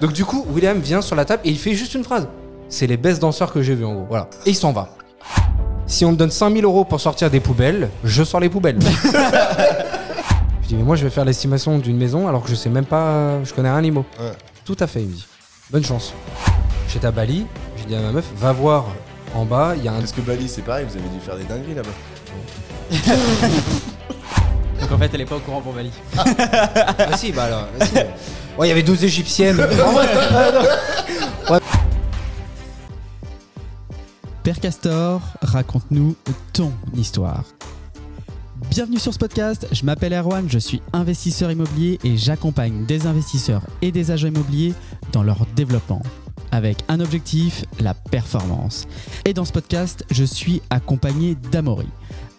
Donc du coup, William vient sur la table et il fait juste une phrase. C'est les best danseurs que j'ai vus en gros. Voilà. Et il s'en va. Si on me donne 5000 euros pour sortir des poubelles, je sors les poubelles. je dis mais moi je vais faire l'estimation d'une maison alors que je sais même pas, je connais rien l'IMO. Ouais. Tout à fait, il me dit. Bonne chance. J'étais à Bali, j'ai dit à ma meuf, va voir en bas, il y a un... Parce que Bali, c'est pareil, vous avez dû faire des dingueries là-bas. Donc en fait, elle est pas au courant pour Bali. Ah si, bah alors... si. Ouais, il y avait 12 égyptiennes. Père Castor, raconte-nous ton histoire. Bienvenue sur ce podcast, je m'appelle Erwan, je suis investisseur immobilier et j'accompagne des investisseurs et des agents immobiliers dans leur développement avec un objectif, la performance. Et dans ce podcast, je suis accompagné d'Amaury.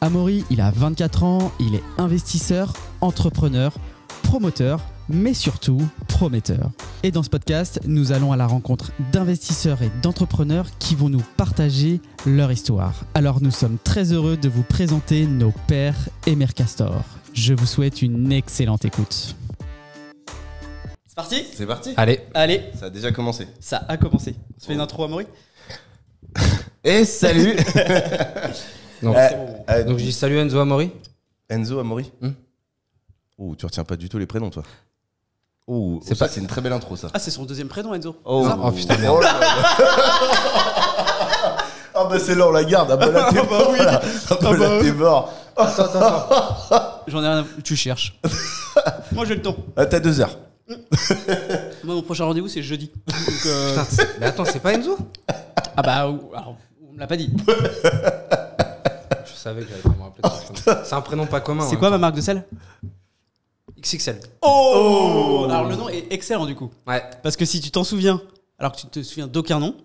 Amaury, il a 24 ans, il est investisseur, entrepreneur, promoteur, mais surtout prometteur. Et dans ce podcast, nous allons à la rencontre d'investisseurs et d'entrepreneurs qui vont nous partager leur histoire. Alors nous sommes très heureux de vous présenter nos pères et mères Castor. Je vous souhaite une excellente écoute. C'est parti? C'est parti Allez, Allez, Ça a déjà commencé. ça a commencé. On se fait une intro Amaury? Et salut donc, Euh, euh, donc je dis salut Enzo Amori. Enzo Amori Hmm. Oh, tu retiens pas du tout les prénoms, toi. Oh, C'est c'est pas- pas... c'est une très belle intro, ça. Ah, c'est son deuxième prénom Enzo Oh, Oh, putain, merde. Oh là là. Ah bah c'est là, on la garde. Ah bah là, t'es mort. là. Ah bah là, t'es mort. J'en ai rien à... Tu cherches. Moi j'ai le temps. Ah, t'as deux heures. Moi mon prochain rendez-vous c'est jeudi. Donc, euh, Putain, mais attends, c'est pas Enzo? Ah bah, alors, on me l'a pas dit. Je savais que j'allais pas me rappeler de ce prénom. C'est un prénom pas commun. C'est hein. quoi ma marque de sel XXL. Oh Alors le nom est excellent du coup. Ouais. Parce que si tu t'en souviens, alors que tu te souviens d'aucun nom,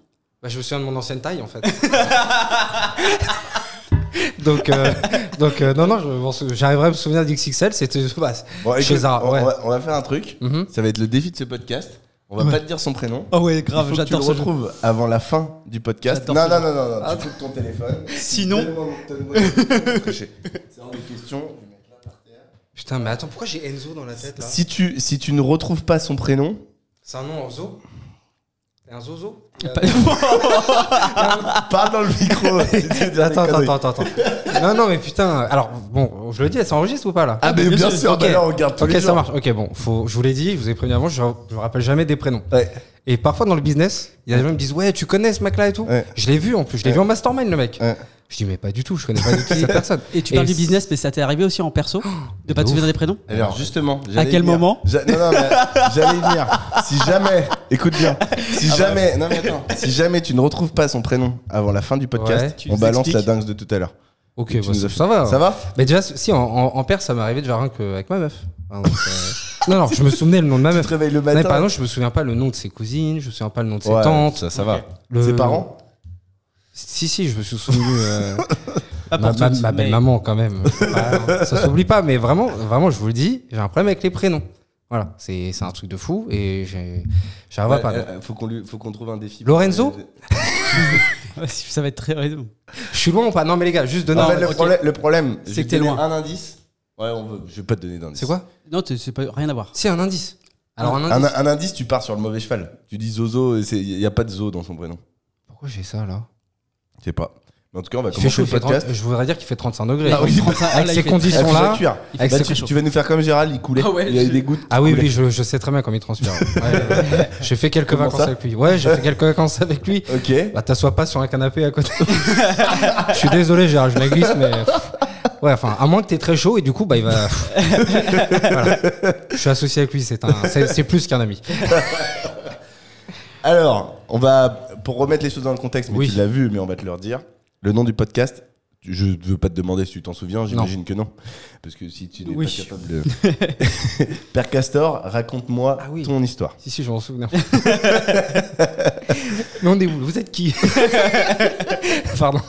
Bah, je me souviens de mon ancienne taille en fait. donc, euh, donc euh, non, non, je m'en sou- j'arriverai à me souvenir d'XXL. C'était bah, Bon, chez écoute, Zara. on, ouais. on va, on va faire un truc. Mhm. Ça va être le défi de ce podcast. On va Ouais. pas te dire son prénom. Oh ouais, Il grave, faut que tu le j'adore ce jeu. retrouves avant la fin du podcast. J'adore Non, ce non, non, non, non, Ah. tu coupes ton téléphone. Sinon- mon téléphone, tricher. C'est hors de question. je vais mettre là par terre. Putain, mais attends, pourquoi j'ai Enzo dans la tête là? Si tu, si tu ne retrouves pas son prénom, C'est un nom en zo C'est un zozo parle dans le micro. Attends, attends, attends, attends. non, non, mais putain. Alors, bon, je le dis, elle s'enregistre ou pas là Ah, mais bien bien, sûr, sûr, ok. bah là, on regarde tous Ok, les ça jours. marche. Ok, bon, faut, je vous l'ai dit, je vous ai prévenu avant, je, je me rappelle jamais des prénoms. Ouais. Et parfois dans le business, il y a des gens qui me disent Ouais, tu connais ce mec-là et tout Ouais. Je l'ai vu en plus, je l'ai Ouais. vu en mastermind le mec. Ouais. Je dis Mais pas du tout, je connais pas du tout cette personne. Et tu parles du business, mais ça t'est arrivé aussi en perso De pas te souvenir des prénoms Alors justement, j'allais quel moment Ja- Non, non, mais j'allais y venir. Si jamais, écoute bien, si jamais, non mais attends, si jamais tu ne retrouves pas son prénom avant la fin du podcast, on balance expliques. la dingue de tout à l'heure. Ok, bah, ça, va. Ça va? Mais déjà, si en, en, en père, ça m'est arrivé déjà rien qu'avec ma meuf. Donc, euh, non, non, je me souvenais le nom de ma Tu meuf. te réveilles le Mais matin. par exemple, je me souviens pas le nom de ses cousines, je me souviens pas le nom de ses Ouais, tantes. ça, ça va. Le- Ses parents Si, si, je me suis souvenu. euh, Pas ma, pour ma- toutes, ma mais- belle maman quand même. Ouais, ça s'oublie pas, mais vraiment, vraiment, je vous le dis, j'ai un problème avec les prénoms. Voilà, c'est c'est un truc de fou et j'ai- j'arrive Ouais, pas. euh, faut qu'on lui, faut qu'on trouve un défi. Lorenzo Ça va être très raison. Je suis loin ou pas? Non, mais les gars, juste donner En un- fait, le, ok. problème, le problème, C'est je vais que t'es te donner loin. un indice. Ouais, on veut. Je vais pas te donner d'indice. C'est quoi Non, c'est pas rien à voir. Si, un indice. Alors, un un, indice. un indice, tu pars sur le mauvais cheval. Tu dis Zozo, il n'y a pas de Zo dans son prénom. Pourquoi j'ai ça là Je sais pas. Mais en tout cas, on va Il fait commencer chaud, le il fait 30 podcast. je voudrais dire qu'il fait 35 degrés. Ah oui, 35, ah, avec là, ces il fait- Ah, tu conditions-là. vas cuire. Il Avec fait Bah, très tu, chaud. tu vas nous faire comme Gérald, il coulait. Ah ouais, il y a eu je- des gouttes. Ah oui, oui, je, je sais très bien comment il transpire. Ouais, ouais, ouais. J'ai fait quelques Comment vacances ça avec lui. Ouais, j'ai fait quelques vacances avec lui. Ok. Bah, t'assois pas sur un canapé à côté. je suis désolé, Gérard, je la glisse, mais. Ouais, enfin, à moins que t'aies très chaud et du coup, bah, il va. Voilà. Je suis associé avec lui, c'est un, c'est c'est plus qu'un ami. Alors, on va, pour remettre les choses dans le contexte, mais Oui. tu l'as vu, mais on va te le redire. Le nom du podcast, je ne veux pas te demander si tu t'en souviens, j'imagine que non. Parce que si tu n'es Oui. pas capable de. Père Castor, raconte-moi Ah oui. ton histoire. Si, si, je m'en souviens. mais on est où Vous êtes qui? Pardon.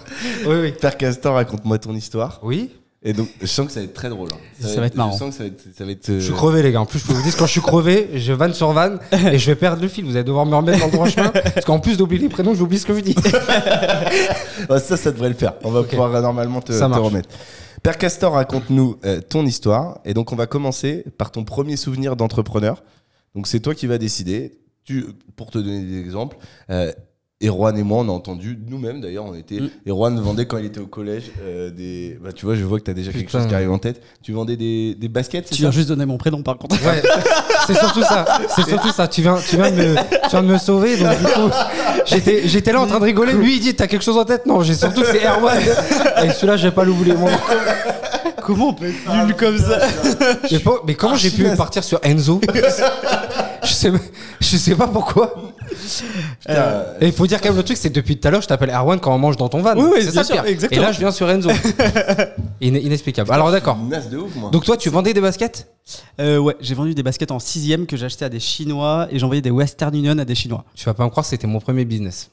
Oui, oui. Père Castor, raconte-moi ton histoire. Oui Et donc, je sens que ça va être très drôle. hein. Ça va être marrant. Je sens que ça va être. Ça va être euh, Je suis crevé, les gars. En plus, je peux vous dire que quand je suis crevé, je vanne sur vanne et je vais perdre le fil. Vous allez devoir me remettre dans le droit chemin. Parce qu'en plus d'oublier les prénoms, j'oublie ce que je dis. Ça, ça devrait le faire. On va Ok. pouvoir euh, normalement te, Ça te marche. remettre. Père Castor, raconte-nous euh, ton histoire. Et donc, on va commencer par ton premier souvenir d'entrepreneur. Donc, c'est toi qui vas décider. tu, pour te donner des exemples, euh, Erwan et moi, on a entendu, nous-mêmes d'ailleurs, on était. Mm. Erwan vendait quand il était au collège euh, des. Bah, tu vois, je vois que tu as déjà quelque chose qui arrive en tête. Tu vendais des, des baskets, c'est Tu viens juste donner mon prénom par contre. Ouais, c'est surtout ça. C'est surtout ça. Tu viens, tu viens de me, tu viens de me sauver. Donc du coup, j'étais, j'étais là en train de rigoler. Lui, il dit, t'as quelque chose en tête? Non, j'ai surtout que c'est Erwan. Et celui-là, je vais pas l'oublier. Comment on peut être nul comme ça Mais, pas- mais comment j'ai pu partir sur Enzo Je sais, je sais pas pourquoi. Putain, Et il faut dire quand même le truc, c'est que depuis tout à l'heure, je t'appelle Erwan quand on mange dans ton van. Oui, oui, c'est le sûr, pire. exactement. Et là, je viens sur Enzo. Ine- inexplicable. Alors d'accord. Naze de ouf, moi. Donc toi, tu vendais des baskets? Euh, Ouais, j'ai vendu des baskets en sixième que j'ai acheté à des Chinois et j'envoyais des Western Union à des Chinois. Tu vas pas me croire, c'était mon premier business.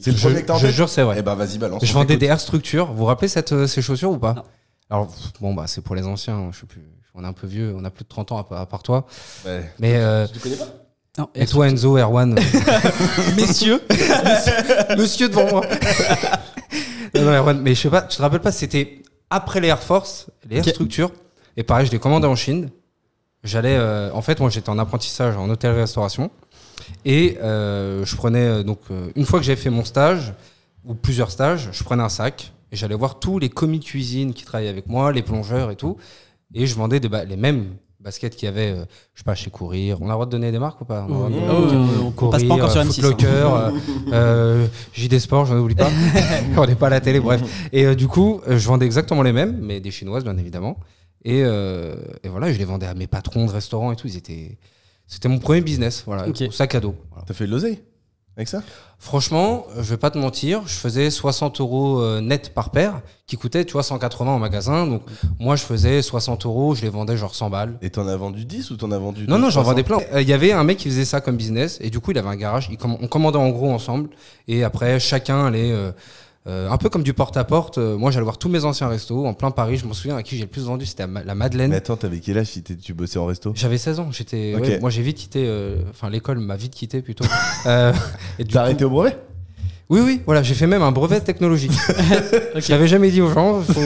c'est le Je, premier que je jure, c'est vrai. Eh ben, vas-y, balance. Je vendais des Air Structure. Vous vous rappelez cette, euh, ces chaussures ou pas? Non. Alors, bon, bah, c'est pour les anciens. Je sais plus. On est un peu vieux. On a plus de 30 ans à, à part toi. Ouais. Mais, euh, Tu connais pas? Non, et toi, Enzo, Erwan, messieurs, monsieur devant moi. non, non, Erwan, mais je sais pas, tu te rappelles pas, c'était après les Air Force, les Air. Structure. Et pareil, je les commandais en Chine. J'allais, euh, en fait, moi, j'étais en apprentissage en hôtellerie-restauration. Et euh, je prenais, euh, donc, euh, une fois que j'avais fait mon stage, ou plusieurs stages, je prenais un sac et j'allais voir tous les commis de cuisine qui travaillaient avec moi, les plongeurs et tout. Et je vendais des ba- les mêmes baskets qu'il y avait, euh, je sais pas, chez Courir. On a le droit de donner des marques ou pas? On a le droit de donner- Oh, on passe pas encore sur euh, M6. Foot Locker, euh, euh, JD Sport, j'en oublie pas. on n'est pas à la télé, bref. Et euh, du coup, euh, je vendais exactement les mêmes, mais des chinoises, bien évidemment. Et, euh, et voilà, je les vendais à mes patrons de restaurants et tout. Ils étaient, c'était mon premier business, voilà, Ok. au sac à dos. Voilà. T'as fait de l'oseille avec ça? Franchement, euh, je vais pas te mentir, je faisais 60 euros euh, net par paire, qui coûtait, tu vois, 180 en magasin. Donc, moi, je faisais 60 euros, je les vendais genre 100 balles. Et t'en as vendu 10 ou t'en as vendu Non, non, j'en 300? vendais plein. Euh, Il y avait un mec qui faisait ça comme business, et du coup, il avait un garage. Il comm- on commandait en gros ensemble, et après, chacun allait. euh, euh, un peu comme du porte-à-porte. Euh, moi, j'allais voir tous mes anciens restos en plein Paris. Je m'en souviens à qui j'ai le plus vendu, c'était la Madeleine. Mais attends, t'avais quel âge si tu bossais en resto? J'avais 16 ans. J'étais. Ouais, moi, j'ai vite quitté. euh, Enfin, l'école m'a vite quitté plutôt. Euh, T'as arrêté au brevet? Oui, oui. Voilà, j'ai fait même un brevet technologique. Je l'avais jamais dit aux gens. faut-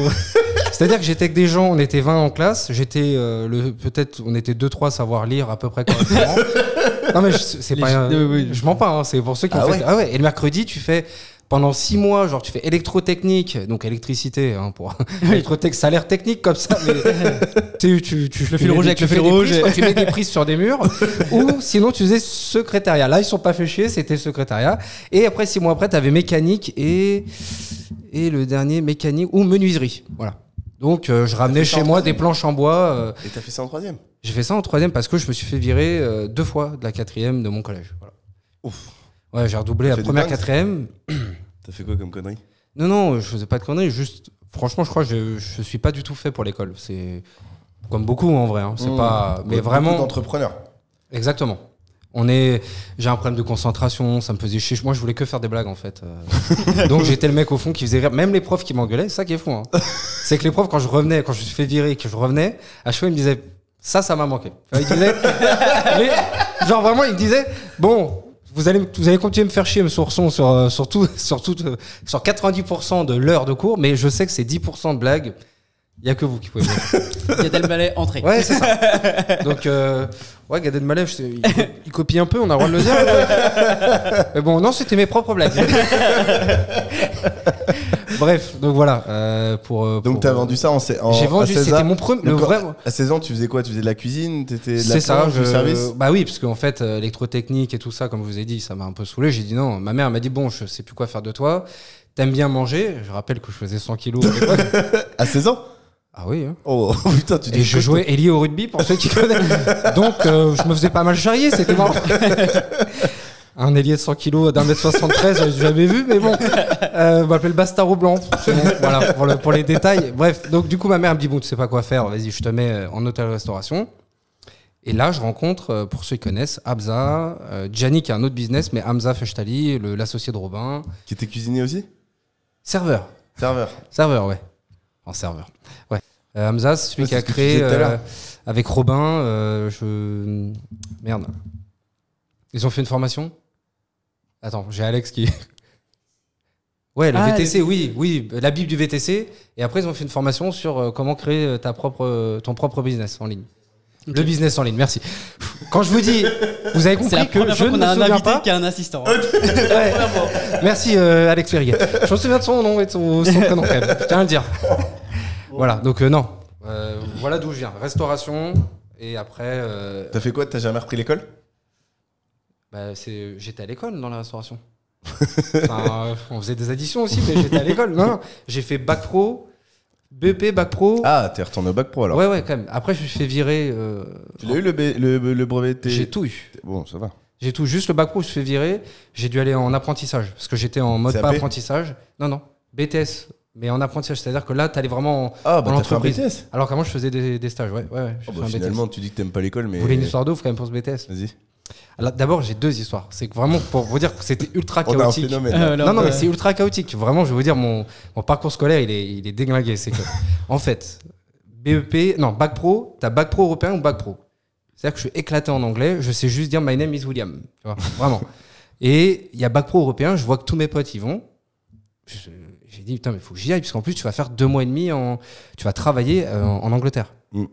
C'est-à-dire que j'étais avec des gens. On était 20 en classe. J'étais euh, le peut-être. On était 2-3 à savoir lire à peu près correctement. non mais je- c'est pas. oui, oui. Je mens pas. hein, c'est pour ceux qui ont Ah fait. ouais Ah ouais. Et le mercredi, tu fais. Pendant six mois, genre tu fais électrotechnique, donc électricité, hein, pour électrotech, ça a l'air technique comme ça, mais tu, tu, tu, Le fil rouge avec tu le fais fil rouge prises, et- tu mets des prises sur des murs, ou sinon tu faisais secrétariat. Là, ils sont pas fait chier, c'était secrétariat. Et après, six mois après, tu avais mécanique et, et le dernier, mécanique ou menuiserie. Voilà. Donc, euh, je ramenais chez moi des planches en bois. euh, Et t'as fait ça en troisième j'ai fait ça en troisième parce que je me suis fait virer euh, deux fois de la quatrième de mon collège. Voilà. Ouf. Ouais, j'ai redoublé la première, quatrième. T'as fait quoi comme connerie? Non, non, je faisais pas de conneries. Juste, franchement, je crois que je, je suis pas du tout fait pour l'école. C'est comme beaucoup en vrai. hein. C'est Mmh. pas, mais vraiment. d'entrepreneurs. Exactement. On est, j'ai un problème de concentration, ça me faisait chier. Moi, je voulais que faire des blagues en fait. Euh, Donc j'étais le mec au fond qui faisait rire. Même les profs qui m'engueulaient, ça qui est fou. hein. C'est que les profs, quand je revenais, quand je me suis fait virer, et que je revenais, à chaque fois ils me disaient, ça, ça m'a manqué. Ils disaient, genre vraiment, ils disaient, bon. Vous allez, vous allez continuer à me faire chier, monsieur Ourson, sur, euh, sur, tout, sur, tout, euh, sur 90% de l'heure de cours, mais je sais que c'est 10% de blagues. Il n'y a que vous qui pouvez dire. Gad Elmaleh, entrée. Ouais, c'est ça. Donc, euh, ouais, Gad Elmaleh, je sais, il, il copie un peu, on a le droit de le dire. mais- Mais bon, non, c'était mes propres blagues. Bref, donc voilà. euh, pour, euh, Donc t'as euh, vendu ça en, sé- en J'ai à vendu, 16 c'était ans mon premier. Le Donc, vrai. À 16 ans, tu faisais quoi? Tu faisais de la cuisine? T'étais de la C'est ça, plonge, du je... service? bah oui, parce qu'en fait, euh, électrotechnique et tout ça, comme je vous ai dit, ça m'a un peu saoulé. J'ai dit non. Ma mère m'a dit bon, je sais plus quoi faire de toi. T'aimes bien manger? Je rappelle que je faisais 100 kilos. à l'époque. À 16 ans ah oui. hein. Oh putain, tu Et dis je jouais ailier au rugby pour ceux qui connaissent. Donc euh, je me faisais pas mal charrier, c'était marrant. Un ailier de 100 kilos d'un mètre 73, j'avais jamais vu, mais bon. Euh, on m'appelle Bastaro Blanc. Bon, voilà, pour, le- pour les détails. Bref, donc du coup, ma mère me dit Bon, tu sais pas quoi faire, vas-y, je te mets euh, en hôtel-restauration. Et là, je rencontre, euh, pour ceux qui connaissent, Hamza, euh, Gianni qui a un autre business, mais Hamza Fechtali, le- l'associé de Robin. Qui était cuisinier aussi? Serveur. Serveur. Serveur, ouais. En serveur. Ouais. Euh, Hamza, c'est celui Ouais, qui a créé euh, avec Robin. euh, je... Merde. Ils ont fait une formation? Attends, j'ai Alex qui. Ouais, le Ah, VTC, oui, oui, la Bible du VTC. Et après, ils ont fait une formation sur euh, comment créer ta propre, ton propre business en ligne. Le business en ligne, merci. Quand je vous dis, vous avez la compris que je fois ne qu'on me a un souviens invité qui a un assistant. Ouais. Merci euh, Alex Perriguet. Je me souviens de son nom et de son, son prénom quand même. Je tiens à le dire. Voilà, donc euh, non. Euh, voilà d'où je viens. Restauration. Et après, euh, T'as fait quoi? T'as jamais repris l'école? Bah, c'est- j'étais à l'école dans la restauration. Enfin, euh, on faisait des additions aussi, mais j'étais à l'école. Non, non. j'ai fait bac pro, BP, bac pro. Ah, t'es retourné au bac pro alors. ouais, ouais, quand même. Après, je me suis fait virer. euh, Tu l'as eu le, B- le, le brevet de j'ai tout eu. Bon, ça va. J'ai tout. Juste le bac pro, je me suis fait virer. J'ai dû aller en apprentissage. Parce que j'étais en mode CAP? pas apprentissage. Non, non. BTS. Mais en apprentissage. C'est-à-dire que là, t'allais vraiment en- Ah, bah en t'as fait un entreprise. BTS Alors qu'avant, je faisais des, des stages. Ouais, ouais, Oh, fait bah, un BTS. Finalement, tu dis que t'aimes pas l'école, mais. Vous voulez une histoire d'ouf quand même pour ce BTS Vas-y. Alors, D'abord, j'ai deux histoires. C'est que vraiment pour vous dire que c'était ultra On a un chaotique. phénomène. Euh, Non, non, euh, mais c'est ultra chaotique. Vraiment, je vais vous dire, mon, mon parcours scolaire, il est, il est déglingué. C'est que, en fait, BEP, non, bac pro, t'as bac pro européen ou bac pro? C'est-à-dire que je suis éclaté en anglais, je sais juste dire my name is William. Tu vois, vraiment. Et il y a bac pro européen, je vois que tous mes potes y vont. Je- J'ai dit, putain, mais il faut que j'y aille, puisqu'en plus, tu vas faire deux mois et demi en. Tu vas travailler euh, en, en Angleterre. Mm.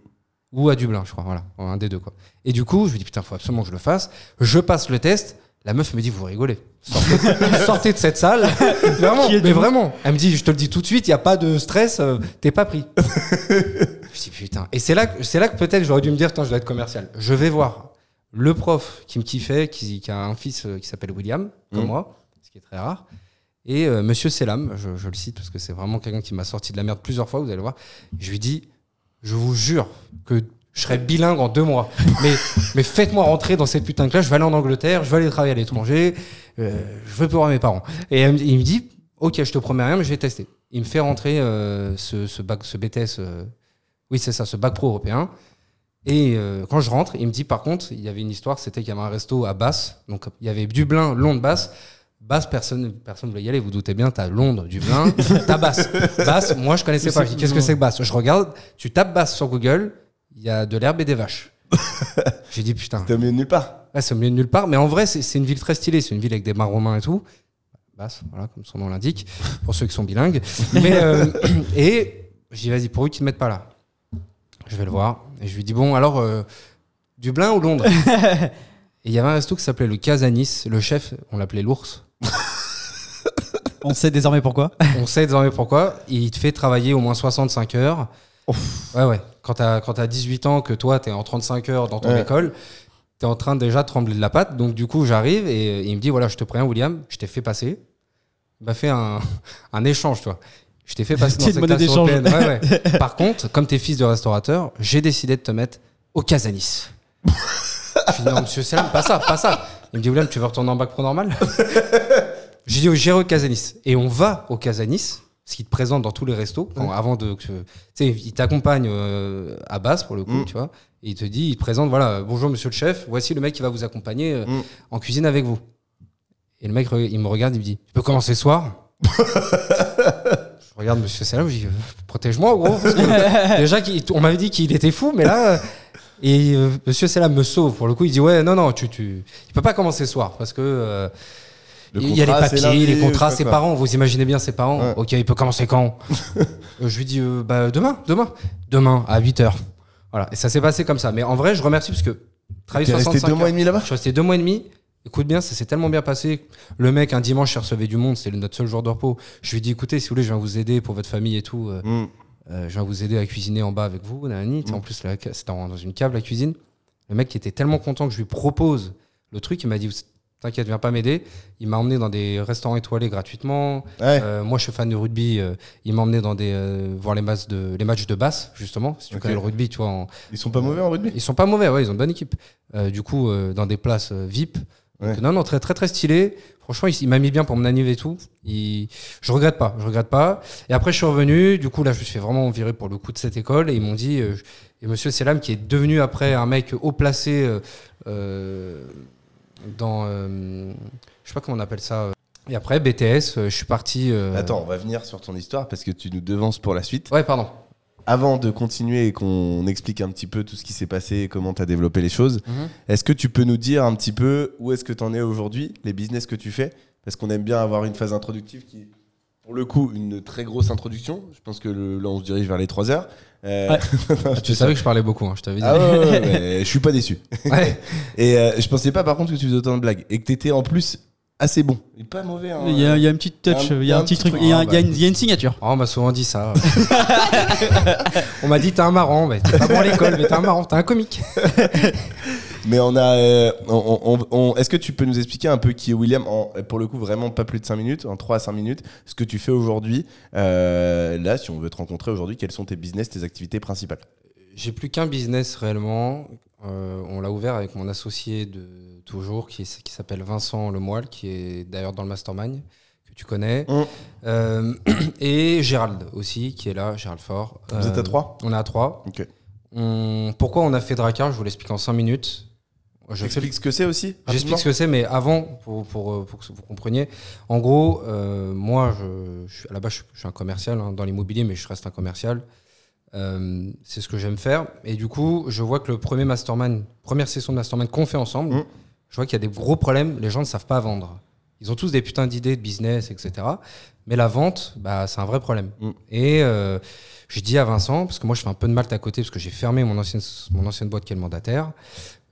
Ou à Dublin, je crois. Voilà, un des deux, quoi. Et du coup, je me dis, putain, faut absolument que je le fasse. Je passe le test. La meuf me dit, vous rigolez. Sortez, sortez de cette salle. Vraiment, mais vraiment. Elle me dit, je te le dis tout de suite, il n'y a pas de stress, euh, t'es pas pris. je dis, putain. Et c'est là, que- c'est là que peut-être j'aurais dû me dire, putain, je dois être commercial. Je vais voir le prof qui me kiffait, qui, qui a un fils euh, qui s'appelle William, comme Mhm. moi, ce qui est très rare. Et euh, Monsieur Selam, je, le cite parce que c'est vraiment quelqu'un qui m'a sorti de la merde plusieurs fois, vous allez voir. Je lui dis, je vous jure que je serai bilingue en deux mois. Mais, faites-moi rentrer dans cette putain de classe, je vais aller en Angleterre, je vais aller travailler à l'étranger, euh, je veux plus voir mes parents. Et il me dit, ok, je te promets rien, mais je vais tester. Il me fait rentrer euh, ce, ce, bac, ce BTS, euh, oui c'est ça, ce bac pro européen. Et euh, quand je rentre, il me dit par contre, il y avait une histoire, c'était qu'il y avait un resto à Basse, donc il y avait Dublin, Londres, Basse. Basse, personne personne voulait y aller, vous doutez bien, t'as Londres, Dublin, t'as Basse. Basse, moi je connaissais pas, je dis qu'est-ce que c'est que Basse? Je regarde, tu tapes Basse sur Google, il y a de l'herbe et des vaches. J'ai dit putain, T'es au milieu de nulle part. là c'est au milieu de nulle part, mais en vrai c'est une ville très stylée, c'est une ville avec des mains romains et tout. Basse, voilà, comme son nom l'indique, pour ceux qui sont bilingues. Mais, euh, et je dis vas-y, pour eux qui ne mettent pas là. Je vais le voir. Et je lui dis bon, alors, euh, Dublin ou Londres? Et il y avait un resto qui s'appelait le Casanis. Le chef, on l'appelait l'ours. On sait désormais pourquoi. On sait désormais pourquoi. Il te fait travailler au moins 65 heures. Ouais, ouais. Quand t'as, quand t'as 18 ans, que toi, t'es en 35 heures dans ton Ouais. école, t'es en train déjà de trembler de la patte. Donc, du coup, j'arrive et il me dit voilà, je te préviens, William, je t'ai fait passer. Il m'a fait un, un échange, toi. Je t'ai fait passer dans cette classe européenne. Ouais, ouais. Par contre, comme t'es fils de restaurateur, j'ai décidé de te mettre au Casanis. Je dis non, monsieur Selam, pas ça, pas ça. Il me dit William, tu veux retourner en bac pro normal? J'ai dit au géreux Casanis. Et on va au Casanis, ce qui te présente dans tous les restos, quand- avant de. Tu sais, il t'accompagne euh, à base pour le coup, Mm. tu vois. Et il te dit, il te présente, voilà, bonjour monsieur le chef, voici le mec qui va vous accompagner euh, Mm. en cuisine avec vous. Et le mec, re- il me regarde, il me dit, tu peux commencer ce soir? Je regarde monsieur Salam, je dis, protège-moi, gros. parce que déjà, qu'il- on m'avait dit qu'il était fou, mais là. Et euh, monsieur Salam me sauve. Pour le coup, il dit, ouais, non, non, tu, tu, il peut pas commencer ce soir parce que. euh, Le il y a les contrat, c'est papiers, lundi, les contrats, je sais ses pas parents, vous imaginez bien ses parents. Ouais. Ok, il peut commencer quand Euh, Je lui dis euh, bah, demain, demain. Demain, à 8h. Voilà, et ça s'est passé comme ça. Mais en vrai, je remercie parce que travailler T'es resté 65 deux mois et demi là-bas Je suis resté deux mois et demi. Écoute bien, ça s'est tellement bien passé. Le mec, un dimanche, il recevait du monde, c'est notre seul jour de repos. Je lui dis écoutez, si vous voulez, je viens vous aider pour votre famille et tout. euh, Mm. Euh, je viens vous aider à cuisiner en bas avec vous, nanani. Sais, En plus, la- c'était dans une cave, la cuisine. Le mec qui était tellement content que je lui propose le truc, il m'a dit T'inquiète, viens pas m'aider. Il m'a emmené dans des restaurants étoilés gratuitement. Ouais. Euh, moi, je suis fan de rugby. euh, il m'a emmené dans des, euh, voir les matchs, de, les matchs de basse, justement. Si tu connais le rugby, tu vois. en- Ils sont pas mauvais en rugby? Ils sont pas mauvais, ouais, ils ont une bonne équipe. Du coup, dans des places VIP. Donc, Ouais. non, non, très, très, très stylé. Franchement, il, il m'a mis bien pour mon anniv et tout. Il, je regrette pas, je regrette pas. Et après, je suis revenu. Du coup, là, je me suis fait vraiment virer pour le coup de cette école. Et ils m'ont dit, euh, et monsieur Selam, qui est devenu après un mec haut placé euh, euh, dans. euh, je sais pas comment on appelle ça. Et après, BTS, je suis parti. Attends, on va venir sur ton histoire parce que tu nous devances pour la suite. Ouais, pardon. Avant de continuer et qu'on explique un petit peu tout ce qui s'est passé et comment tu as développé les choses, Mhm. est-ce que tu peux nous dire un petit peu où est-ce que tu en es aujourd'hui, les business que tu fais? Parce qu'on aime bien avoir une phase introductive qui pour le coup, une très grosse introduction. Je pense que le- là, on se dirige vers les 3 heures. Euh, Ouais. Ah, tu savais que je parlais beaucoup, hein, je t'avais dit. Ah ouais, je suis pas déçu. Et euh, je pensais pas par contre que tu faisais autant de blagues et que t'étais en plus assez bon. Il est pas mauvais. Hein. Il y, a, il y a une petite touch, il y a un petit truc, il y a, il y a une, il y a une signature. Oh, on m'a souvent dit ça. on m'a dit t'es un marrant, mais t'es pas bon à l'école, mais t'es un marrant, t'es un comique. Mais on a. euh, on- on- on- Est-ce que tu peux nous expliquer un peu qui est William en, Pour le coup, vraiment pas plus de 5 minutes, en 3 à 5 minutes, ce que tu fais aujourd'hui. Euh, là, si on veut te rencontrer aujourd'hui, quels sont tes business, tes activités principales? J'ai plus qu'un business réellement. Euh, on l'a ouvert avec mon associé de toujours, qui, s'appelle Vincent Lemoile, qui est d'ailleurs dans le mastermind, que tu connais. Mm. Euh, et Gérald aussi, qui est là, Gérald Fort. Vous êtes à Euh, trois On est à trois. On- Pourquoi on a fait Dracar Je vous l'explique en 5 minutes. J'explique ce que c'est aussi J'explique ce que c'est, mais avant, pour, pour, euh, pour que vous compreniez, en gros, euh, moi, je, je suis, à la base, je, suis- je suis un commercial hein, dans l'immobilier, mais je reste un commercial. Euh, c'est ce que j'aime faire. Et du coup, je vois que le premier mastermind, première session de mastermind qu'on fait ensemble, Mm. Je vois qu'il y a des gros problèmes. Les gens ne savent pas vendre. Ils ont tous des putains d'idées de business, etc. Mais la vente, bah, c'est un vrai problème. Mm. Et euh, je dis à Vincent, parce que moi, je fais un peu de malte à côté, parce que j'ai fermé mon ancienne, mon ancienne boîte qui est le mandataire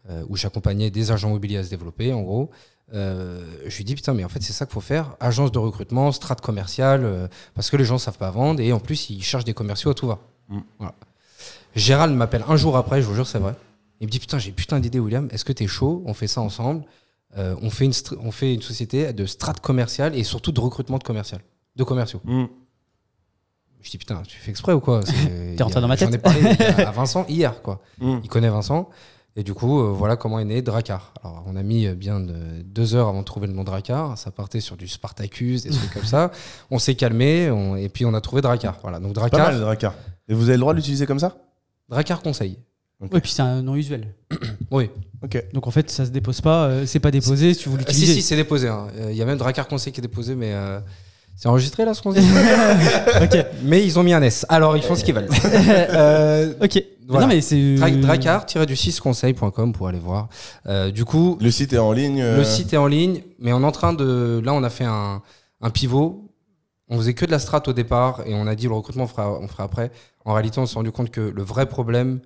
euh, où j'accompagnais des agents immobiliers à se développer, en gros. Euh, je lui dis, putain, mais en fait, c'est ça qu'il faut faire. Agence de recrutement, strat commercial, euh, parce que les gens ne savent pas vendre et en plus, ils cherchent des commerciaux à tout va. Mm. Voilà. Gérald m'appelle un jour après, je vous jure, c'est vrai. Il me dit, putain, j'ai putain d'idée, William. Est-ce que tu es chaud? On fait ça ensemble. Euh, on, fait une on fait une société de strat commercial et surtout de recrutement de commercial, de commerciaux. Mm. Je dis, putain, tu fais exprès ou quoi? T'es rentré dans ma J'en ai tête. parlé à Vincent hier, quoi. Mm. Il connaît Vincent. Et du coup, euh, voilà comment est né Dracar. Alors, on a mis euh, bien de- deux heures avant de trouver le nom Dracar. Ça partait sur du Spartacus, des trucs comme ça. On s'est calmé on- et puis on a trouvé Dracar. Voilà, donc Pas Dracar, mal, Dracar. Et vous avez le droit de l'utiliser comme ça? Dracar conseil. Oui, puis c'est un nom usuel. Oui. Ok. Donc en fait, ça se dépose pas, euh, c'est pas déposé si vous Ah, si, si, c'est déposé. hein. Euh, Il y a même Dracar conseil qui est déposé, mais euh, c'est enregistré là ce qu'on dit. ok, mais ils ont mis un S. Alors ils font ce qu'ils veulent. Euh, ok. Voilà. Non mais c'est. Dra- Dracar-du-6conseil.com pour aller voir. Euh, du coup, Le site est en ligne. euh, Le site est en ligne, mais on est en train de. Là, on a fait un, un pivot. On faisait que de la strat au départ et on a dit le recrutement, on fera, on fera après. En réalité, on s'est rendu compte que le vrai problème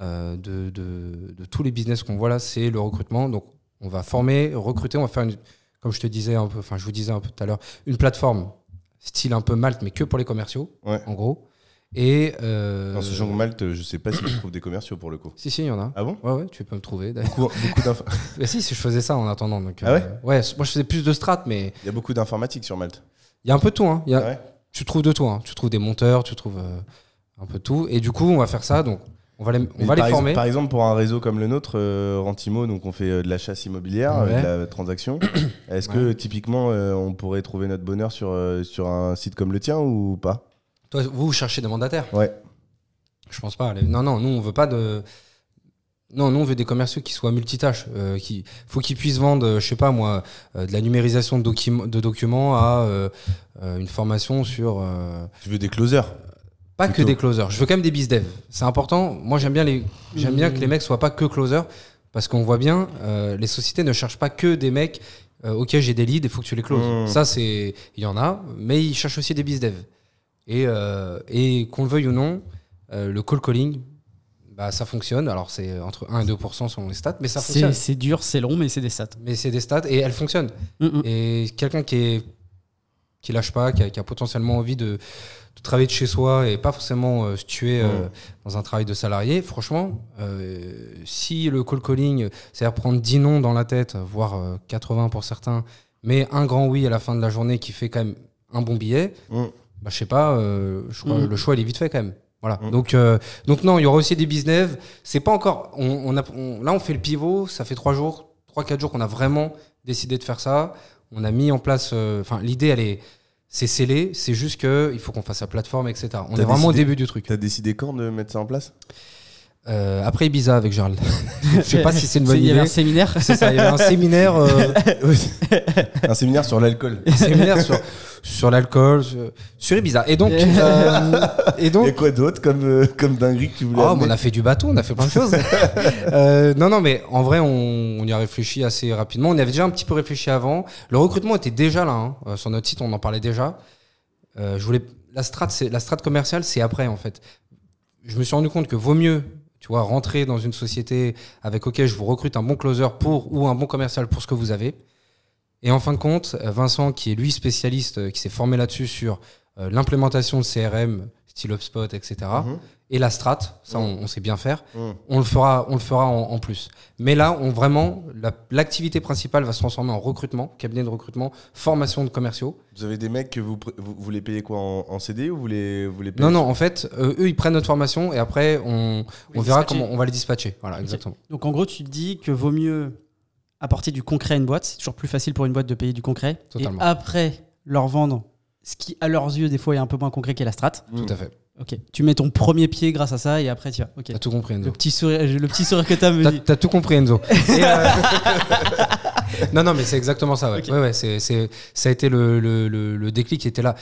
euh, de, de- de tous les business qu'on voit là, c'est le recrutement. Donc, on va former, recruter, on va faire, une, comme je te disais un peu, enfin, je vous disais un peu tout à l'heure, une plateforme style un peu Malte, mais que pour les commerciaux, Ouais. en gros. Et. euh, Dans ce genre de Malte, je sais pas si je trouve des commerciaux pour le coup. Si, si, il y en a. Ah bon? Ouais, ouais, tu peux me trouver. d'ailleurs. Beaucoup, beaucoup si, si, je faisais ça en attendant. Donc, Ah ouais? euh, Ouais, moi, je faisais plus de strat, mais. Il y a beaucoup d'informatique sur Malte. Il y a un peu de tout. Hein. Y a- Ouais? Tu trouves de tout. Hein. Tu trouves des monteurs, tu trouves euh, un peu de tout. Et du coup, on va faire ça. Donc, on va les, on va les par, former. par exemple, pour un réseau comme le nôtre, euh, Rentimo, donc on fait euh, de la chasse immobilière, euh, Ouais. de la transaction. Est-ce que typiquement euh, on pourrait trouver notre bonheur sur, euh, sur un site comme le tien ou pas? Toi, vous, vous cherchez des mandataires? Ouais. Je pense pas. Les- Non, non, nous, on veut pas de. Non, nous, on veut des commerciaux qui soient multitâches. Euh, qui... faut qu'ils puissent vendre, je sais pas moi, euh, de la numérisation de, document- de documents à euh, une formation sur. Tu veux des closers? Pas que des closers. Je veux quand même des bizdev. C'est important. Moi, j'aime bien, les... j'aime bien que les mecs soient pas que closers. Parce qu'on voit bien, euh, les sociétés ne cherchent pas que des mecs. euh, ok, j'ai des leads, il faut que tu les closes. Mmh. Ça, c'est. Il y en a, mais ils cherchent aussi des bizdev. Et, euh, et qu'on le veuille ou non, euh, le call calling, bah, ça fonctionne. Alors, c'est entre 1 et 2 selon les stats, mais ça C'est fonctionne. c'est dur, c'est long, mais c'est des stats. Mais c'est des stats et elles fonctionnent. Mm, mm. Et quelqu'un qui est qui lâche pas, qui a, qui a potentiellement envie de, de travailler de chez soi et pas forcément euh, se tuer euh, Mm. dans un travail de salarié, franchement, euh, si le call calling, c'est-à-dire prendre 10 noms dans la tête, voire euh, 80 pour certains, mais un grand oui à la fin de la journée qui fait quand même un bon billet, Mm. bah, je sais pas, je crois, Mm. le choix il est vite fait quand même. Voilà. Mm. Donc, donc non, il y aura aussi des business. C'est pas encore. On, on a, on- là, on fait le pivot. Ça fait trois jours, trois quatre jours qu'on a vraiment décidé de faire ça. On a mis en place. euh, Enfin, l'idée, elle est, c'est scellé. C'est juste que il faut qu'on fasse la plateforme, etc. On est vraiment au début du truc. T'as décidé quand de mettre ça en place? Euh, après Ibiza avec Gérald. Je sais pas si c'est une bonne Il y avait un idée. séminaire. C'est ça. Il y avait un séminaire. euh, Un séminaire sur l'alcool. un séminaire sur sur l'alcool, sur, sur Ibiza. Et donc, euh, et Il donc, y a quoi d'autre comme, euh, comme dinguerie que tu voulais Oh, on a fait du bateau, on a fait plein de choses. Euh, non, non, mais en vrai, on, on y a réfléchi assez rapidement. On y avait déjà un petit peu réfléchi avant. Le recrutement était déjà là. hein. Euh, sur notre site, on en parlait déjà. euh, je voulais la strat, c'est la strat commerciale, c'est après en fait. Je me suis rendu compte que vaut mieux, tu vois, rentrer dans une société avec OK, je vous recrute un bon closer pour ou un bon commercial pour ce que vous avez. Et en fin de compte, euh, Vincent, qui est lui spécialiste, euh, qui s'est formé là-dessus sur euh, l'implémentation de CRM, style HubSpot, etc. Et la strat, ça on, on sait bien faire. Mhm. On le fera, on le fera en, en plus. Mais là, on vraiment la- l'activité principale va se transformer en recrutement, cabinet de recrutement, formation de commerciaux. Vous avez des mecs que vous, vous, vous les payez quoi en, en CD ou vous les, vous les payez Non, non, en fait, euh, eux, ils prennent notre formation et après, on, on verra dispatcher. comment on va les dispatcher. Voilà, exactement. Donc en gros, tu te dis que vaut mieux apporter du concret à une boîte. C'est toujours plus facile pour une boîte de payer du concret. Totalement. Et après, leur vendre ce qui, à leurs yeux, des fois, est un peu moins concret qu'est la strat. Tout à fait. Ok. Tu mets ton premier pied grâce à ça et après, tu vas. Ok. T'as tout compris, Le Enzo. petit sourire, le petit sourire que t'as me dit. t'as tout compris, Enzo. Et, euh, non, non, mais c'est exactement ça. Ouais. Ouais, ouais, c'est, c'est- ça a été le, le, le, le déclic qui était là.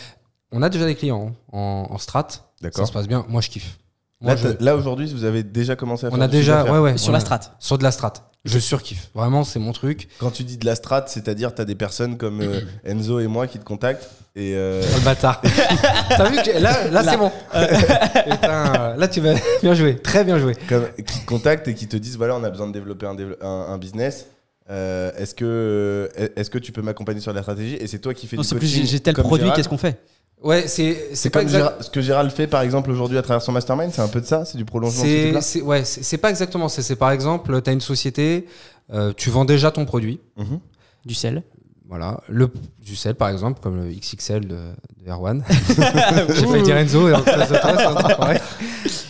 On a déjà des clients hein, en, en strat. Ça D'accord. se passe bien. Moi, je kiffe. Moi, Là, je- t'as- là, aujourd'hui, vous avez déjà commencé à faire on a déjà, ouais, ouais, Sur la a- strat. Sur de la strat. Je surkiffe. Vraiment, c'est mon truc. Quand tu dis de la strat, c'est-à-dire tu as des personnes comme euh, Enzo et moi qui te contactent et euh, Oh, le bâtard. T'as vu que là, là, Là. c'est bon. Putain, là, tu vas bien jouer. Très bien joué. comme- qui te contactent et qui te disent voilà, on a besoin de développer un, dévelop- un- un business. Euh, est-ce que est-ce que tu peux m'accompagner sur la stratégie et c'est toi qui fais Non, du c'est plus coaching j'ai j'ai tel produit, Gérald qu'est-ce qu'on fait Ouais, c'est, C'est c'est pas comme exact- Gérald- ce que Gérald fait par exemple aujourd'hui à travers son mastermind, c'est un peu de ça, c'est du prolongement de ce C'est, truc-là c'est, ouais, c'est c'est pas exactement ça. C'est par exemple, tu as une société, euh, tu vends déjà ton produit. Mhm. Du sel. Voilà, le, du sel par exemple, comme le XXL de, de Erwan. J'ai failli dire Enzo, et en face de toi, pareil.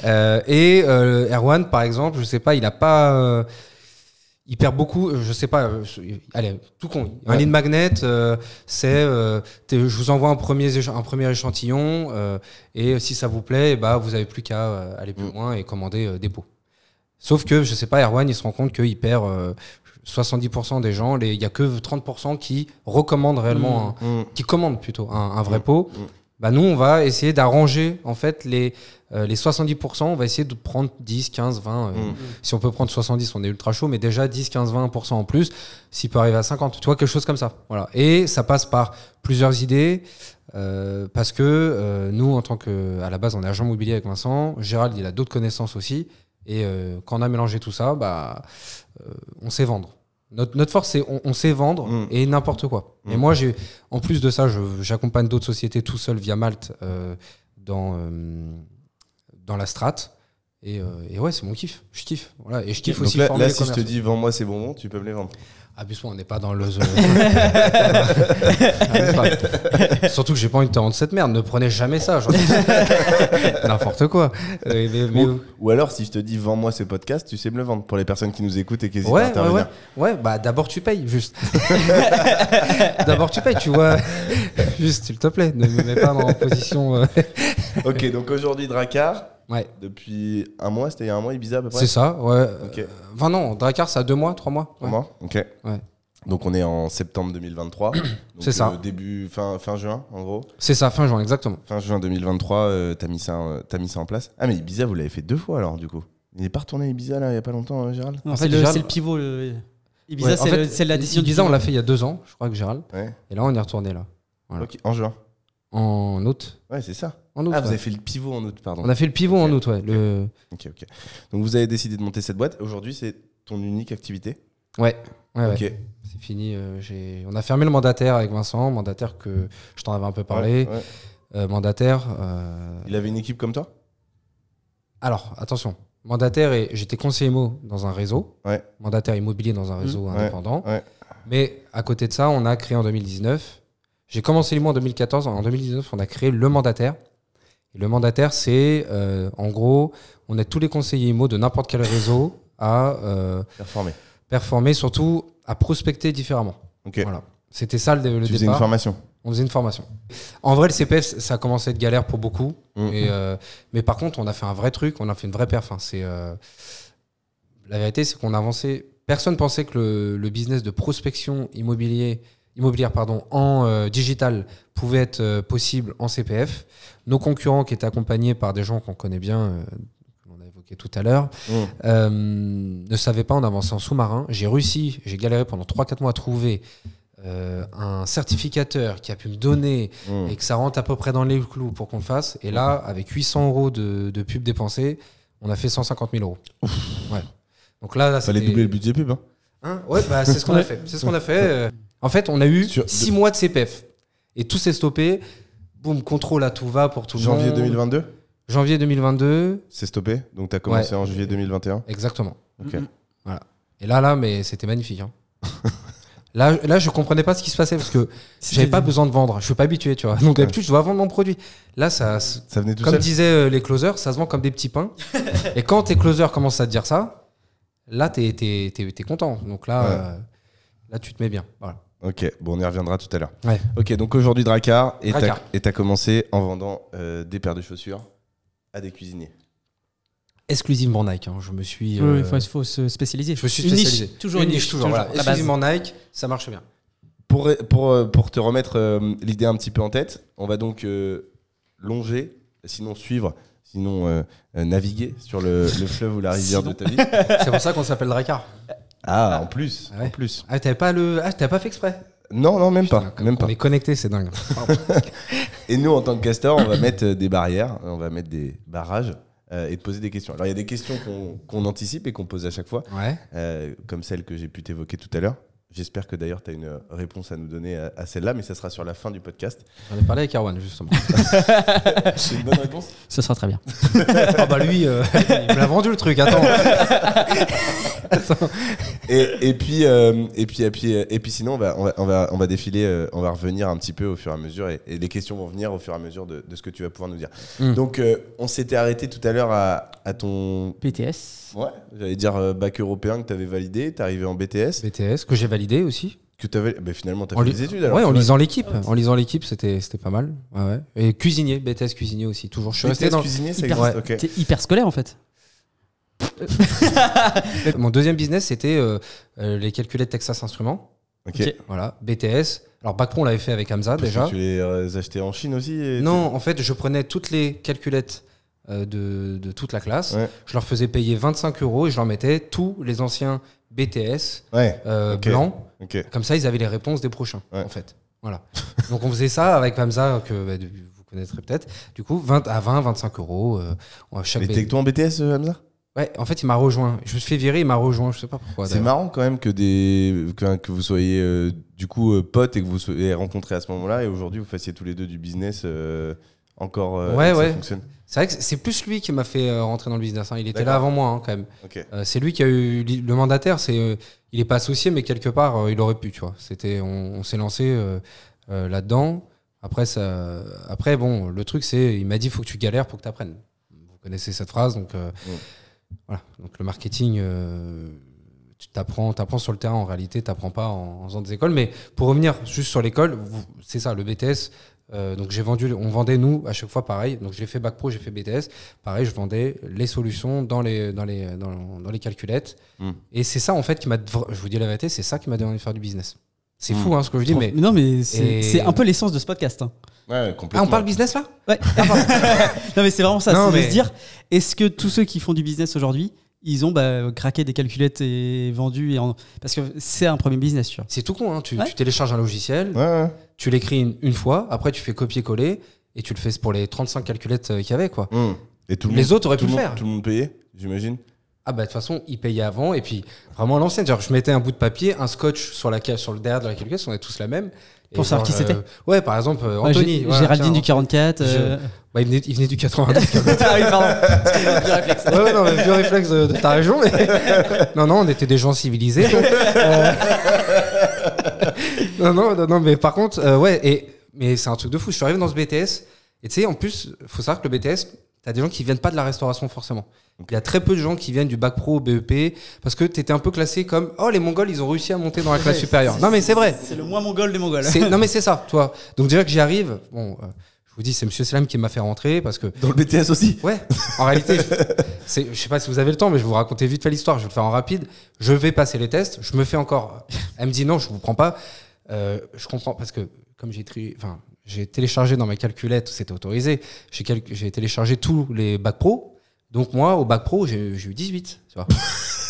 Euh, et euh, Erwan, par exemple, je sais pas, il a pas. euh, il perd beaucoup, je sais pas. euh, allez, tout con. Un Ouais. lead magnet, euh, c'est. euh, je vous envoie un premier, un premier échantillon, euh, et si ça vous plaît, bah, vous avez plus qu'à euh, aller plus Mm. loin et commander euh, des pots. Sauf que, je sais pas, Erwan, il se rend compte qu'il perd. euh, 70% des gens, il y a que 30% qui recommandent réellement un, Mhm. qui commandent plutôt un, un vrai Mm. pot. Bah nous, on va essayer d'arranger en fait les, euh, les 70%. On va essayer de prendre 10, 15, 20. euh, Mm. Si on peut prendre 70, on est ultra chaud, mais déjà 10, 15, 20% en plus. S'il peut arriver à 50, tu vois, quelque chose comme ça. Voilà. Et ça passe par plusieurs idées. euh, parce que euh, nous, en tant que, à la base, on est agent immobilier avec Vincent. Gérald, il a d'autres connaissances aussi. Et euh, quand on a mélangé tout ça, bah, euh, on sait vendre. Notre, notre force, c'est on, on sait vendre Mm. et n'importe quoi. Mm. Et moi, j'ai, en plus de ça, j'accompagne d'autres sociétés tout seul via Malte euh, dans, dans la strat. Et, euh, et ouais, c'est mon kiff. Je kiffe. Voilà. Et je kiffe aussi là, là, si je te dis vends-moi ces bonbons, tu peux me les vendre. Abuse-moi, on n'est pas dans le. Surtout que j'ai pas envie de te rendre cette merde. Ne prenez jamais ça. N'importe quoi. Euh, mais- mais- Ou, ou alors si je te dis vends-moi ce podcast, tu sais me le vendre pour les personnes qui nous écoutent et qui hésitent à Ouais, ouais, intervenir. ouais. Ouais, bah d'abord tu payes, juste. d'abord tu payes, tu vois. Juste, s'il te plaît, ne me mets pas en position. euh, Ok, donc aujourd'hui Dracar, Ouais, depuis un mois, c'était il y a un mois Ibiza à peu près c'est ça, ouais. Ok. Euh, Enfin non, Dracar, ça a deux mois, trois mois. Ouais. mois Ok. Ouais. Donc on est en septembre 2023. Donc, C'est ça. euh, début, fin, fin juin en gros. C'est ça, fin juin, exactement. Fin juin 2023, euh, t'as mis, ça, euh, t'as mis ça en place. Ah mais Ibiza, vous l'avez fait deux fois alors du coup. Il n'est pas retourné à Ibiza là il y a pas longtemps, euh, Gérald En c'est fait, c'est le pivot. le- Ibiza, Ouais, en c'est fait, le- c'est la décision Ibiza, on l'a fait il y a deux ans, je crois que Gérald. Ouais. Et là, on est retourné là. Voilà. Ok, en juin. En août. Ouais, c'est ça. En août. Ah, vous ouais. avez fait le pivot en août, pardon. On a fait le pivot en août, ouais. Le... Ok, ok. Donc vous avez décidé de monter cette boîte. Aujourd'hui, c'est ton unique activité. Ouais. ouais, ouais. Ok. C'est fini. euh, j'ai- on a fermé le mandataire avec Vincent, mandataire que je t'en avais un peu parlé. Ouais. Euh, mandataire. euh, Il avait une équipe comme toi? Alors, attention. Mandataire, et j'étais conseiller IMO dans un réseau. Ouais. Mandataire immobilier dans un réseau Mmh. indépendant. Ouais. Mais à côté de ça, on a créé en 2019. J'ai commencé l'IMO en 2014. En 2019, on a créé le mandataire. Et le mandataire, c'est euh, en gros, on aide tous les conseillers IMO de n'importe quel réseau à euh, Performé. performer, surtout à prospecter différemment. Ok. Voilà. C'était ça le, le tu faisais une départ. formation. On faisait une formation. En vrai, le CPF, ça a commencé à être galère pour beaucoup. Mhm. Et, euh, mais par contre, on a fait un vrai truc, on a fait une vraie perf. hein. C'est, la vérité, c'est qu'on a avancé. Personne pensait que le, le business de prospection immobilier, immobilière pardon, en euh, digital pouvait être euh, possible en CPF. Nos concurrents qui étaient accompagnés par des gens qu'on connaît bien, euh, l'on a évoqué tout à l'heure, Mhm. euh, ne savaient pas, on avançait en sous-marin. J'ai réussi, j'ai galéré pendant 3-4 mois à trouver euh, un certificateur qui a pu me donner Mmh. et que ça rentre à peu près dans les clous pour qu'on le fasse. Et là, avec 800 euros de, de pub dépensés, on a fait 150 000 euros. Ouais. Donc là, là Fallait doubler le budget pub. Hein. Hein? Ouais, bah, c'est ce qu'on a fait. C'est ce qu'on a fait. En fait, on a eu Sur- 6 mois de CPF. Et tout s'est stoppé. Boum, contrôle à tout va pour tout le monde. Janvier 2022, Janvier 2022. c'est stoppé. Donc, tu as commencé en juillet 2021. Exactement. Ok. Et là, là, mais c'était magnifique. hein. là, là, je comprenais pas ce qui se passait parce que j'avais pas besoin de vendre. Je suis pas habitué, tu vois. Donc d'habitude, je dois vendre mon produit. Là, ça, venait tout comme seul disaient euh, les closers, ça se vend comme des petits pains. Et quand tes closers commencent à te dire ça, là, t'es es, t'es content. Donc là, Ouais. euh, là, tu te mets bien. Voilà. Ok, bon, on y reviendra tout à l'heure. Ouais. Ok, donc aujourd'hui, Dracar, et et t'as commencé en vendant euh, des paires de chaussures à des cuisiniers. Exclusivement Nike. hein. Je me suis. Oui, euh, il faut, faut se spécialiser. je me suis Une niche, spécialisé. toujours une niche, toujours. voilà. Exclusivement Nike, ça marche bien. Pour, pour, euh, pour te remettre euh, l'idée un petit peu en tête, on va donc euh, longer, sinon suivre, sinon naviguer sur le, le fleuve ou la rivière Sinon. de ta vie. C'est pour ça qu'on s'appelle Dracar. Ah, en plus, Ah ouais. en plus. Ah, t'avais pas le. Ah, t'avais pas fait exprès. Non, non, même pas, même on pas. est connecté, c'est dingue. Et nous, en tant que castor, on va mettre euh, des barrières, on va mettre des barrages euh, et te poser des questions. Alors, il y a des questions qu'on anticipe et qu'on pose à chaque fois, Ouais. euh, comme celle que j'ai pu t'évoquer tout à l'heure. J'espère que d'ailleurs, tu as une réponse à nous donner à, à celle-là, mais ça sera sur la fin du podcast. J'en ai parlé avec Erwan, justement. C'est une bonne réponse Ce sera très bien. ah bah lui, euh, il me l'a vendu le truc, attends. et, et puis, euh, et puis, et puis, et puis, sinon, on va, on va, on va, on va défiler, euh, on va revenir un petit peu au fur et à mesure, et, et les questions vont venir au fur et à mesure de, de ce que tu vas pouvoir nous dire. Mm. Donc, on s'était arrêté tout à l'heure à, à ton, PTS. ouais, j'allais dire bac européen que tu avais validé, tu arrivé en BTS, BTS, que j'ai validé aussi. que tu avais, bah, finalement, tu as En fait des études alors. ouais, en lisant l'équipe. En lisant l'équipe, c'était c'était pas mal. Ouais, ouais. Et cuisinier, BTS cuisinier aussi, toujours. Je suis resté BTS dans. cuisinier, ça Hyper- existe, ok. T'es hyper scolaire en fait. Mon deuxième business, c'était euh, euh, les calculettes Texas Instruments. Ok. Ok. Voilà, BTS. Alors, Bac Pro, on l'avait fait avec Hamza Parce que déjà. Tu les euh, achetais en Chine aussi et Non, en fait, je prenais toutes les calculettes de, de toute la classe. Ouais. Je leur faisais payer 25 euros et je leur mettais tous les anciens BTS Ouais, euh, Ok. blancs. ok. Comme ça, ils avaient les réponses des prochains, Ouais. en fait. Voilà. Donc, on faisait ça avec Hamza, que bah, vous connaîtrez peut-être. Du coup, 20 à 20, 25 euros. euh, chaque Mais t'es toi en BTS, euh, Hamza? Ouais, en fait, il m'a rejoint. Je me suis fait virer, il m'a rejoint. Je sais pas pourquoi. C'est marrant quand même que, des, que, que vous soyez euh, du coup potes et que vous soyez rencontrés à ce moment-là et aujourd'hui vous fassiez tous les deux du business encore euh, Ouais, ça fonctionne. C'est vrai que c'est plus lui qui m'a fait euh, rentrer dans le business. hein. Il était là avant moi, hein, quand même. Euh, c'est lui qui a eu le mandataire. C'est, euh, il est pas associé, mais quelque part, euh, il aurait pu, tu vois. C'était, on, on s'est lancé là-dedans. Après, ça, après, bon, le truc, c'est, il m'a dit, faut que tu galères pour que tu apprennes. Vous connaissez cette phrase, donc Mm. voilà. Donc le marketing, tu t'apprends, t'apprends sur le terrain. En réalité, t'apprends pas en, en faisant des écoles. Mais pour revenir juste sur l'école, c'est ça, le BTS. Euh, donc j'ai vendu, on vendait nous à chaque fois pareil. Donc j'ai fait bac pro, j'ai fait BTS. Pareil, je vendais les solutions dans les dans les dans, dans les calculettes. Mm. Et c'est ça en fait qui m'a, je vous dis la vérité, c'est ça qui m'a donné envie de faire du business. C'est Mm. fou hein, ce que je dis, mais non, mais c'est Et- un peu l'essence de ce podcast. hein. Ouais, ah, complètement. on parle business là? Ouais. non, mais c'est vraiment ça. Non, C'est de se dire, est-ce que tous ceux qui font du business aujourd'hui, ils ont bah, craqué des calculettes et vendu et en... Parce que c'est un premier business, tu vois. C'est tout con. Hein. Tu, Ouais. tu télécharges un logiciel, Ouais, ouais. tu l'écris une, une fois, après tu fais copier-coller et tu le fais pour les 35 calculettes euh, qu'il y avait quoi. Hum. Et tout le Les monde, autres auraient tout pu le monde, faire. Tout le monde payait, j'imagine. Ah bah de toute façon, ils payaient avant et puis vraiment à l'ancienne. Genre je mettais un bout de papier, un scotch sur la sur le derrière de la calculette, on est tous la même. Pour savoir qui c'était euh, Ouais, par exemple euh, Ouais, Anthony. Géraldine tiens, du 44. euh, Bah, il, venait, il venait du 89. ah oui, pardon. Excuse-moi, vieux réflexe. ouais, ouais, non, vieux réflexe de, de ta région. mais- non, non, on était des gens civilisés. euh, non, non, non, mais par contre, euh, ouais, et, mais c'est un truc de fou. Je suis arrivé dans ce BTS, et tu sais, en plus, faut savoir que le BTS, t'as des gens qui viennent pas de la restauration forcément. Il y a très peu de gens qui viennent du bac pro au BEP parce que t'étais un peu classé comme oh les Mongols ils ont réussi à monter dans la classe supérieure. Non mais c'est vrai. C'est le moins mongol des mongols. Non mais c'est ça, toi. Donc déjà que j'y arrive, bon, euh, vous dis c'est Monsieur Salam qui m'a fait rentrer parce que Dans le BTS aussi Ouais, en réalité, je, je sais pas si vous avez le temps, mais je vais vous raconter vite fait l'histoire. Je vais le faire en rapide. Je vais passer les tests. Je me fais encore. Elle me dit non, je vous prends pas. Euh, je comprends parce que comme j'ai tri- enfin, j'ai téléchargé dans ma calculette, c'était autorisé. J'ai téléchargé tous les bacs pro. Donc moi, au bac pro, j'ai j'ai eu 18. Tu vois.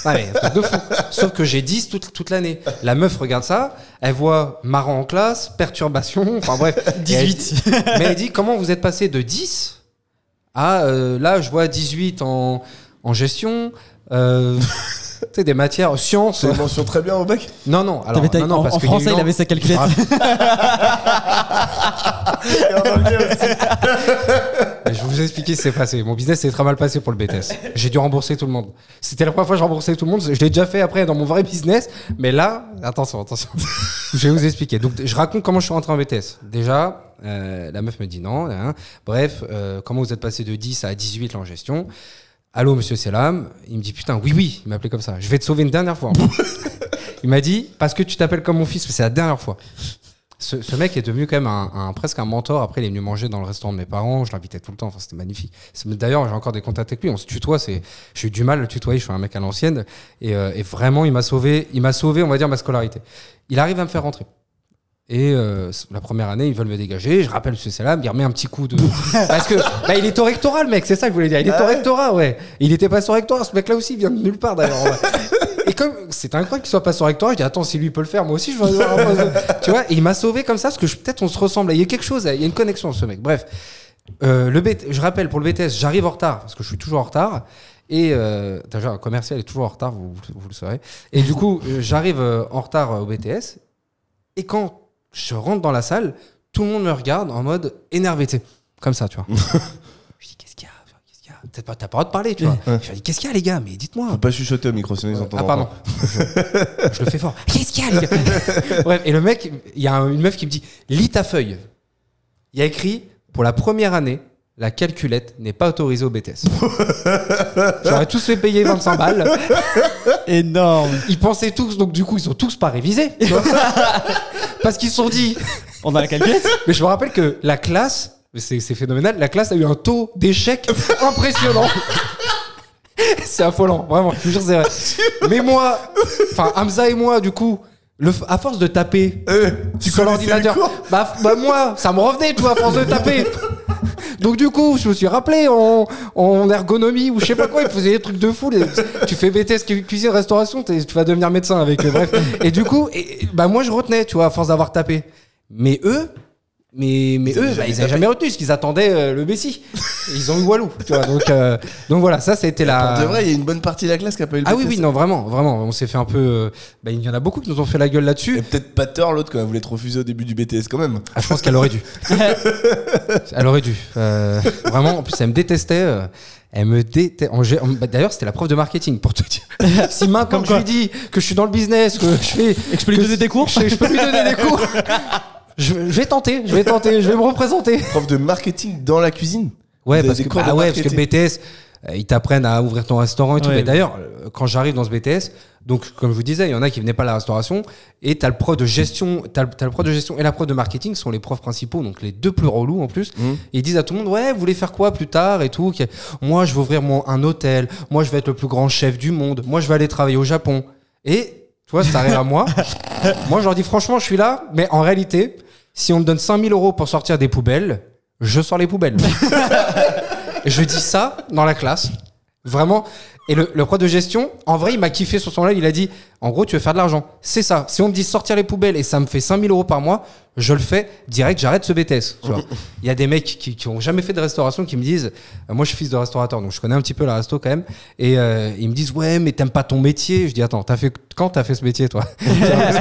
Ah ouais, un truc de fou. Sauf que j'ai 10 toute, toute l'année. La meuf regarde ça, elle voit marrant en classe, perturbation, enfin bref. Et elle- 18. mais elle dit comment vous êtes passé de 10 à euh, là je vois 18 en, en gestion. Euh, tu sais, des matières, sciences. C'est une mention très bien au bac Non, non, alors, T'avais ta- non, non, en, parce en qu'il y a eu français, une il avait sa calculette. Et en anglais aussi. Vous expliquer ce qui s'est passé. Mon business s'est très mal passé pour le BTS. J'ai dû rembourser tout le monde. C'était la première fois que je remboursais tout le monde. Je l'ai déjà fait après dans mon vrai business. Mais là, attention, attention. je vais vous expliquer. Donc, je raconte comment je suis rentré en BTS. Déjà, euh, la meuf me dit non. hein. Bref, euh, comment vous êtes passé de 10 à 18 là en gestion? Allô, monsieur Selam. Il me dit putain, oui, oui. Il m'appelait comme ça. Je vais te sauver une dernière fois. il m'a dit parce que tu t'appelles comme mon fils, mais c'est la dernière fois. Ce, ce mec est devenu quand même un, un- presque un mentor. Après, il est venu manger dans le restaurant de mes parents. Je l'invitais tout le temps. Enfin, c'était magnifique. D'ailleurs, j'ai encore des contacts avec lui. On se tutoie. C'est, j'ai eu du mal à le tutoyer. Je suis un mec à l'ancienne. Et, euh, et vraiment, il m'a sauvé. Il m'a sauvé, on va dire, ma scolarité. Il arrive à me faire rentrer. Et euh, la première année, ils veulent me dégager. Je rappelle ce Salam, il remet un petit coup de. Parce que bah, il est au rectorat, le mec, c'est ça que je voulais dire. Il est au ouais rectorat, ouais. Il était pas au rectorat, ce mec-là aussi, il vient de nulle part d'ailleurs. Comme c'est incroyable qu'il soit pas au rectorat, je dis attends, si lui peut le faire, moi aussi je vais avoir un Tu vois, et il m'a sauvé comme ça parce que peut-être on se ressemble. Il y a quelque chose, il y a une connexion, ce mec. Bref, Euh, le BT je rappelle pour le BTS, j'arrive en retard parce que je suis toujours en retard. Et euh, déjà, un commercial est toujours en retard, vous, vous le saurez. Et du coup, euh, j'arrive euh, en retard euh, au BTS. Et quand je rentre dans la salle, tout le monde me regarde en mode énervé, comme ça, tu vois. je dis, qu'est-ce qu'il y a Qu'est-ce qu'il y a T'as pas, t'as pas le droit de parler, tu vois. Je lui dis, qu'est-ce qu'il y a, les gars? Mais dites-moi. Faut pas chuchoter au micro, sinon ils entendent. Ah, pardon. Je, le fais fort. Qu'est-ce qu'il y a, les gars? Bref, et le mec, il y a un- une meuf qui me dit, lis ta feuille. Il y a écrit, pour la première année, la calculette n'est pas autorisée au BTS. J'aurais tous fait payer 25 balles. Énorme. Ils pensaient tous, donc du coup, ils sont tous pas révisés. vois. Parce qu'ils se sont dit. On a la calculette Mais je me rappelle que la classe, c'est phénoménal, la classe a eu un taux d'échec impressionnant. c'est affolant, vraiment, je jure, c'est vrai. Mais moi, enfin, Hamza et moi, du coup, le, à force de taper Euh, tu sur l'ordinateur, bah, bah, moi, ça me revenait, tu vois, à force de taper. Donc du coup, je me suis rappelé en, en ergonomie ou je sais pas quoi, ils faisaient des trucs de fou. les- tu fais BTS cu- cuisine restauration, tu vas devenir médecin avec eux. Bref. Et du coup, et- bah moi je retenais, tu vois, à force d'avoir tapé. Mais eux, mais, mais Ils eux, bah, jamais ils avaient tapé. jamais retenu, parce qu'ils attendaient euh, le Messi. Ils ont eu Walou, tu vois. Donc, euh, donc voilà, ça c'était la. Pour de vrai, il y a une bonne partie de la classe qui a pas eu le ah oui, BTS. oui, non, vraiment, vraiment. On s'est fait un peu. euh, bah, il y en a beaucoup qui nous ont fait la gueule là-dessus. Et peut-être pas tort l'autre quand elle voulait te refuser au début du BTS quand même. Ah, je pense qu'elle aurait dû. elle aurait dû. Euh, vraiment, en plus, elle me détestait. euh, Elle me détestait. En gé- en- bah, D'ailleurs, c'était la prof de marketing, pour te dire. Si maintenant Comme que je quoi. lui dis que je suis dans le business, que je fais. Et que je peux lui donner des cours Je, je peux lui donner des cours. Je, je vais tenter, je vais tenter, je vais me représenter. Prof de marketing dans la cuisine. Ouais, parce que, bah ouais, parce que marketing. BTS, euh, ils t'apprennent à ouvrir ton restaurant et tout. Ouais, Mais d'ailleurs, euh, quand j'arrive dans ce BTS, donc comme je vous disais, il y en a qui venaient pas à la restauration, et t'as le prof de gestion, t'as le, prof de gestion et la prof de marketing sont les profs principaux, donc les deux plus relous en plus. Et ils disent à tout le monde, ouais, vous voulez faire quoi plus tard et tout. Moi, je vais ouvrir mon, un hôtel. Moi, je vais être le plus grand chef du monde. Moi, je vais aller travailler au Japon. Et tu vois, ça arrive à moi. moi, je leur dis franchement, je suis là, mais en réalité, si on me donne 5000 euros pour sortir des poubelles, je sors les poubelles. Je dis ça dans la classe. Vraiment. Et le, le prof de gestion, en vrai, il m'a kiffé sur son live. Il a dit En gros, tu veux faire de l'argent. C'est ça. Si on me dit sortir les poubelles et ça me fait 5000 euros par mois, je le fais direct, j'arrête ce BTS. Il y a des mecs qui, qui ont jamais fait de restauration qui me disent euh, Moi, je suis fils de restaurateur, donc je connais un petit peu la resto quand même. Et euh, ils me disent Ouais, mais t'aimes pas ton métier. Je dis Attends, t'as fait, quand t'as fait ce métier, toi? Parce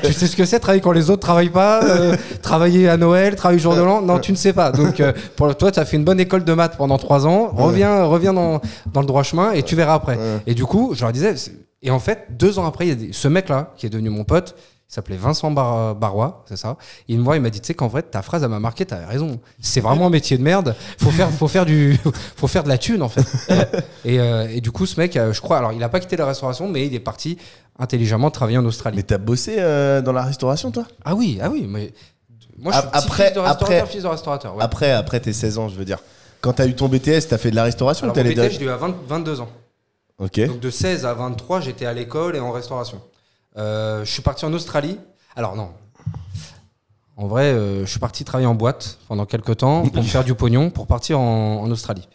que Tu sais ce que c'est, travailler quand les autres travaillent pas euh, Travailler à Noël, travailler jour de l'an? Non, tu ne sais pas. Donc, euh, pour toi, tu as fait une bonne école de maths pendant trois ans. Reviens, reviens dans, dans le droit chemin et tu verras après. Et du coup, je leur disais, et en fait, deux ans après, il y a des- ce mec-là, qui est devenu mon pote, il s'appelait Vincent Bar- Barrois, c'est ça. Il me voit, il m'a dit, tu sais qu'en vrai, ta phrase, elle m'a marqué, t'avais raison. C'est vraiment un métier de merde. Faut faire, faut faire du, faut faire de la thune, en fait. et, euh, et du coup, ce mec, euh, je crois, alors, il a pas quitté la restauration, mais il est parti intelligemment travailler en Australie. Mais t'as bossé euh, dans la restauration toi? Ah oui, ah oui, mais moi, je suis après- fils de restaurateur, après- fils de restaurateur. ouais. Après, après tes 16 ans, je veux dire. Quand t'as eu ton BTS, t'as fait de la restauration Alors, ou t'es mon BTS, je l'ai eu à 20 22 ans. Ok. Donc de 16 à 23, j'étais à l'école et en restauration. Euh, je suis parti en Australie. Alors non. En vrai, euh, je suis parti travailler en boîte pendant quelques temps pour faire du pognon pour partir en Australie.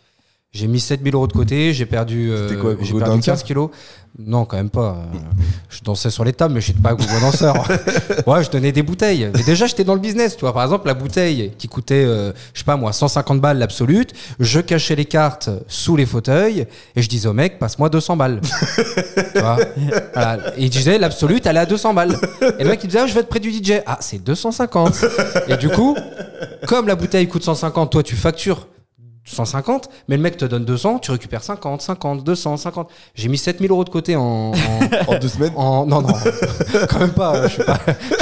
J'ai mis 7000 euros de côté, j'ai perdu, euh, quoi, j'ai perdu dancer 15 kilos. Non, quand même pas. euh, je dansais sur les tables, mais je n'étais pas un gogo danseur. ouais, je donnais des bouteilles. Mais déjà, j'étais dans le business. Tu vois, par exemple, la bouteille qui coûtait, euh, je sais pas moi, 150 balles l'absolute, je cachais les cartes sous les fauteuils et je disais au mec, passe-moi 200 balles. tu vois Voilà. Et il disait, l'absolute, elle est à 200 balles. Et le mec, il disait, ah, je vais être près du DJ. Ah, c'est 250. Et du coup, comme la bouteille coûte 150, toi, tu factures 150, mais le mec te donne 200, tu récupères 50, 50, 200, 50. J'ai mis 7000 euros de côté en. en- En deux semaines en- non, non, quand même pas. Je suis pas,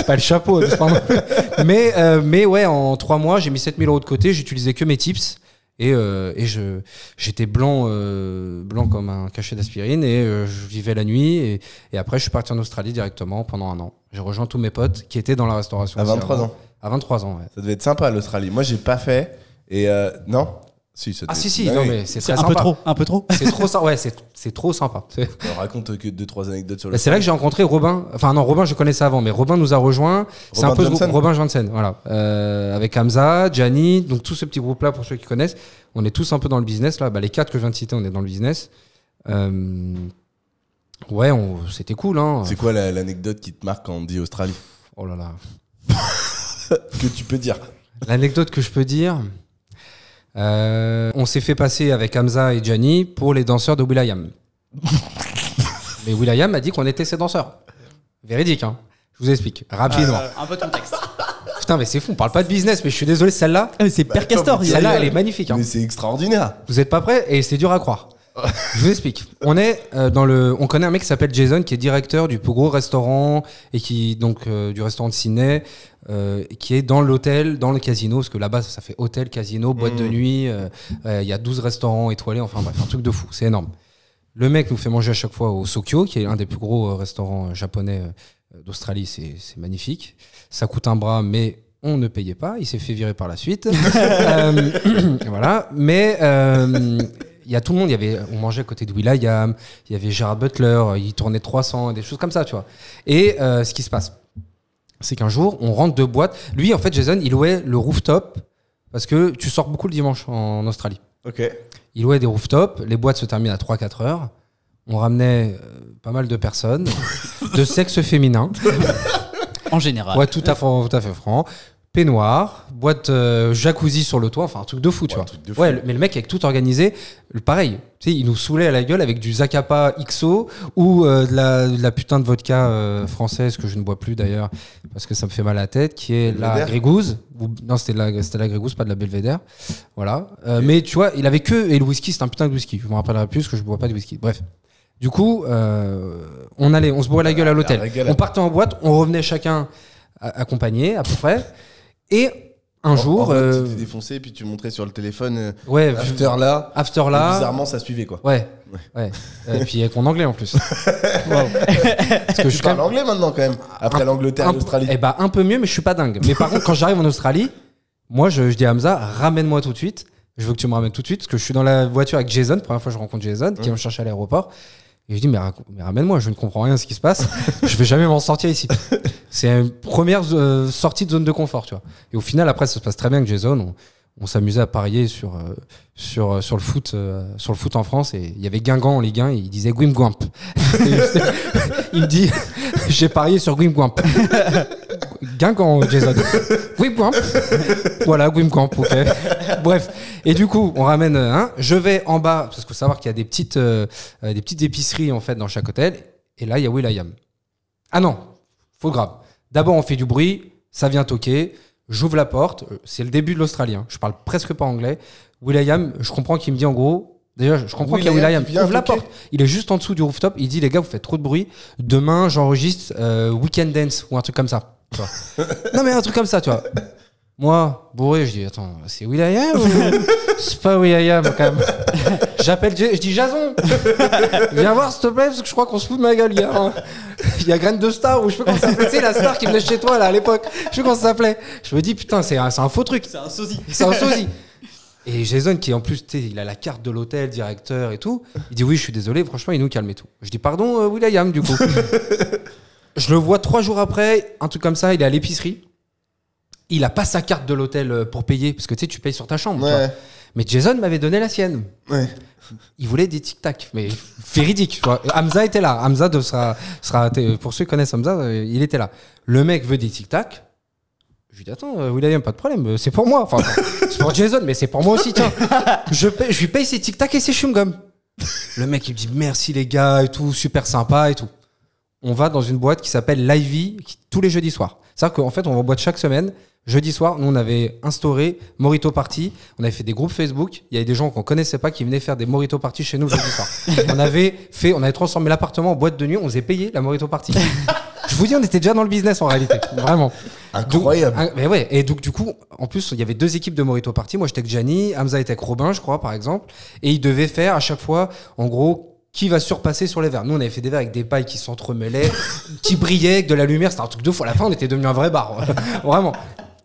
pas le chapeau. Mais, euh, mais ouais, en trois mois, j'ai mis 7000 euros de côté. J'utilisais que mes tips. Et, euh, et je, j'étais blanc, euh, blanc comme un cachet d'aspirine. Et euh, je vivais la nuit. Et, et après, je suis parti en Australie directement pendant un an. J'ai rejoint tous mes potes qui étaient dans la restauration. À aussi 23 avant. ans. À 23 ans, ouais. Ça devait être sympa l'Australie. Moi, j'ai pas fait. Et euh, non? Si, ça Ah si, si, Ouais, non, mais c'est C'est très un peu trop, un peu trop. C'est trop sympa. Ouais, c'est, c'est trop sympa. Raconte que deux trois anecdotes sur Bah, le. C'est là que j'ai rencontré Robin. Enfin non, Robin je connaissais avant, mais Robin nous a rejoint. C'est un peu ce Johnson. groupe- Robin Janssen, voilà, Euh, avec Hamza, Gianni, donc tout ce petit groupe-là pour ceux qui connaissent. On est tous un peu dans le business là. Bah, les quatre que je viens de citer, on est dans le business. Euh, Ouais, on... c'était cool. Hein. C'est quoi la- l'anecdote qui te marque quand on dit Australie? Oh là là. Que tu peux dire L'anecdote que je peux dire. Euh, on s'est fait passer avec Hamza et Gianni pour les danseurs de Will.i.am. Mais Will.i.am m'a dit qu'on était ses danseurs. Véridique, hein. Je vous explique rapidement. Un peu de contexte. Putain, mais c'est fou, on parle pas de business, mais je suis désolé, celle-là, c'est Père Castor. a- celle-là, elle est magnifique. hein. Mais c'est extraordinaire. Vous êtes pas prêts et c'est dur à croire. Je vous explique. On est euh, dans le, on connaît un mec qui s'appelle Jason, qui est directeur du plus gros restaurant et qui donc euh, du restaurant de Sydney, euh, qui est dans l'hôtel, dans le casino, parce que là-bas ça fait hôtel, casino, boîte de Mhm. nuit. Il y a 12 restaurants étoilés, enfin bref, un truc de fou, c'est énorme. Le mec nous fait manger à chaque fois au Sokyo, qui est un des plus gros restaurants japonais d'Australie. C'est magnifique. Ça coûte un bras, mais on ne payait pas. Il s'est fait virer par la suite. Voilà. Mais il y a tout le monde. Il y avait, on mangeait à côté de Will.i.am. Il y avait Gerard Butler. Il tournait 300, des choses comme ça, tu vois. Et euh, ce qui se passe, c'est qu'un jour, on rentre deux boîtes. Lui, en fait, Jason, il louait le rooftop parce que tu sors beaucoup le dimanche en Australie. Ok. Il louait des rooftops, les boîtes se terminent à 3-4 heures. On ramenait euh, pas mal de personnes, de sexe féminin, En général. être tout à fait, tout à fait franc. Peignoir, boîte euh, jacuzzi sur le toit, enfin un truc de fou, tu Ouais, vois. de fou. Ouais, le- mais le mec avec tout organisé, pareil, tu sais, il nous saoulait à la gueule avec du Zacapa XO ou euh, de, la, de la putain de vodka euh, française que je ne bois plus d'ailleurs parce que ça me fait mal à la tête, qui est la Grégouze. Ou- Non, c'était la, la Grégouze, pas de la Belvédère. Voilà. Mais tu vois, il avait que. Et le whisky, c'est un putain de whisky. Je me rappellerai plus parce que je bois pas de whisky. Bref. Du coup, on allait, on se boit la gueule à l'hôtel. On partait en boîte, on revenait chacun accompagné à peu près. Et un jour, En mode, euh, tu t'es défoncé, puis tu montrais sur le téléphone. euh, ouais, After là. after là, bizarrement, ça suivait quoi. ouais, ouais. Et puis avec mon anglais en plus. Parce que je Tu suis quand parles même anglais maintenant quand même. Après l'Angleterre et l'Australie. eh ben, un peu mieux, mais je suis pas dingue. Mais par contre, quand j'arrive en Australie, moi, je, je dis à Hamza, ramène-moi tout de suite. Je veux que tu me ramènes tout de suite, parce que je suis dans la voiture avec Jason. Première fois, que je rencontre Jason, qui va me chercher à l'aéroport. Et je dis, mais ramène-moi, je ne comprends rien à ce qui se passe. je vais jamais m'en sortir ici. C'est une première euh, sortie de zone de confort, tu vois. Et au final, après, ça se passe très bien avec Jason. On, s'amusait à parier sur, euh, sur, euh, sur, le foot, sur le foot en France. Et il y avait Guingamp en Ligue 1, et il disait Gwim Gwamp. il me dit, j'ai parié sur Gwim Gwamp. Guingamp, Jason. Gwim Gwamp. Voilà, Gwim Gwamp, ok. Bref. Et du coup, on ramène un. Je vais en bas, parce qu'il faut savoir qu'il y a des petites, des petites épiceries en fait dans chaque hôtel. Et là, il y a Will.i.am. Ah non, faut grave. D'abord, on fait du bruit, ça vient toquer. J'ouvre la porte, euh, c'est le début de l'australien. Je parle presque pas anglais. Will.i.am, je comprends qu'il me dit en gros. Déjà, je comprends qu'il y a Will.i.am Ouvre la porte. Il est juste en dessous du rooftop. Il dit les gars, vous faites trop de bruit. Demain, j'enregistre euh, Weekend Dance ou un truc comme ça. non mais un truc comme ça, tu vois. Moi, bourré, je dis attends, c'est Will.i.am ou c'est pas Will.i.am quand même. J'appelle, Ja- je dis Jason, viens voir s'il te plaît parce que je crois qu'on se fout de ma gueule, hein. Il y a Graine de Star ou je sais pas comment ça s'appelait, tu sais la star qui venait chez toi là à l'époque. Je sais comment ça s'appelait. Je me dis putain, c'est un, faux truc. C'est un sosie. C'est un sosie. Et Jason, qui en plus, il a la carte de l'hôtel, directeur et tout, il dit oui, je suis désolé, franchement, il nous calme et tout. Je dis pardon, euh, Will.i.am, du coup. je le vois trois jours après, un truc comme ça, il est à l'épicerie. Il a pas sa carte de l'hôtel euh, pour payer, parce que tu sais, tu payes sur ta chambre. Mais Jason m'avait donné la sienne. Ouais. Il voulait des tic-tac, mais véridique. Hamza était là. Hamza de, sera, sera, pour ceux qui connaissent Hamza, euh, il était là. Le mec veut des tic-tac. Je lui dis attends, euh, William, pas de problème, c'est pour moi. Enfin, c'est pour Jason, mais c'est pour moi aussi. Tiens, je, paye- je lui paye ses tic-tac et ses chewing-gum. Le mec, il me dit merci les gars et tout, super sympa et tout. On va dans une boîte qui s'appelle Livey tous les jeudis soirs. C'est-à-dire qu'en fait, on va en boîte chaque semaine. Jeudi soir, nous, on avait instauré Morito Party. On avait fait des groupes Facebook. Il y avait des gens qu'on connaissait pas qui venaient faire des Morito Party chez nous le jeudi soir. on avait fait, on avait transformé l'appartement en boîte de nuit. On faisait payer la Morito Party. Je vous dis, on était déjà dans le business en réalité. Vraiment. Incroyable. Donc, mais ouais, et donc du coup, en plus, il y avait deux équipes de Morito Party. Moi, j'étais avec Gianni, Hamza était avec Robin, je crois, par exemple. Et ils devaient faire à chaque fois, en gros, qui va surpasser sur les verres. Nous, on avait fait des verres avec des pailles qui s'entremêlaient, qui brillaient, avec de la lumière. C'était un truc de fou. À la fin, on était devenu un vrai bar. Vraiment.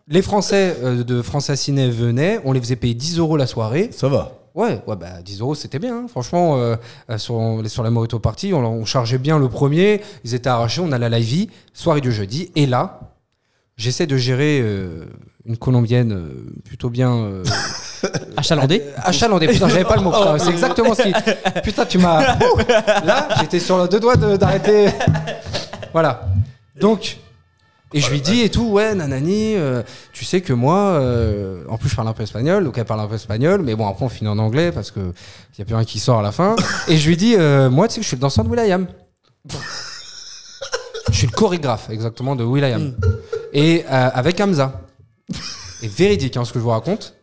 Les Français euh, de France Ciné venaient, on les faisait payer 10 euros la soirée. Ça va. Ouais, ouais, bah 10 euros c'était bien. hein. Franchement, euh, euh, sur, sur la Morito Party, on, on chargeait bien le premier. Ils étaient arrachés. On a la live soirée du jeudi. Et là, j'essaie de gérer euh, une colombienne euh, plutôt bien. euh, Achalandé euh, achalandée. Putain, j'avais pas le mot. putain, c'est exactement ce qui. Putain, tu m'as. Ouh Là, j'étais sur le deux doigts de- d'arrêter. Voilà. Donc. Et je lui dis et tout, ouais, nanani, euh, tu sais que moi, euh, en plus je parle un peu espagnol, donc elle parle un peu espagnol, mais bon, après on finit en anglais parce que y a plus rien qui sort à la fin. Et je lui dis, euh, moi, tu sais que je suis le danseur de Will.i.am. je suis le chorégraphe, exactement, de Will.i.am. Et euh, avec Hamza. Et véridique, hein, ce que je vous raconte.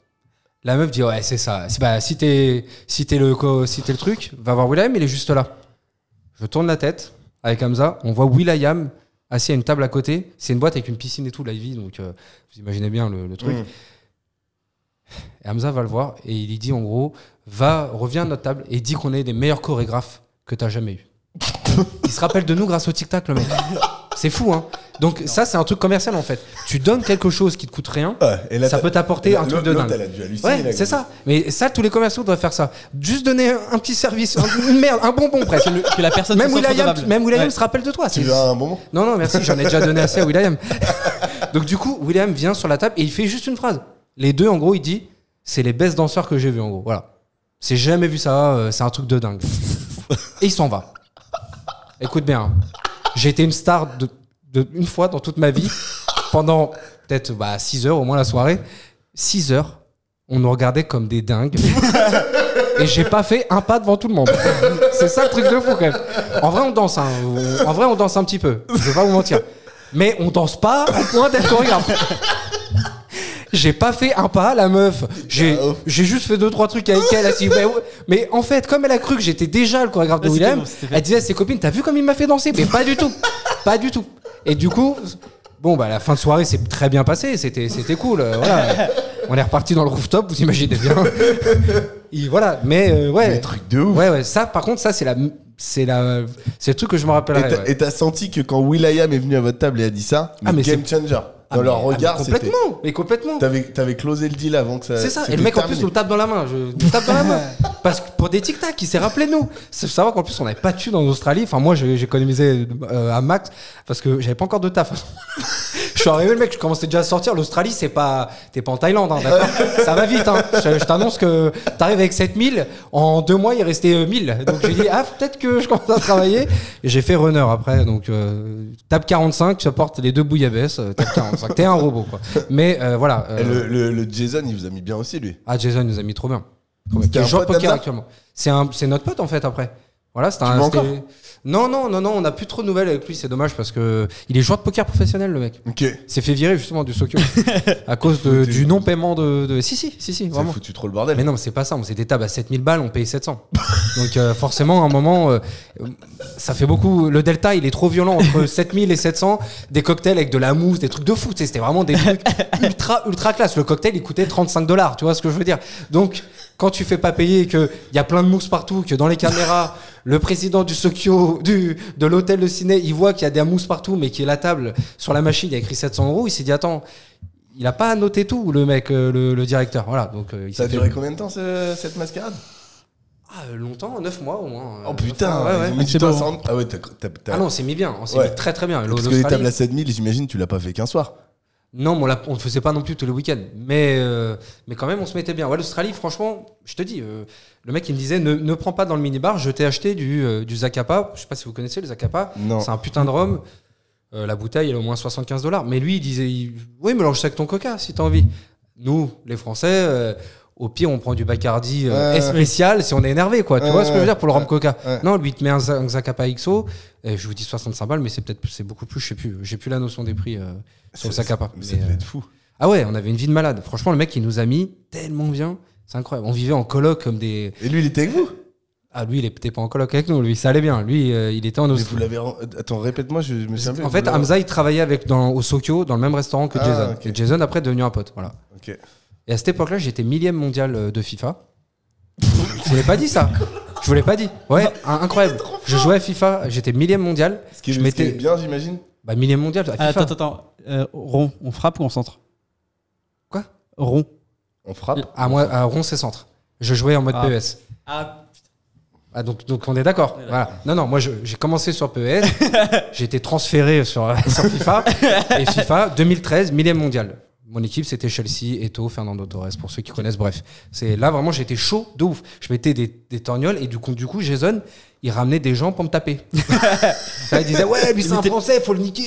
La meuf dit, ouais, c'est ça. Si, bah, si t'es si t'es le, si le truc, va voir Will.i.am, il est juste là. Je tourne la tête avec Hamza, on voit Will.i.am assis à une table à côté. C'est une boîte avec une piscine et tout, la vie, donc euh, vous imaginez bien le, le truc. Mm. Et Hamza va le voir et il lui dit en gros, va, reviens à notre table et dis qu'on est des meilleurs chorégraphes que t'as jamais eu. il se rappelle de nous grâce au tic-tac, le mec. C'est fou, hein. Donc ça, c'est un truc commercial en fait. Tu donnes quelque chose qui te coûte rien, Ouais, et là, ça peut t'apporter un truc de dingue. elle a dû halluciner, Ouais, c'est ça. Mais ça, tous les commerciaux devraient faire ça. Juste donner un petit service, un- une merde, un bonbon presque. Que la personne Même Will.i.am, même Will.i.am Ouais. se rappelle de toi. Tu veux un bonbon? Non, non, merci, j'en ai déjà donné assez à William. Donc, du coup, William vient sur la table et il fait juste une phrase. Les deux, en gros, il dit c'est les best danseurs que j'ai vus, en gros. Voilà. C'est jamais vu ça, euh, c'est un truc de dingue. Et il s'en va. Écoute bien, hein. J'ai été une star de, de- une fois dans toute ma vie, pendant peut-être 6 heures au moins la soirée. 6 heures, on nous regardait comme des dingues. Et j'ai pas fait un pas devant tout le monde. C'est ça le truc de fou quand même. En vrai, on danse. hein. En vrai, on danse un petit peu. Je vais pas vous mentir. Mais on danse pas au point d'être chorégraphe. J'ai pas fait un pas, la meuf. J'ai Ah, ouf. j'ai juste fait deux trois trucs avec elle. assis. Mais, ouais. Mais en fait, comme elle a cru que j'étais déjà le chorégraphe de bon, fait. elle disait à ses copines T'as vu comme il m'a fait danser? Mais pas du tout. Pas du tout. Et du coup, bon, bah, la fin de soirée s'est très bien passée. C'était c'était cool. euh, voilà. On est reparti dans le rooftop, vous imaginez bien. Et voilà. Mais euh, ouais. Des trucs de ouf. Ouais, ouais, ça, par contre, ça, c'est la, c'est la, c'est le truc que je me Et rappellerai. t'as- ouais. Et t'as senti que quand Will.i.am est venu à votre table et a dit ça, Ah, mais game c'est- Ah, Dans mais- leur ah, mais regard, c'était. complètement, mais complètement. T'avais, t'avais closé le deal avant que ça. C'est ça. Et le mec en plus nous tape dans la main. Je nous tape dans la main. Parce que pour des tic tac, il s'est rappelé de nous. C'est savoir qu'en plus on n'avait pas de thunes en Australie. Enfin moi économisé euh, à max parce que j'avais pas encore de taf. je suis arrivé le mec, je commençais déjà à sortir. L'Australie c'est pas, t'es pas en Thaïlande, hein, d'accord Ça va vite. Hein. Je, je t'annonce que t'arrives avec 7000 en deux mois il restait euh, 1000. Donc j'ai dit ah peut-être que je commence à travailler. Et j'ai fait runner après. Donc euh, tape 45, tu apportes les deux bouillabaisse. euh, tape 45. T'es un robot quoi. Mais euh, voilà. Et euh, le, le- le Jason, il vous a mis bien aussi, lui. ah, Jason nous a mis trop bien. Trop bien. Qui est pote poker actuellement. C'est un, c'est notre pote en fait après. Voilà, c'était un. c'était- Non, non, non, non, on n'a plus trop de nouvelles avec lui. C'est dommage parce que il est joueur de poker professionnel le mec. Ok. S'est fait virer justement du Sokyo à cause de- du non paiement de, de- Si, si, si, si, vraiment. foutu trop le bordel. Mais non, mais c'est pas ça. On faisait des tables à 7000 balles, on payait 700. Donc euh, forcément, à un moment, euh, ça fait beaucoup. Le delta, il est trop violent entre 7000 et 700. Des cocktails avec de la mousse, des trucs de fou. C'était vraiment des trucs ultra, ultra classe. Le cocktail, il coûtait 35 dollars. Tu vois ce que je veux dire Donc, quand tu fais pas payer, et qu'il y a plein de mousse partout, que dans les caméras, le président du Sokyo, du, de l'hôtel de ciné, il voit qu'il y a des mousses partout, mais qu'il y a la table sur la machine, il y a écrit 700 euros. Il s'est dit, attends. Il a pas noté tout, le mec, euh, le, le directeur. Voilà. Donc, euh, il Ça a fait- duré combien de temps, ce- cette mascarade? Ah, euh, longtemps, 9 mois au moins. Oh putain, ouais, ouais. mis du C'est temps à s'en rendre- Ah ouais, t'as. t'as- t'as- Ah non, on s'est mis bien, on s'est Ouais. mis très très bien. Parce que les tables à 7000, j'imagine, tu l'as pas fait qu'un soir. Non, mais on, le faisait pas non plus tous les week-ends. Mais, euh, mais quand même, on se mettait bien. Ouais, l'Australie, franchement, je te dis, euh, le mec, il me disait, ne, ne prends pas dans le minibar, je t'ai acheté du, euh, du Zacapa. Je sais pas si vous connaissez le Zacapa. Non. C'est un putain de rhum. La bouteille, elle est au moins 75 dollars. Mais lui, il disait, il- oui, mélange ça avec ton coca si t'as envie. Nous, les Français, au pire, on prend du Bacardi euh, Ouais. spécial si on est énervé, quoi. Tu Ouais, vois ce que je veux dire pour le rhum coca. Non, lui, il te met un, un Zacapa XO. Et je vous dis 65 balles, mais c'est peut-être c'est beaucoup plus. Je sais plus. J'ai plus la notion des prix euh, sur le Zacapa. mais Ça devait euh, être fou. ah ouais, on avait une vie de malade. Franchement, le mec, il nous a mis tellement bien. C'est incroyable. On vivait en coloc comme des. Et lui, il était avec vous? Ah, lui, il était pas en coloc avec nous. Lui, ça allait bien. Lui, euh, il était en Mais Australie. vous l'avez. Attends, répète-moi, je, je me souviens plus. En fait, Hamza, il travaillait avec dans, au Sokyo, dans le même restaurant que Ah, Jason. Et Jason, après, est devenu un pote. Voilà. Ok. Et à cette époque-là, j'étais millième mondial euh, de FIFA. Je vous l'ai pas dit ça. Je vous l'ai pas dit. Ouais, incroyable. Je jouais à FIFA, j'étais millième mondial. Ce qui Je ce qui m'étais- est bien, j'imagine. Bah, millième mondial à FIFA. Attends, attends, attends. Euh, rond, on frappe ou on centre? Quoi? Rond. On frappe? À moi, à Ron, c'est centre. Je jouais en mode Ah. PES. Ah, Ah, donc, donc on est d'accord. Voilà. Non, non, moi j'ai commencé sur PES, j'ai été transféré sur, sur FIFA, et FIFA 2013, millième mondial. Mon équipe c'était Chelsea, Eto, Fernando Torres, pour ceux qui connaissent, bref. C'est Là vraiment j'étais chaud de ouf. Je mettais des, des torgnoles et du coup, du coup Jason, il ramenait des gens pour me taper. il disait ouais, lui c'est un français, faut le niquer.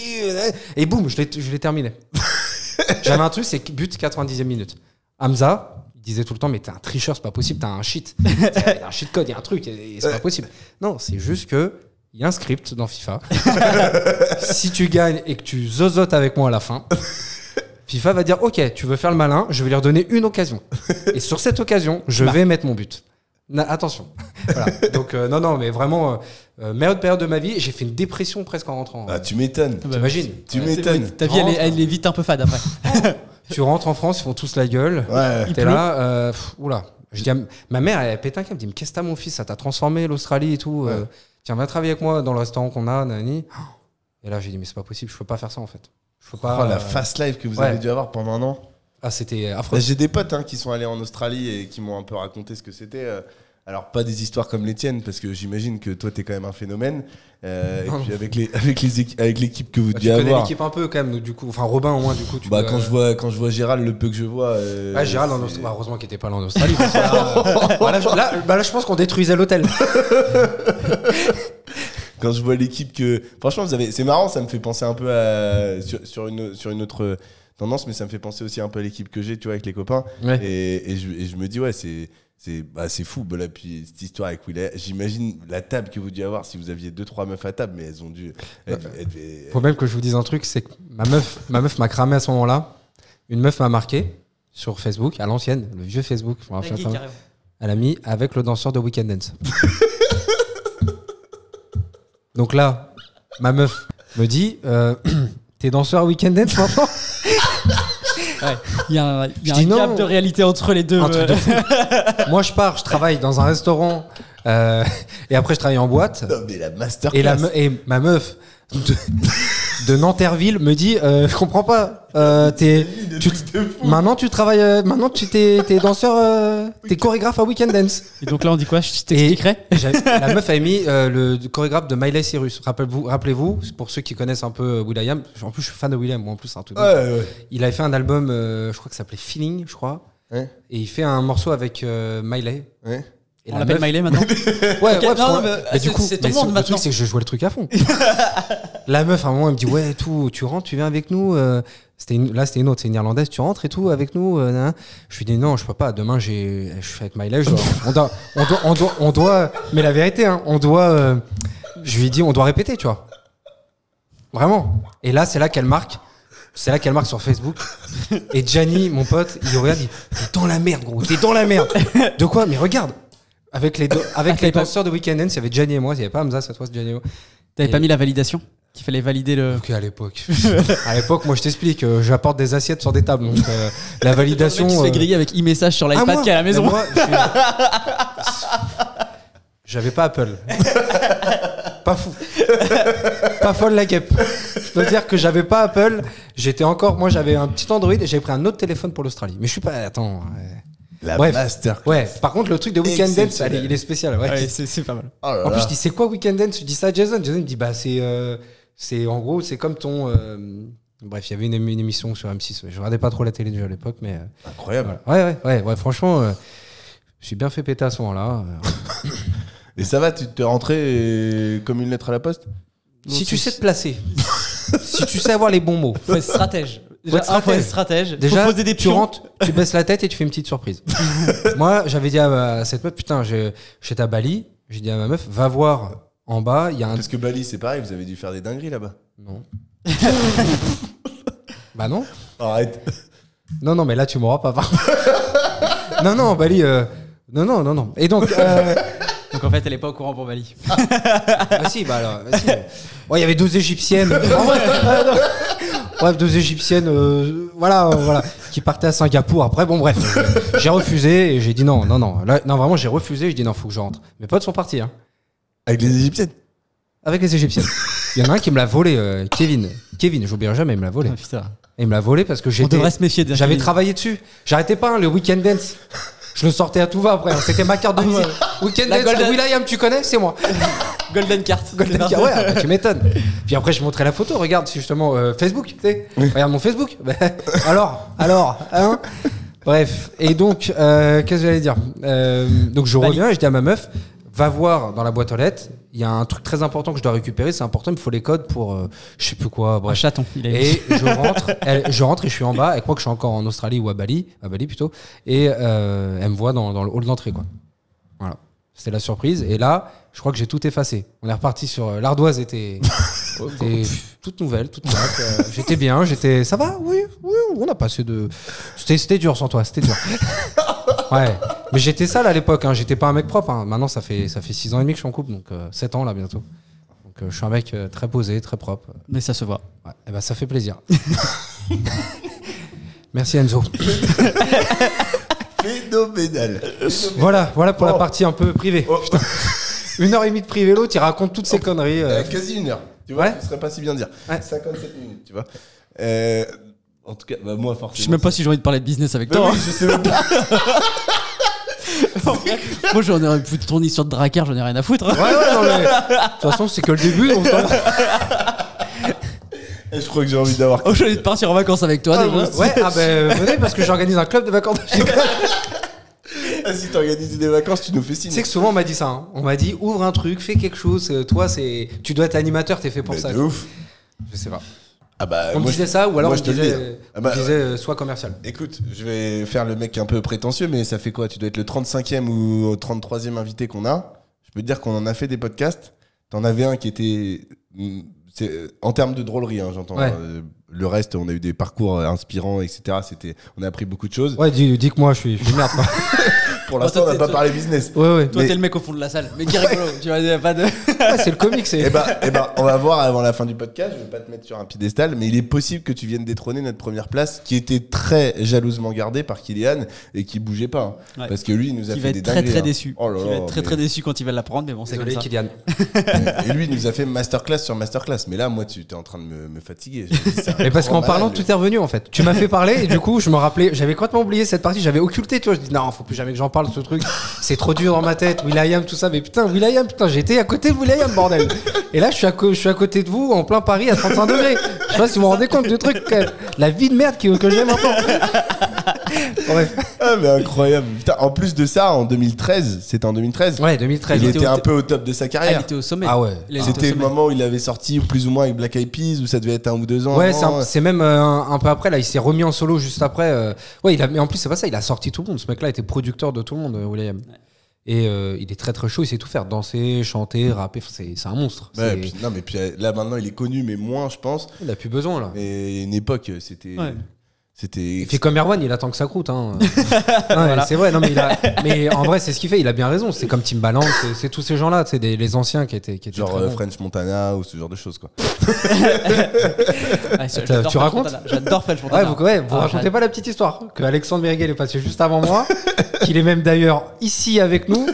Et boum, je l'ai terminé. J'avais un truc, c'est but 90e minute. Hamza, il disait tout le temps, mais t'es un tricheur, c'est pas possible, t'as un cheat. Il y a un cheat code, il y a un truc, et c'est pas possible. Non, c'est juste que il y a un script dans FIFA. si tu gagnes et que tu zozotes avec moi à la fin, FIFA va dire Ok, tu veux faire le malin, je vais lui redonner une occasion. Et sur cette occasion, je vais mettre mon but. Na- attention. Voilà. Donc, euh, non, non, mais vraiment, euh, euh, meilleure période de ma vie, j'ai fait une dépression presque en rentrant. Ah, tu m'étonnes. T'imagines Tu m'étonnes. Ta vie, elle est, elle est vite un peu fade après. Tu rentres en France, ils font tous la gueule. Ouais. T'es là, euh, pff, oula. Je dis à ma mère, elle pète un câble, elle me dit Mais qu'est-ce que t'as, mon fils? Ça t'a transformé l'Australie et tout. euh, tiens, va travailler avec moi dans le restaurant qu'on a, nani. Et là, j'ai dit Mais c'est pas possible, je peux pas faire ça en fait. Je peux pas. Oh, la euh, fast life que vous ouais. avez dû avoir pendant un an. Ah, c'était affreux. Bah, J'ai des potes hein, qui sont allés en Australie et qui m'ont un peu raconté ce que c'était. euh, Alors, pas des histoires comme les tiennes, parce que j'imagine que toi, t'es quand même un phénomène. Euh, et puis, avec les- avec les avec l'équipe que vous Bah, tu deviez connais avoir. l'équipe un peu quand même, donc, du coup. Enfin, Robin au moins, du coup. Tu Bah, quand, je vois, quand je vois Gérald, le peu que je vois. euh, Ouais, Gérald en Australie. Bah, heureusement qu'il était pas là en Australie. parce que là, euh, bah, là, je- là, bah, là, je pense qu'on détruisait l'hôtel. quand je vois l'équipe que. Franchement, vous avez. C'est marrant, ça me fait penser un peu à. Sur, sur une, sur une autre tendance, mais ça me fait penser aussi un peu à l'équipe que j'ai, tu vois, avec les copains. Ouais. Et, et je, et je me dis, ouais, c'est. C'est bah, c'est fou, bah, là, puis cette histoire avec Will. J'imagine la table que vous deviez avoir si vous aviez deux trois meufs à table, mais elles ont dû. elles devaient- Faut même que je vous dise un truc, c'est que ma meuf, ma meuf m'a cramé à ce moment-là. Une meuf m'a marqué sur Facebook, à l'ancienne, le vieux Facebook. je me rappelle pas. Elle a mis avec le danseur de Weekend Dance. Donc là, ma meuf me dit euh, T'es danseur Weekend Dance maintenant Ouais. Il y a un, y a un non. gap de réalité entre les deux. Un truc de euh, fou. Moi, je pars, je travaille dans un restaurant euh, et après, je travaille en boîte. Non, mais la masterclass. Et, la me- et ma meuf de, de Nanterville me dit euh, Je comprends pas. euh, t'es- tu- maintenant, tu travailles. euh, maintenant, tu t'es, t'es danseur. euh, t'es chorégraphe à Weekend Dance. Et donc là, on dit quoi? Je t'expliquerai? La meuf a mis euh, le chorégraphe de Miley Cyrus. Rappelez-vous, rappelez-vous, pour ceux qui connaissent un peu Will.i.am, en plus je suis fan de Will.i.am, moi en plus c'est un truc. de Ouais. Il avait fait un album, euh, je crois que ça s'appelait Feeling, je crois. Ouais. Et il fait un morceau avec euh, Miley. Ouais. Et On la l'appelle meuf- Miley maintenant Ouais, ouais, parce non, qu'on- mais, mais c'est- du coup, c'est ton mais monde le maintenant. truc, c'est que je jouais le truc à fond. la meuf, à un moment, elle me dit Ouais, tout, tu rentres, tu viens avec nous. euh, c'était une- là, c'était une autre, c'est une irlandaise. Tu rentres et tout avec nous. euh. Je lui dis Non, je peux pas. Demain, j'ai, je suis avec Miley. je dois- on, doit, on, doit, on, doit, on doit- Mais la vérité, hein, on doit. euh, je lui ai dit On doit répéter, tu vois. Vraiment. Et là, c'est là qu'elle marque. C'est là qu'elle marque sur Facebook. Et Gianni, mon pote, il regarde, il dit T'es dans la merde, gros, t'es dans la merde. De quoi? Mais regarde Avec les, deux- avec t'avais les pas- danseurs de Weekend Dance, il y avait Gianni et moi, il n'y avait pas Hamza cette fois, c'est Gianni et moi. T'avais Et- pas mis la validation Qu'il fallait valider le. Ok, à l'époque. à l'époque, moi, je t'explique, euh, j'apporte des assiettes sur des tables. Donc, euh, la validation. Se fait euh, griller avec e-message sur ah, l'iPad moi qui est à la Mais maison. moi, J'avais pas Apple. pas fou. pas folle la guêpe. Je peux dire que j'avais pas Apple. J'étais encore. Moi, j'avais un petit Android et j'avais pris un autre téléphone pour l'Australie. Mais je suis pas. Attends. ouais. La Bref. masterclass. Ouais, par contre, le truc de Weekend Dance, il est spécial. Ouais. Ouais, c'est c'est pas mal. Oh là En plus, là. je dis, c'est quoi Weekend Dance? Je dis ça à Jason. Jason me dit, bah, c'est. euh, c'est en gros, c'est comme ton. euh, Bref, il y avait une, émi- une émission sur M6. ouais. Je regardais pas trop la télé déjà à l'époque, mais. euh, Incroyable. voilà. Ouais, ouais, ouais, ouais, franchement, euh, je suis bien fait péter à ce moment-là. euh. Et ça va, tu t'es rentré euh, comme une lettre à la poste? Si tu sais te placer, si tu sais avoir les bons mots, Faut être stratège. Faut être Déjà, un, faut être stratège. stratège. Déjà, faut poser des tu rentres, tu baisses la tête et tu fais une petite surprise. Moi, j'avais dit à, à cette meuf, putain, je- j'étais à Bali, j'ai dit à ma meuf, va voir en bas, il y a un. Parce que Bali, c'est pareil, vous avez dû faire des dingueries là-bas. Non. bah non. Arrête. Non, non, mais là, tu m'auras pas. par contre. non, non, Bali. euh, Non, non, non, non. Et donc. euh, Donc en fait, elle est pas au courant pour Bali. Ah si, bah alors, bah si. Ouais, il y avait deux égyptiennes. En vrai, euh, non. Bref, deux égyptiennes, euh, voilà, euh, voilà, qui partaient à Singapour. Après, bon, bref, euh, j'ai refusé et j'ai dit non, non, non. Là, non, vraiment, j'ai refusé. Je dis non, faut que je rentre. Mes potes sont partis, hein, Avec les Égyptiennes avec les égyptiennes. Il y en a un qui me l'a volé, euh, Kevin. Kevin, j'oublierai jamais, il me l'a volé. Ah, putain. Et il me l'a volé parce que On j'étais. devrait se méfier de J'avais travaillé dessus. J'arrêtais pas, hein, le weekend dance. Je le sortais à tout va après. C'était ma carte de visite. Weekend dance, Golden- Will.i.am, tu connais C'est moi. Golden Card. Golden Car, ouais, bah, tu m'étonnes. Puis après, je montrais la photo. Regarde, c'est justement euh, Facebook, tu sais. Regarde mon Facebook. Bah, alors, alors, hein Bref. Et donc, euh, qu'est-ce que j'allais dire? Euh, Donc, je Bali. reviens et je dis à ma meuf, va voir dans la boîte aux lettres. Il y a un truc très important que je dois récupérer. C'est important. Il me faut les codes pour, euh, je sais plus quoi. Un Bref. chaton. Il a Et je rentre, elle- je rentre et je suis en bas. Elle croit que je suis encore en Australie ou à Bali, à Bali plutôt. Et euh, elle me voit dans, dans le hall d'entrée, quoi. Voilà. C'était la surprise. Et là, je crois que j'ai tout effacé. On est reparti sur euh, l'ardoise était, était toute nouvelle, toute. Euh, j'étais bien, j'étais. Ça va? Oui, oui. On a passé de. C'était dur sans toi. C'était dur. Ouais. Mais j'étais sale à l'époque. Hein. J'étais pas un mec propre. hein. Maintenant, ça fait ça fait six ans et demi que je suis en couple, donc 7 ans là bientôt. Donc euh, je suis un mec euh, très posé, très propre. Mais ça se voit. Ouais, eh ben, ça fait plaisir. Merci Enzo. Phénoménal. Voilà, voilà pour la Oh. partie un peu privée. Oh, Une heure et demie de privé, l'autre il raconte toutes ses conneries. euh. euh, quasi une heure. Tu vois, Ouais. ce serait pas si bien dire. Ouais. 57 minutes, tu vois. Euh, en tout cas, bah, moi, forcément. Je sais même pas si j'ai envie de parler de business avec Bah toi. oui, je sais même pas. Moi, j'en aurais pu tourner sur de Drakkar, j'en ai rien à foutre. Ouais, ouais, non, mais. De toute façon, c'est que le début. donc, euh, Je crois que j'ai envie d'avoir. Oh, j'ai envie de partir en vacances avec toi. Ah, déjà. Ouais, ah ben venez parce que j'organise un club de vacances. tu Ah, si t'organises des vacances, tu nous fais signe. sais que souvent on m'a dit ça. hein. On m'a dit ouvre un truc, fais quelque chose. euh, Toi, c'est. Tu dois être animateur, t'es fait pour Mais ça. de ouf. Je sais pas. Ah bah, On me disait je- ça ou alors on je me le disait, dis. euh, Ah bah, on me disait euh, sois commercial. Écoute, je vais faire le mec un peu prétentieux, mais ça fait quoi? Tu dois être le 35e ou 33e invité qu'on a. Je peux te dire qu'on en a fait des podcasts. T'en avais un qui était. mm, c'est- En termes de drôlerie, hein, j'entends. Ouais. Euh, Le reste, on a eu des parcours euh, inspirants, etc. C'était, on a appris beaucoup de choses. Ouais, dis, dis que moi je suis, je suis merde. Pour l'instant, on n'a pas parlé business. Ouais, ouais. Toi, Mais- t'es le mec au fond de la salle. Mais qui rigolo. tu vois, y a pas de. Ouais, c'est le comique, c'est. Eh ben, eh ben, on va voir avant la fin du podcast. Je vais pas te mettre sur un piédestal, mais il est possible que tu viennes détrôner notre première place, qui était très jalousement gardée par Kylian et qui bougeait pas, hein. Ouais. parce que lui, il nous a Qui fait va des être très dingueries, très hein. déçu. Oh là Qui va être très mais- très déçu quand il va l'apprendre, mais bon, c'est comme ça. Kylian. Et lui, il nous a fait masterclass sur masterclass. Mais là, moi, tu es en train de me, me fatiguer. Mais parce qu'en parlant, tout est revenu en fait. Tu m'as fait parler et du coup, je me rappelais, j'avais complètement oublié cette partie, j'avais occulté, tu vois. Je dis non, faut plus jamais que j'en parle ce truc. C'est trop dur dans ma tête. Will.i.am, tout ça. Mais putain, Will.i.am, putain, j'étais à côté de Will.i.am, bordel. Et là, je suis, à je suis à côté de vous, en plein Paris, à 35 degrés. Je sais pas si vous vous rendez compte du truc, la vie de merde que, que j'ai maintenant. Bref. Ah, mais incroyable. Putain, en plus de ça, en 2013, c'était en 2013, Ouais, 2013. il était un peu au top de sa Ah, il carrière. était au sommet. Ah ouais. C'était le moment où il avait sorti plus ou moins avec Black Eyed Peas, où ça devait être un ou deux ans. Ouais, c'est un- c'est même euh, un, un peu après là, il s'est remis en solo juste après. euh. Ouais, il a, mais en plus c'est pas ça, il a sorti tout le monde. Ce mec-là était producteur de tout le monde, euh, Will.i.am. Et euh, il est très très chaud, il sait tout faire, danser, chanter, rapper. C'est c'est un monstre. Ouais, C'est- puis- non, mais puis là maintenant, il est connu, mais moins, je pense. Il a plus besoin là. Mais une époque, c'était. Ouais. C'était. Il fait comme Erwan, il attend que ça croûte. Hein. Ouais, C'est vrai, non, mais, il a- mais en vrai, c'est ce qu'il fait. Il a bien raison. C'est comme Timbaland, c'est- c'est tous ces gens-là, c'est des les anciens qui étaient, qui étaient Genre très euh. French Montana ou ce genre de choses, quoi. Ouais, tu j'adore French racontes Montana. J'adore French Ouais, Montana. vous, ouais, vous Ah, racontez pas la petite histoire que Alexandre Merguel est passé juste avant moi, qu'il est même d'ailleurs ici avec nous.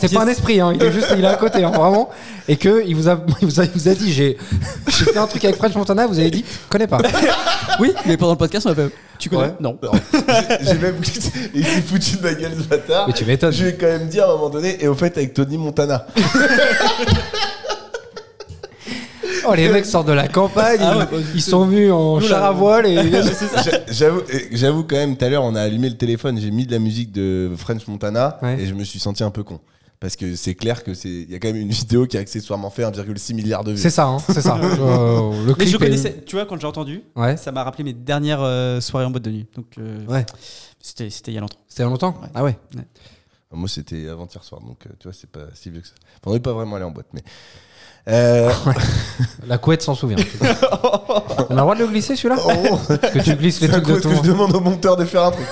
C'est pas un esprit, hein, il est juste il est à côté, hein, vraiment. Et que il vous a, il vous a, il vous a dit j'ai, j'ai fait un truc avec French Montana, vous avez dit, je connais pas. Oui, mais pendant le podcast, on a fait. Tu connais Ouais. Non. J'ai- J'ai même. Il s'est foutu de ma gueule, ce bâtard. Mais tu m'étonnes. Je vais quand même dire à un moment donné, et au fait, avec Tony Montana. Oh, les mecs sortent de la campagne, Ah ouais, ils, ils sont venus en char à voile et. J'a- J'avoue, j'avoue quand même, tout à l'heure, on a allumé le téléphone, j'ai mis de la musique de French Montana Ouais. et je me suis senti un peu con. Parce que c'est clair que c'est, il y a quand même une vidéo qui a accessoirement fait 1,6 milliard de vues. C'est ça, hein, c'est ça. Euh, le Mais je est- connaissais, tu vois, quand j'ai entendu, Ouais. ça m'a rappelé mes dernières euh, soirées en boîte de nuit. Donc, euh, Ouais. c'était c'était il y a longtemps. C'était il y a longtemps Ouais. Ah ouais. Moi, c'était avant-hier soir, donc tu vois, c'est pas si vieux que ça. Enfin, on n'est pas vraiment allé en boîte, mais. Euh, La couette s'en souvient. On a le droit de le glisser celui-là oh, Parce que tu glisses les trucs de tout que je demande au monteur de faire un truc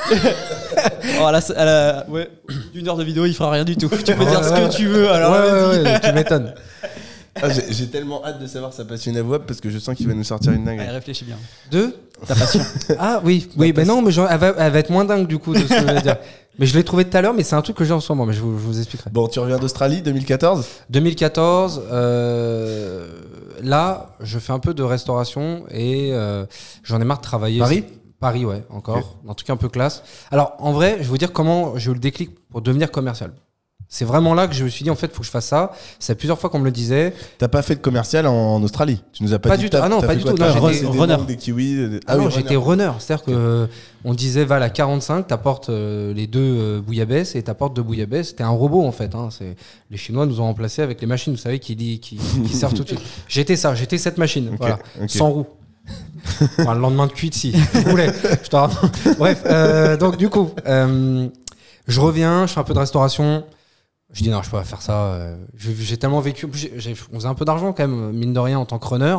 Oh, à la, à la- ouais, une heure de vidéo, il fera rien du tout. Tu peux Ouais, dire ce ouais. que tu veux. Alors, ouais, vas-y. ouais, ouais, tu m'étonnes. Ah, j'ai, j'ai tellement hâte de savoir sa passion avouable parce que je sens qu'il va nous sortir une dingue. Allez, réfléchis bien. Deux Ta passion. Ah oui, oui, ben non, mais genre, elle, va, elle va être moins dingue du coup de ce que je vais dire. Mais je l'ai trouvé tout à l'heure, mais c'est un truc que j'ai en ce moment, mais je vous, je vous expliquerai. Bon, tu reviens d'Australie 2014 2014, euh, là, je fais un peu de restauration et euh, j'en ai marre de travailler. Paris? Paris, ouais, encore. Ok. Un truc un peu classe. Alors, en vrai, je vais vous dire comment j'ai eu le déclic pour devenir commercial. C'est vraiment là que je me suis dit, en fait, il faut que je fasse ça. C'est plusieurs fois qu'on me le disait. T'as pas fait de commercial en, en Australie Tu nous as pas, Pas dit du tout. Ah non, pas du tout. J'étais des runner. des kiwis euh, Ah, non, oui, j'étais runner. C'est-à-dire que on disait, va à 45, t'apportes euh, les deux euh, bouillabaisse et t'apportes deux bouillabaisse. C'était un robot, en fait. hein. C'est- Les Chinois nous ont remplacés avec les machines, vous savez, qui, lit- qui, qui servent tout de suite. J'étais ça, j'étais cette machine. Ok, Voilà. ok. Sans roue. Enfin, le lendemain de cuite, si. Je. Bref, euh, donc du coup, euh, je reviens, je fais un peu de restauration. Je dis non, je peux pas faire ça. euh, J'ai tellement vécu. on faisait un peu d'argent quand même, mine de rien, en tant que runner.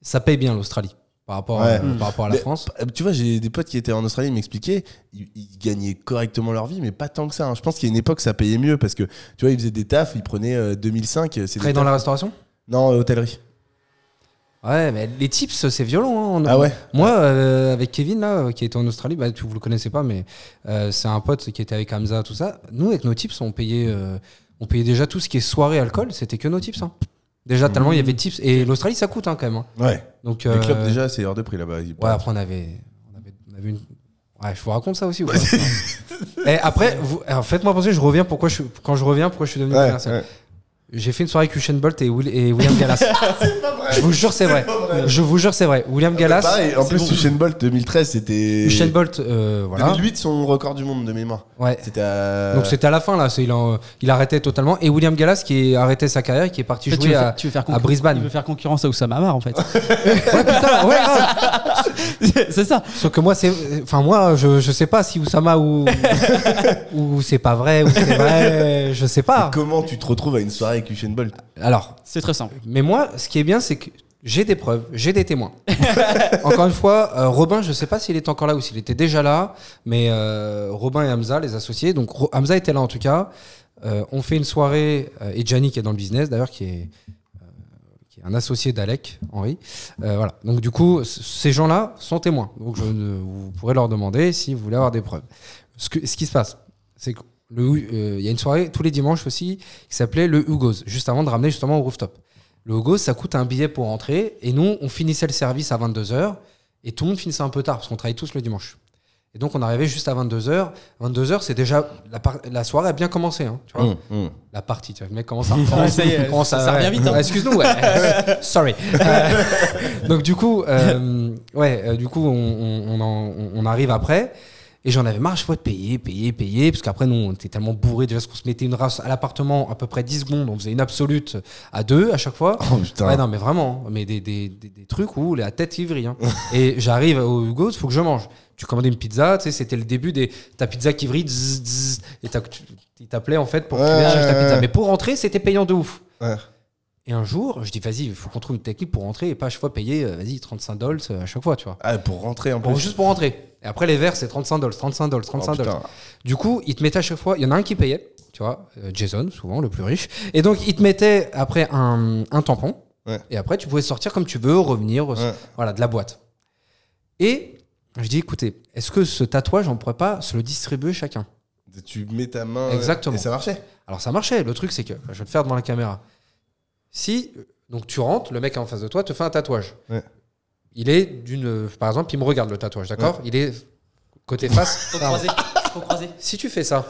Ça paye bien l'Australie par rapport, Ouais. à, par rapport à la Mais, France. euh, Tu vois, j'ai des potes qui étaient en Australie, ils m'expliquaient, ils, ils gagnaient correctement leur vie, mais pas tant que ça. hein. Je pense qu'il y a une époque, ça payait mieux parce que tu vois, ils faisaient des tafs, ils prenaient euh, 2005. C'est Travailler des dans la restauration? Non, euh, hôtellerie. Ouais, mais les tips, c'est violent. hein. Ah ouais? Moi, euh, avec Kevin, là, euh, qui était en Australie, bah, tu, vous le connaissez pas, mais euh, c'est un pote qui était avec Hamza, tout ça. Nous, avec nos tips, on payait, euh, on payait déjà tout ce qui est soirée, alcool, c'était que nos tips. hein. Déjà, tellement il y avait de tips. Et l'Australie, ça coûte hein, quand même. hein. Ouais. Donc, Les clubs, déjà, c'est hors de prix là-bas. Ouais, après, on avait, on avait, on avait une. Ouais, je vous raconte ça aussi ou pas Et après, vous, faites-moi penser, je reviens pourquoi je suis, quand je reviens, pourquoi je suis devenu Ouais, commercial? ouais. J'ai fait une soirée avec Usain Bolt et, Will- et William Gallas. Je vous jure, c'est vrai. Je vous jure, c'est vrai. William Gallas. Pareil, en plus, bon. Usain Bolt 2013, c'était. Usain Bolt, euh, voilà. 2008, son record du monde de mémoire. Ouais. C'était à. Donc c'était à la fin là, c'est- il, en- il arrêtait totalement. Et William Gallas qui a arrêté sa carrière, et qui est parti En fait, tu, jouer veux à, faire, tu veux faire à concurrence- Brisbane. Il veut faire concurrence à Oussama Hamar en fait. Ouais, putain, ouais, grave. c'est ça. Sauf que moi, c'est, enfin moi, je, je sais pas si Oussama ou ou c'est pas vrai ou c'est vrai, je sais pas. Comment tu te retrouves à une soirée avec Usain Bolt? Alors, C'est très simple. mais moi, ce qui est bien, c'est que j'ai des preuves, j'ai des témoins. Encore une fois, euh, Robin, je sais pas s'il est encore là ou s'il était déjà là, mais euh, Robin et Hamza, les associés, donc Ro- Hamza était là en tout cas. Euh, on fait une soirée, euh, et Gianni qui est dans le business d'ailleurs, qui est un associé d'Alec, Henri. Euh, voilà. Donc du coup, ces gens-là sont témoins. Donc vous pourrez leur demander si vous voulez avoir des preuves. Ce, qui se passe, c'est qu'il y a une soirée tous les dimanches aussi qui s'appelait le Hugo's, juste avant de ramener justement au rooftop. Le Hugo's, ça coûte un billet pour entrer, et nous, on finissait le service à 22h, et tout le monde finissait un peu tard, parce qu'on travaille tous le dimanche. Et donc, on arrivait juste à 22h. 22h, c'est déjà. La, par- la soirée a bien commencé, hein, tu vois. Hum, hum. La partie, tu vois, le mec commence à reprendre. Ça est, commence ça- à- ça revient vite, hein. Excuse-nous, ouais. Sorry. Euh, donc du coup, euh, ouais, euh, du coup, on, on- on en- on arrive après. Et j'en avais marre, je fois de payer, payer, payer, parce qu'après, nous, on était tellement bourrés, déjà, parce qu'on se mettait une race à l'appartement à peu près 10 secondes, on faisait une absolute à deux à chaque fois. Oh putain. Ouais, non, mais vraiment, mais des, des, des, des trucs où la tête y vrille. hein. et j'arrive au Hugo, il faut que je mange. Tu commandais une pizza, tu sais, c'était le début des ta pizza qui vrille, zzz, zzz, et il t'appelait en fait pour que tu Ouais, chercher ta ouais, pizza. ouais. Mais pour rentrer, c'était payant de ouf. Ouais. Et un jour, je dis, vas-y, il faut qu'on trouve une technique pour rentrer et pas à chaque fois payer, euh, vas-y, 35 dollars euh, à chaque fois, tu vois. Ah, pour rentrer en Bon, plus. juste pour rentrer. Et après, les verres, c'est 35 dollars, 35 dollars, 35 Oh, dollars. Du coup, il te mettait à chaque fois, il y en a un qui payait, tu vois, euh, Jason, souvent le plus riche. Et donc, il te mettait après un, un tampon. Ouais. Et après, tu pouvais sortir comme tu veux, revenir, Ouais. voilà, de la boîte. Et je dis, écoutez, est-ce que ce tatouage, on pourrait pas se le distribuer chacun? Tu mets ta main. Exactement. Et ça marchait. Alors, ça marchait. Le truc, c'est que, je vais le faire devant la caméra. Si, donc tu rentres, le mec en face de toi te fait un tatouage. Ouais. Il est d'une. Par exemple, il me regarde le tatouage, d'accord Il est côté face. Faut croiser. Faut croiser. Si tu fais ça,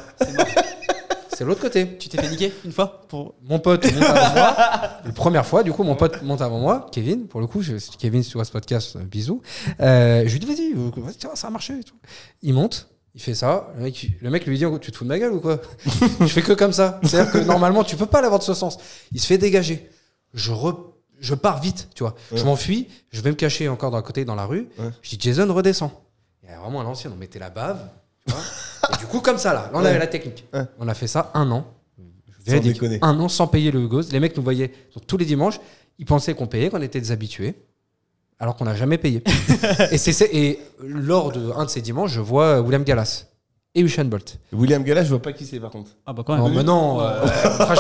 C'est l'autre côté. Tu t'es fait niquer une fois pour... Mon pote monte avant moi. La première fois, du coup, mon pote monte avant moi. Kevin, pour le coup, je, Kevin, si tu vois ce podcast, euh, bisous. Euh, je lui dis, vas-y, vas-y, tiens, ça a marché. et tout. Il monte, il fait ça. Le mec, le mec lui dit, tu te fous de ma gueule ou quoi Je fais que comme ça. C'est-à-dire que normalement, tu peux pas l'avoir de ce sens. Il se fait dégager. Je, re- je pars vite, tu vois. Je m'enfuis, je vais me cacher encore d'un côté dans la rue. Ouais. Je dis, Jason, redescends. Il y a vraiment à l'ancienne, on mettait la bave. tu vois. Et du coup, comme ça, là, là on Ouais. avait la technique. On a fait ça un an. Déconner. Un an sans payer le ghost. Les mecs nous voyaient donc, tous les dimanches. Ils pensaient qu'on payait, qu'on était des habitués, alors qu'on n'a jamais payé. et, c'est, et lors de un de ces dimanches, je vois William Gallas et Usain Bolt. William Gallas, je vois pas qui c'est par contre. Ah bah quand Non, même. mais non, euh,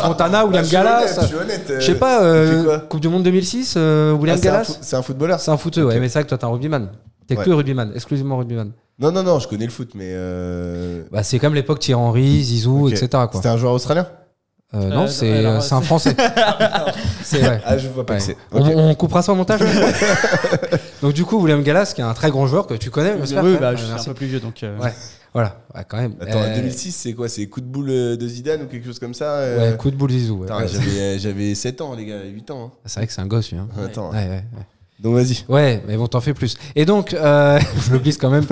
Montana, William Gallas. Je suis honnête. euh, Je sais pas, euh, fait quoi Coupe du Monde 2006, euh, William Ah, c'est un Gallas. C'est un footballeur C'est un footeux, ouais, Ok. mais c'est vrai que toi, t'es un rugbyman. T'es Ouais. que rugbyman, exclusivement rugbyman. Non, non, non, je connais le foot, mais. euh, Bah, c'est comme l'époque Thierry Henry, Zizou, etc. C'était un joueur australien Euh, non, Euh, c'est, euh, un français. c'est vrai. Ah, je vois pas Ouais. que c'est. On, coupera ça au montage. Donc du coup, William Gallas, qui est un très grand joueur que tu connais, Oui, bah, même. je Ouais, suis un merci. peu plus vieux donc. euh, Ouais. Voilà, ouais, quand même. Attends, Euh, 2006, c'est quoi C'est coup de boule euh, de Zidane ou quelque chose comme ça euh Ouais, coup de boule Zizou. ouais. J'avais- J'avais 7 ans, les gars, 8 ans. C'est vrai que c'est un gosse, lui. hein. hein. Attends. Ouais. Donc vas-y. Ouais, mais bon, t'en fais plus. Et donc, euh, je le glisse quand même.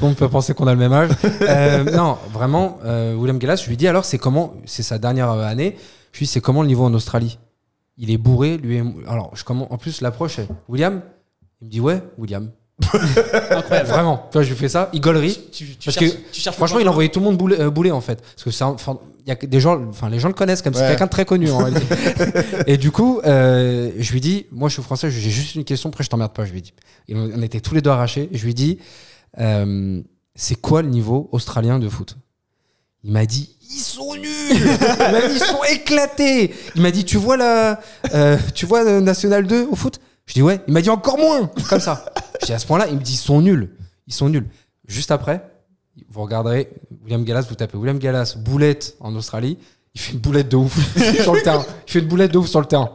On peut penser qu'on a le même âge. Euh, non, vraiment, euh, William Gallas, je lui dis alors, c'est comment C'est sa dernière euh, année. Je lui dis, c'est comment le niveau en Australie? Il est bourré, lui. et- Alors, je commence. En plus, l'approche, est, William? Il me dit, ouais, William. Incroyable. Vraiment. Tu vois, je lui fais ça. Il gaulerie. Tu, tu Parce cherches- que, Franchement, il envoyait tout le monde bouler, euh, bouler, en fait. Parce que c'est un- enfin, il y a des gens, enfin, les gens le connaissent comme c'est Ouais. quelqu'un de très connu en réalité. Et du coup, euh, je lui dis, moi je suis français, j'ai juste une question, après je t'emmerde pas, je lui dis. Et on était tous les deux arrachés. Je lui dis, euh, c'est quoi le niveau australien de foot? Il m'a dit, ils sont nuls Il m'a dit, ils sont éclatés Il m'a dit, tu vois la, euh, tu vois le National 2 au foot? Je dis, ouais. Il m'a dit, encore moins Comme ça. Je dis, à ce point-là, il me dit, ils sont nuls. Ils sont nuls. Juste après, vous regarderez William Gallas, vous tapez William Gallas, boulette en Australie, il fait une boulette de ouf sur le terrain. Il fait une boulette de ouf sur le terrain.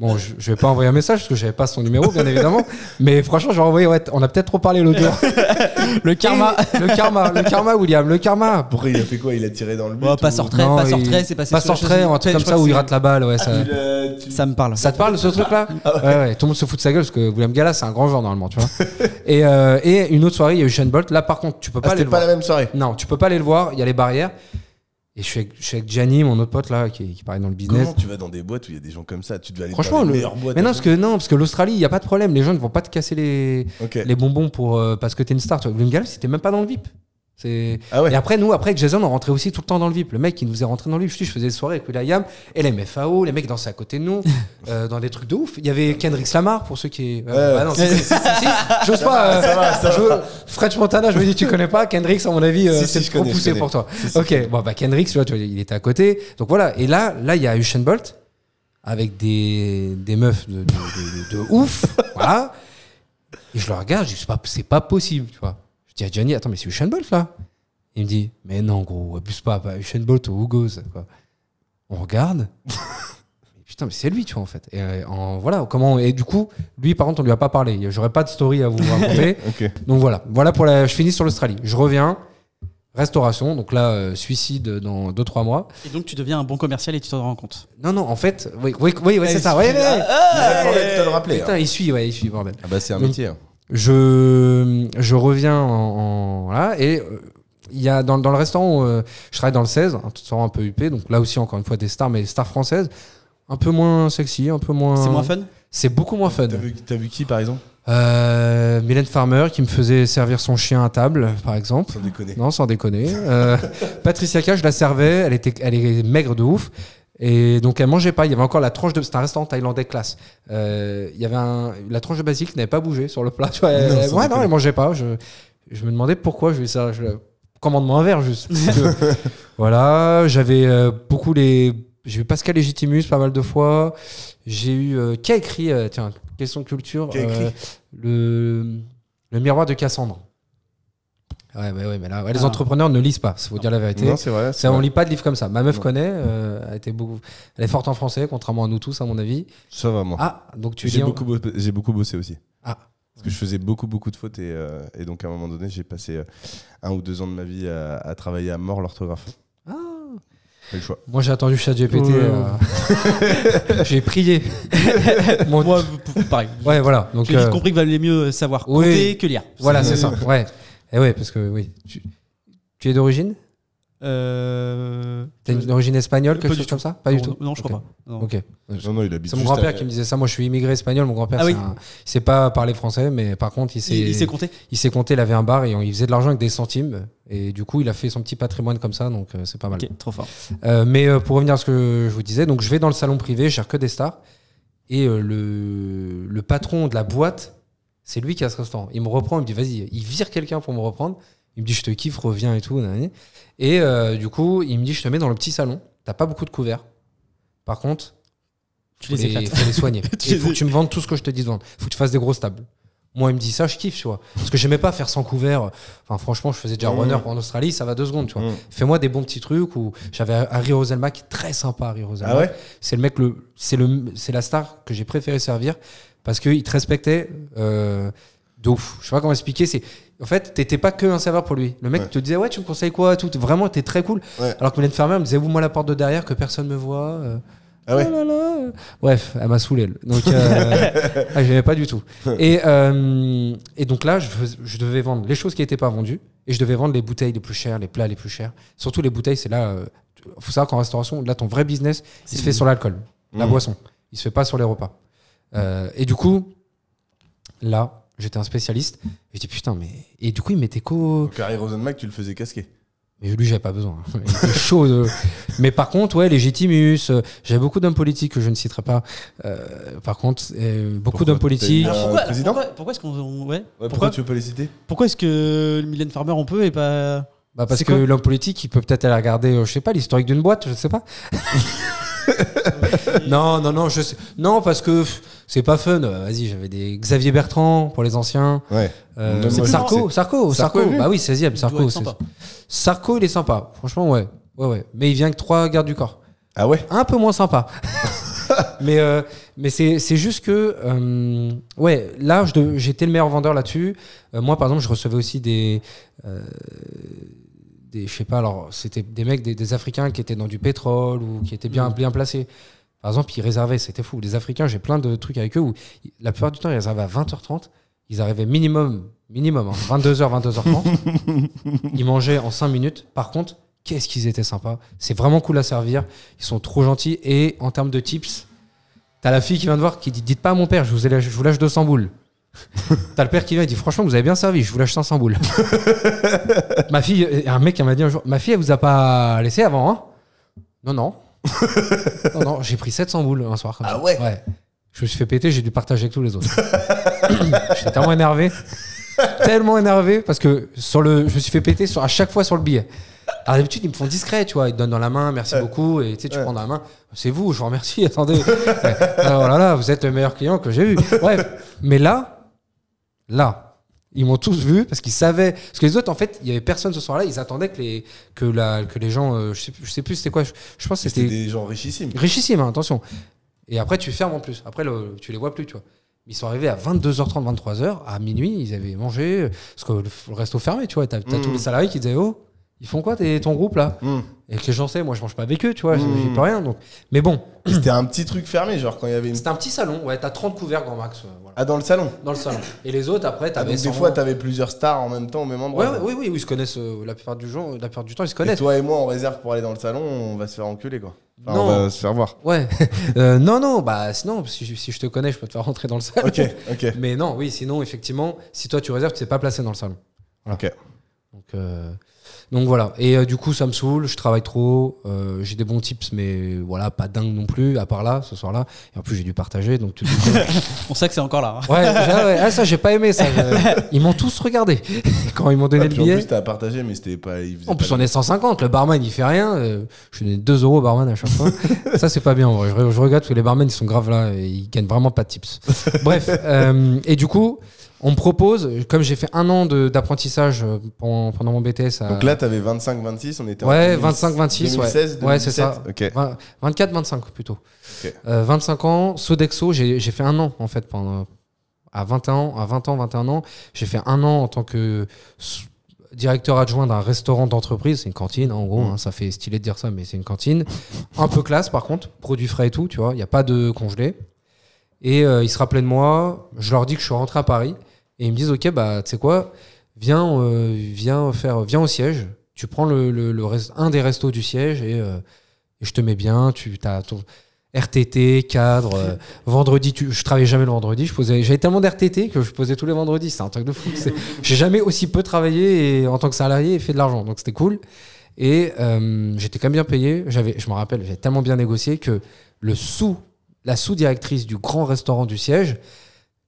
Bon, je, je vais pas envoyer un message parce que j'avais pas son numéro, bien évidemment. Mais franchement, je vais envoyer. Ouais, on a peut-être trop parlé l'autre jour. Le karma. Et le karma, le karma, William, le karma. Pourquoi il a fait quoi? Il a tiré dans le but Bon, pas ou- sortrait, Non, pas il- sortrait, c'est passé Pas chaise. un truc comme ça où il rate la balle. Ouais, ça, Tu l'as- tu- Ça me parle. ça te parle ce truc-là? Ah ouais. ouais, tout le monde se fout de sa gueule parce que William Gallas, c'est un grand joueur normalement, tu vois. et, euh, et une autre soirée, il y a eu Shane Bolt. Là, par contre, tu peux Ah, pas aller c'était le pas voir. la même soirée. Non, tu peux pas aller le voir, il y a les barrières. Et je suis avec, je suis avec Gianni, mon autre pote là, qui, qui paraît dans le business. Comment tu vas dans des boîtes où il y a des gens comme ça? Tu devais aller Franchement, dans les le- meilleures boîtes. mais non, parce que non, parce que l'Australie, il y a pas de problème. Les gens ne vont pas te casser les, bonbons pour euh, parce que t'es une star. Tu vois, c'était même pas dans le VIP. Ah ouais. et après nous, après Jason, on rentrait aussi tout le temps dans le VIP. Le mec, il nous faisait rentrer dans le VIP. Je, dis, je faisais des soirées avec Will.i.am et les MFAO, les mecs dansaient à côté de nous, euh, dans des trucs de ouf. Il y avait Kendrick Lamar pour ceux qui. euh, Ouais. bah non, si, si, j'ose pas. euh, Ça va, ça je- va. French Montana, je me dis tu connais pas. Kendrick, à mon avis, euh, c'est trop connais, poussé pour toi. Ok, bon bah Kendrick, tu vois, il était à côté. Donc voilà. Et là, là, il y a Usain Bolt avec des, des meufs de, de, de- de ouf, voilà. Et je le regarde, je dis c'est pas, c'est pas possible, tu vois. Je dis à Johnny, attends, mais c'est Usain Bolt là. Il me dit, mais non gros, abuse pas, pas Usain Bolt ou Hugo, quoi. On regarde. Putain, mais c'est lui, tu vois, en fait. Et euh, en, voilà, comment. Et du coup, lui, par contre, on lui a pas parlé. J'aurais pas de story à vous raconter. Donc voilà, voilà pour la. Je finis sur l'Australie. Je reviens, restauration. Donc là, euh, suicide dans 2-3 mois. Et donc tu deviens un bon commercial et tu t'en rends compte. Non, non, en fait, oui, oui, oui, c'est ça. te le rappeler. Putain, hein. il suit, ouais, il suit, bordel. Ah bah c'est un Donc, métier. hein. Je, je reviens en, en- voilà et euh, il y a dans, dans le restaurant où, euh, je travaille dans le 16 un restaurant un peu huppé donc là aussi encore une fois des stars mais des stars françaises un peu moins sexy un peu moins C'est moins fun? C'est beaucoup moins fun. T'as vu, t'as vu qui par exemple? Euh, Mylène Farmer qui me faisait servir son chien à table par exemple. Sans déconner. non sans déconner. Euh, Patricia K je la servais elle était elle est maigre de ouf et donc elle mangeait pas. Il y avait encore la tranche de c'était un restaurant thaïlandais classe. Euh, il y avait un, la tranche de basilic n'avait pas bougé sur le plat. Tu vois, elle- Non, ouais non elle mangeait pas. Je, je me demandais pourquoi je lui ça. Je, commande-moi un verre juste. Que, voilà j'avais euh, beaucoup les j'ai eu Pascal Légitimus pas mal de fois. J'ai eu euh, qui a écrit tiens question culture Qui a écrit le le miroir de Cassandre ouais ouais, ouais mais là ouais, les Ah. entrepreneurs ne lisent pas faut dire la vérité Non, c'est vrai. c'est on lit pas de livres comme ça. Ma meuf Non. connaît, euh, elle, était beaucoup, elle est forte en français, contrairement à nous tous, à mon avis. Ça va, moi. Ah, donc tu J'ai en- beaucoup, bo- j'ai beaucoup bossé aussi. Ah. Parce que je faisais beaucoup, beaucoup de fautes et, euh, et donc à un moment donné, j'ai passé euh, un ou deux ans de ma vie à, à travailler à mort l'orthographe. Ah, le choix. Moi, j'ai attendu ChatGPT. Ouais. euh, j'ai prié. Mon- Moi, pareil. Ouais, voilà. Donc, J'ai euh, compris qu'il valait mieux savoir oui. compter que lire. voilà, c'est ça. Ouais. Et ouais, parce que oui. Tu, tu es d'origine? Euh... T'as une origine espagnole, Pas quelque du chose tout. comme ça? Pas du non, tout. Non, je crois pas. Non. Ok. Non, non, il habite C'est mon grand-père à- qui me disait ça. Moi, je suis immigré espagnol. Mon grand-père, Ah oui. un- il sait pas parler français, mais par contre, il sait, Il, il s'est compté? il sait compter. Il avait un bar et il faisait de l'argent avec des centimes. Et du coup, il a fait son petit patrimoine comme ça, donc euh, c'est pas mal. Ok, trop fort. Euh, mais euh, pour revenir à ce que je vous disais, donc je vais dans le salon privé, je cherche que des stars. Et le, le patron de la boîte, c'est lui qui a ce restaurant. Il me reprend, il me dit vas-y, il vire quelqu'un pour me reprendre. Il me dit je te kiffe, reviens et tout. Et euh, du coup, il me dit je te mets dans le petit salon. T'as pas beaucoup de couverts. Par contre, Tu faut les éclates. faut les soigner. Tu Il faut que tu me vendes tout ce que je te dis de vendre. faut que tu fasses des grosses tables. Moi, il me dit ça, je kiffe, tu vois. Parce que j'aimais pas faire sans couvert. Enfin, franchement, je faisais déjà Mmh. runner en Australie, ça va deux secondes, tu vois. Mmh. Fais-moi des bons petits trucs où j'avais Harry Roselma qui est très sympa, Harry Roselma. Ah ouais? C'est le mec, le, c'est le, c'est la star que j'ai préféré servir parce qu'il te respectait euh, de ouf. Je sais pas comment expliquer. C'est, en fait, t'étais pas que un serveur pour lui. Le mec Ouais. te disait ouais, tu me conseilles quoi, tout. Vraiment, t'es très cool. Ouais. Alors que Mylène Farmer me disait ouvre-moi la porte de derrière que personne me voit. euh. Ah ouais là là. Bref, elle m'a saoulé. Donc, euh, ah, j'aimais pas du tout. Et, euh, et donc là, je, je devais vendre les choses qui n'étaient pas vendues et je devais vendre les bouteilles les plus chères, les plats les plus chers. Surtout les bouteilles, c'est là. Il faut savoir qu'en restauration, là, ton vrai business, il se fait sur l'alcool, la Mmh. boisson. Il se fait pas sur les repas. Euh, et du coup, là, j'étais un spécialiste. Et je dis putain, mais. Et du coup, il m'était co. Donc Harry Rosenmack, tu le faisais casquer. Mais lui, j'avais pas besoin. Il était chaud. de- Mais par contre, ouais, Légitimus, euh, j'avais beaucoup d'hommes politiques que je ne citerai pas. Euh, par contre, euh, beaucoup d'hommes politiques. Alors pourquoi, président pourquoi, pourquoi est-ce qu'on. on- Ouais. Ouais, pourquoi, pourquoi tu veux pas les citer pourquoi est-ce que Mylène Farmer on peut et pas. Bah parce C'est que quoi l'homme politique, il peut peut-être aller regarder, euh, je sais pas, l'historique d'une boîte, je sais pas. non, non, non, je sais. Non, parce que pff, c'est pas fun. Euh, Vas-y, j'avais des Xavier Bertrand pour les anciens. Ouais. Euh, Sarko. Sarko, Sarko Bah oui, 16 e Il doit Sarko. Sarko, il est sympa. Franchement, ouais. Ouais, ouais. Mais il vient avec trois gardes du corps. Ah ouais? Un peu moins sympa. mais euh, mais c'est c'est juste que euh, ouais là j'étais le meilleur vendeur là-dessus. Euh, moi par exemple je recevais aussi des euh, des je sais pas alors c'était des mecs des, des Africains qui étaient dans du pétrole ou qui étaient bien Mm. bien placés. Par exemple ils réservaient c'était fou les Africains j'ai plein de trucs avec eux où la plupart du temps ils réservaient à 20h30 ils arrivaient minimum minimum hein, 22h 22h30 ils mangeaient en 5 minutes par contre qu'est-ce qu'ils étaient sympas. C'est vraiment cool à servir. Ils sont trop gentils. Et en termes de tips, t'as la fille qui vient te voir qui dit Dites pas à mon père, je vous, je lâche 200 boules. t'as le père qui vient et dit Franchement, vous avez bien servi, je vous lâche 500 boules. ma fille, un mec qui m'a dit un jour Ma fille, elle vous a pas laissé avant, hein? Non, non. non, non, j'ai pris 700 boules un soir. Comme Ah ça. ouais Ouais. Je me suis fait péter, j'ai dû partager avec tous les autres. J'étais tellement énervé. Tellement énervé parce que sur le, je me suis fait péter sur, à chaque fois sur le billet. Alors d'habitude, ils me font discret, tu vois. Ils te donnent dans la main, merci beaucoup. Et tu sais, tu Ouais. prends dans la main. C'est vous, je vous remercie. Attendez. Alors là, là, vous êtes le meilleur client que j'ai eu. Bref. Mais là, là, ils m'ont tous vu parce qu'ils savaient. Parce que les autres, en fait, il y avait personne ce soir-là. Ils attendaient que les, que la, que les gens. euh, je, sais, je sais plus c'était quoi. Je, je pense que C'était des gens richissimes. richissime, hein, attention. Et après, tu fermes en plus. Après, le- tu les vois plus, tu vois. Ils sont arrivés à 22h30, 23h, à minuit, ils avaient mangé, parce que le, le resto fermé, tu vois. T'as t'as Mhm. tous les salariés qui disaient Oh, ils font quoi tes- ton groupe là Hmm. Et que gens savent, moi je mange pas avec eux, tu vois, Mhm. j'y peux rien. Donc. Mais bon, C'était un petit truc fermé, genre quand il y avait une. c'était un petit salon, ouais, t'as 30 couverts grand max, euh, voilà, Ah, dans le salon dans le salon. Et les autres, après, ah, t'avais. des 100 fois, t'avais plusieurs stars en même temps au même endroit. Ouais, ouais, oui, oui, oui, ils se connaissent euh, la, plupart du jour, la plupart du temps, ils se Et connaissent. toi et moi, on réserve pour aller dans le salon, on va se faire enculer, quoi. Enfin, Non. On va se faire voir. Ouais. Euh, non, non, bah sinon, si, je- si je te connais, je peux te faire rentrer dans le salon. Ok, ok. Mais non, oui, sinon, effectivement, si toi tu réserves, tu sais pas placé dans le salon. Ok. Donc, euh, donc voilà. Et euh, du coup, ça me saoule, je travaille trop, euh, j'ai des bons tips, mais voilà, pas dingue non plus, à part là, ce soir-là. Et en plus, j'ai dû partager, donc tu te dis- On sait que c'est encore là. hein. Ouais, j'ai- ouais, ah, ça, j'ai pas aimé ça. Je- Ils m'ont tous regardé quand ils m'ont donné Ah, le puis en billet. plus, t'as partagé, mais c'était pas. En plus, pas on est 150, le barman il fait rien. euh, je donne 2 euros au barman à chaque fois. ça, c'est pas bien. en vrai. Je, je regarde parce que les barmen ils sont graves là et ils gagnent vraiment pas de tips. Bref, euh, et du coup, on me propose, comme j'ai fait un an d'apprentissage euh, pendant, pendant mon BTS à Donc là, t'avais 25-26, on était en Ouais, 2000 25-26, ouais. 2016, Ouais, c'est ça. 2017, Ok. 24-25 plutôt. Ok. Euh, 25 ans, Sodexo, j'ai j'ai fait un an en fait pendant à 20 ans, à 20 ans, 21 ans, j'ai fait un an en tant que directeur adjoint d'un restaurant d'entreprise, c'est une cantine en gros, Mm. hein, ça fait stylé de dire ça, mais c'est une cantine. Un peu classe par contre, produits frais et tout, tu vois, il n'y a pas de congelé. Et euh, ils se rappelaient de moi, je leur dis que je suis rentré à Paris, et ils me disent, ok, bah tu sais quoi, viens, euh, faire, viens au siège, tu prends le, le- un des restos du siège et, euh, je te mets bien, tu as ton RTT, cadre, euh, vendredi, je travaillais jamais le vendredi, je posais, j'avais tellement d'RTT que je posais tous les vendredis, c'est un truc de fou. J'ai jamais aussi peu travaillé en tant que salarié et fait de l'argent, donc c'était cool. Et j'étais quand même bien payé. J'avais, je me rappelle, j'avais tellement bien négocié que le la sous-directrice du grand restaurant du siège,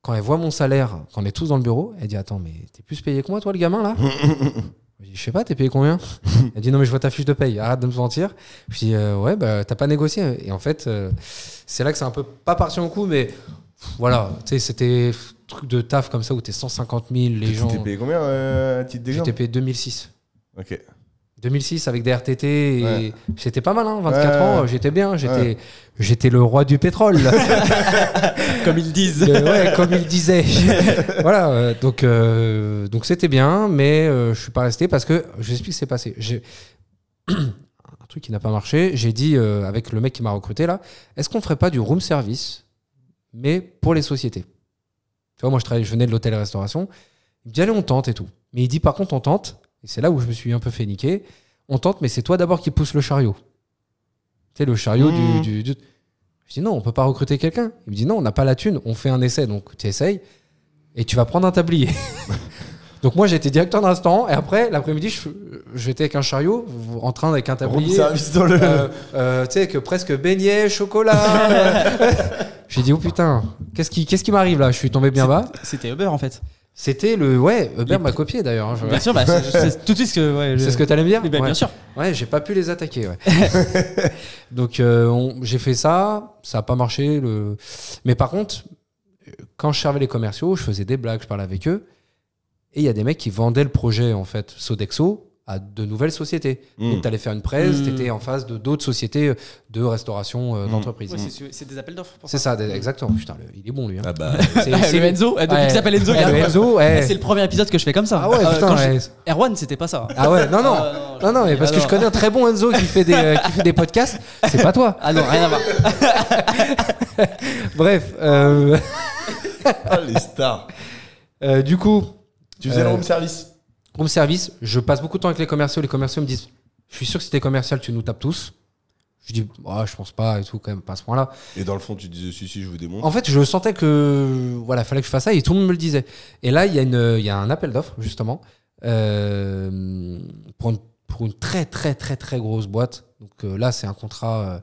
quand elle voit mon salaire, quand on est tous dans le bureau, elle dit Attends, mais t'es plus payé que moi, toi, le gamin, là? Je dis, Je sais pas, t'es payé combien? Elle dit Non, mais je vois ta fiche de paye, arrête de me mentir. Je dis euh, Ouais, bah, t'as pas négocié. Et en fait, euh, c'est là que c'est un peu pas parti en coup, mais pff, voilà, tu sais, c'était truc de taf comme ça où t'es 150 000, les Tu gens. t'es payé combien euh, à titre d'exemple? J'étais payé 2006. Ok. 2006 avec des RTT Ouais. j'étais pas mal, hein, 24 Ouais. ans, j'étais bien, j'étais Ouais. j'étais le roi du pétrole. Comme ils disent. Ouais, comme il disait. voilà, euh, donc euh, donc c'était bien, mais euh, je suis pas resté parce que je vous explique ce qui s'est passé. Un truc qui n'a pas marché. J'ai dit euh, avec le mec qui m'a recruté là, est-ce qu'on ferait pas du room service, mais pour les sociétés? Tu vois, moi je travaillais, je venais de l'hôtel-restauration. Il me dit allez on tente et tout. Mais il dit par contre on tente. Et c'est là où je me suis un peu fait niquer. On tente, mais c'est toi d'abord qui pousse le chariot. Tu sais le chariot Mmh. du, du- du- je dis non, on peut pas recruter quelqu'un. Il me dit non, on n'a pas la thune, on fait un essai, donc tu essayes et tu vas prendre un tablier. donc moi j'étais directeur d'un restaurant et après l'après-midi je- j'étais avec un chariot en train avec un tablier. service dans le. euh, euh, tu sais que presque beignet, chocolat. J'ai dit oh putain, qu'est-ce qui, qu'est-ce qui m'arrive là? Je suis tombé bien bas. C'était Uber en fait. C'était le ouais, Hubert Les- m'a copié d'ailleurs. hein, je- Bien sûr, bah, c'est tout de suite ce que. Ouais, C'est ce que t'allais me dire ben, Ouais. Bien sûr. Ouais, j'ai pas pu les attaquer. Ouais. Donc euh, j'ai fait ça, ça a pas marché. Le... Mais par contre, quand je servais les commerciaux, je faisais des blagues, je parlais avec eux, et il y a des mecs qui vendaient le projet en fait Sodexo à de nouvelles sociétés. Mm. Donc tu allais faire une presse, Mm. tu étais en face de d'autres sociétés de restauration euh, Mm. d'entreprise. Ouais, c'est- c'est des appels d'offres. pour C'est ça, exactement. Putain, le- il est bon lui. hein. Ah bah. C'est- Ah, c'est le Enzo, ah, depuis Ouais. qu'il s'appelle Enzo, il Ouais, le. Enzo. Eh, C'est le premier épisode que je fais comme ça. Ah ouais, Euh, putain. Erwan, c'était pas ça. Ah ouais, non, non. Ah, Non, non, mais parce Ah, que je connais un très bon Enzo qui fait des, euh, qui fait des podcasts. C'est pas toi. Ah non, rien à voir. Bref, euh, Ah, les stars. euh, du coup, Tu faisais le Euh, room service room service, je passe beaucoup de temps avec les commerciaux. Les commerciaux me disent Je suis sûr que si t'es commercial, tu nous tapes tous. Je dis Ah, Je pense pas et tout, quand même, pas à ce point-là. Et dans le fond, tu disais si, si, je vous démontre. En fait, je sentais que voilà, fallait que je fasse ça et tout le monde me le disait. Et là, il y, a une- y a un appel d'offres, justement, euh, pour, une, pour une très, très, très, très grosse boîte. Donc euh, là, c'est un contrat, euh,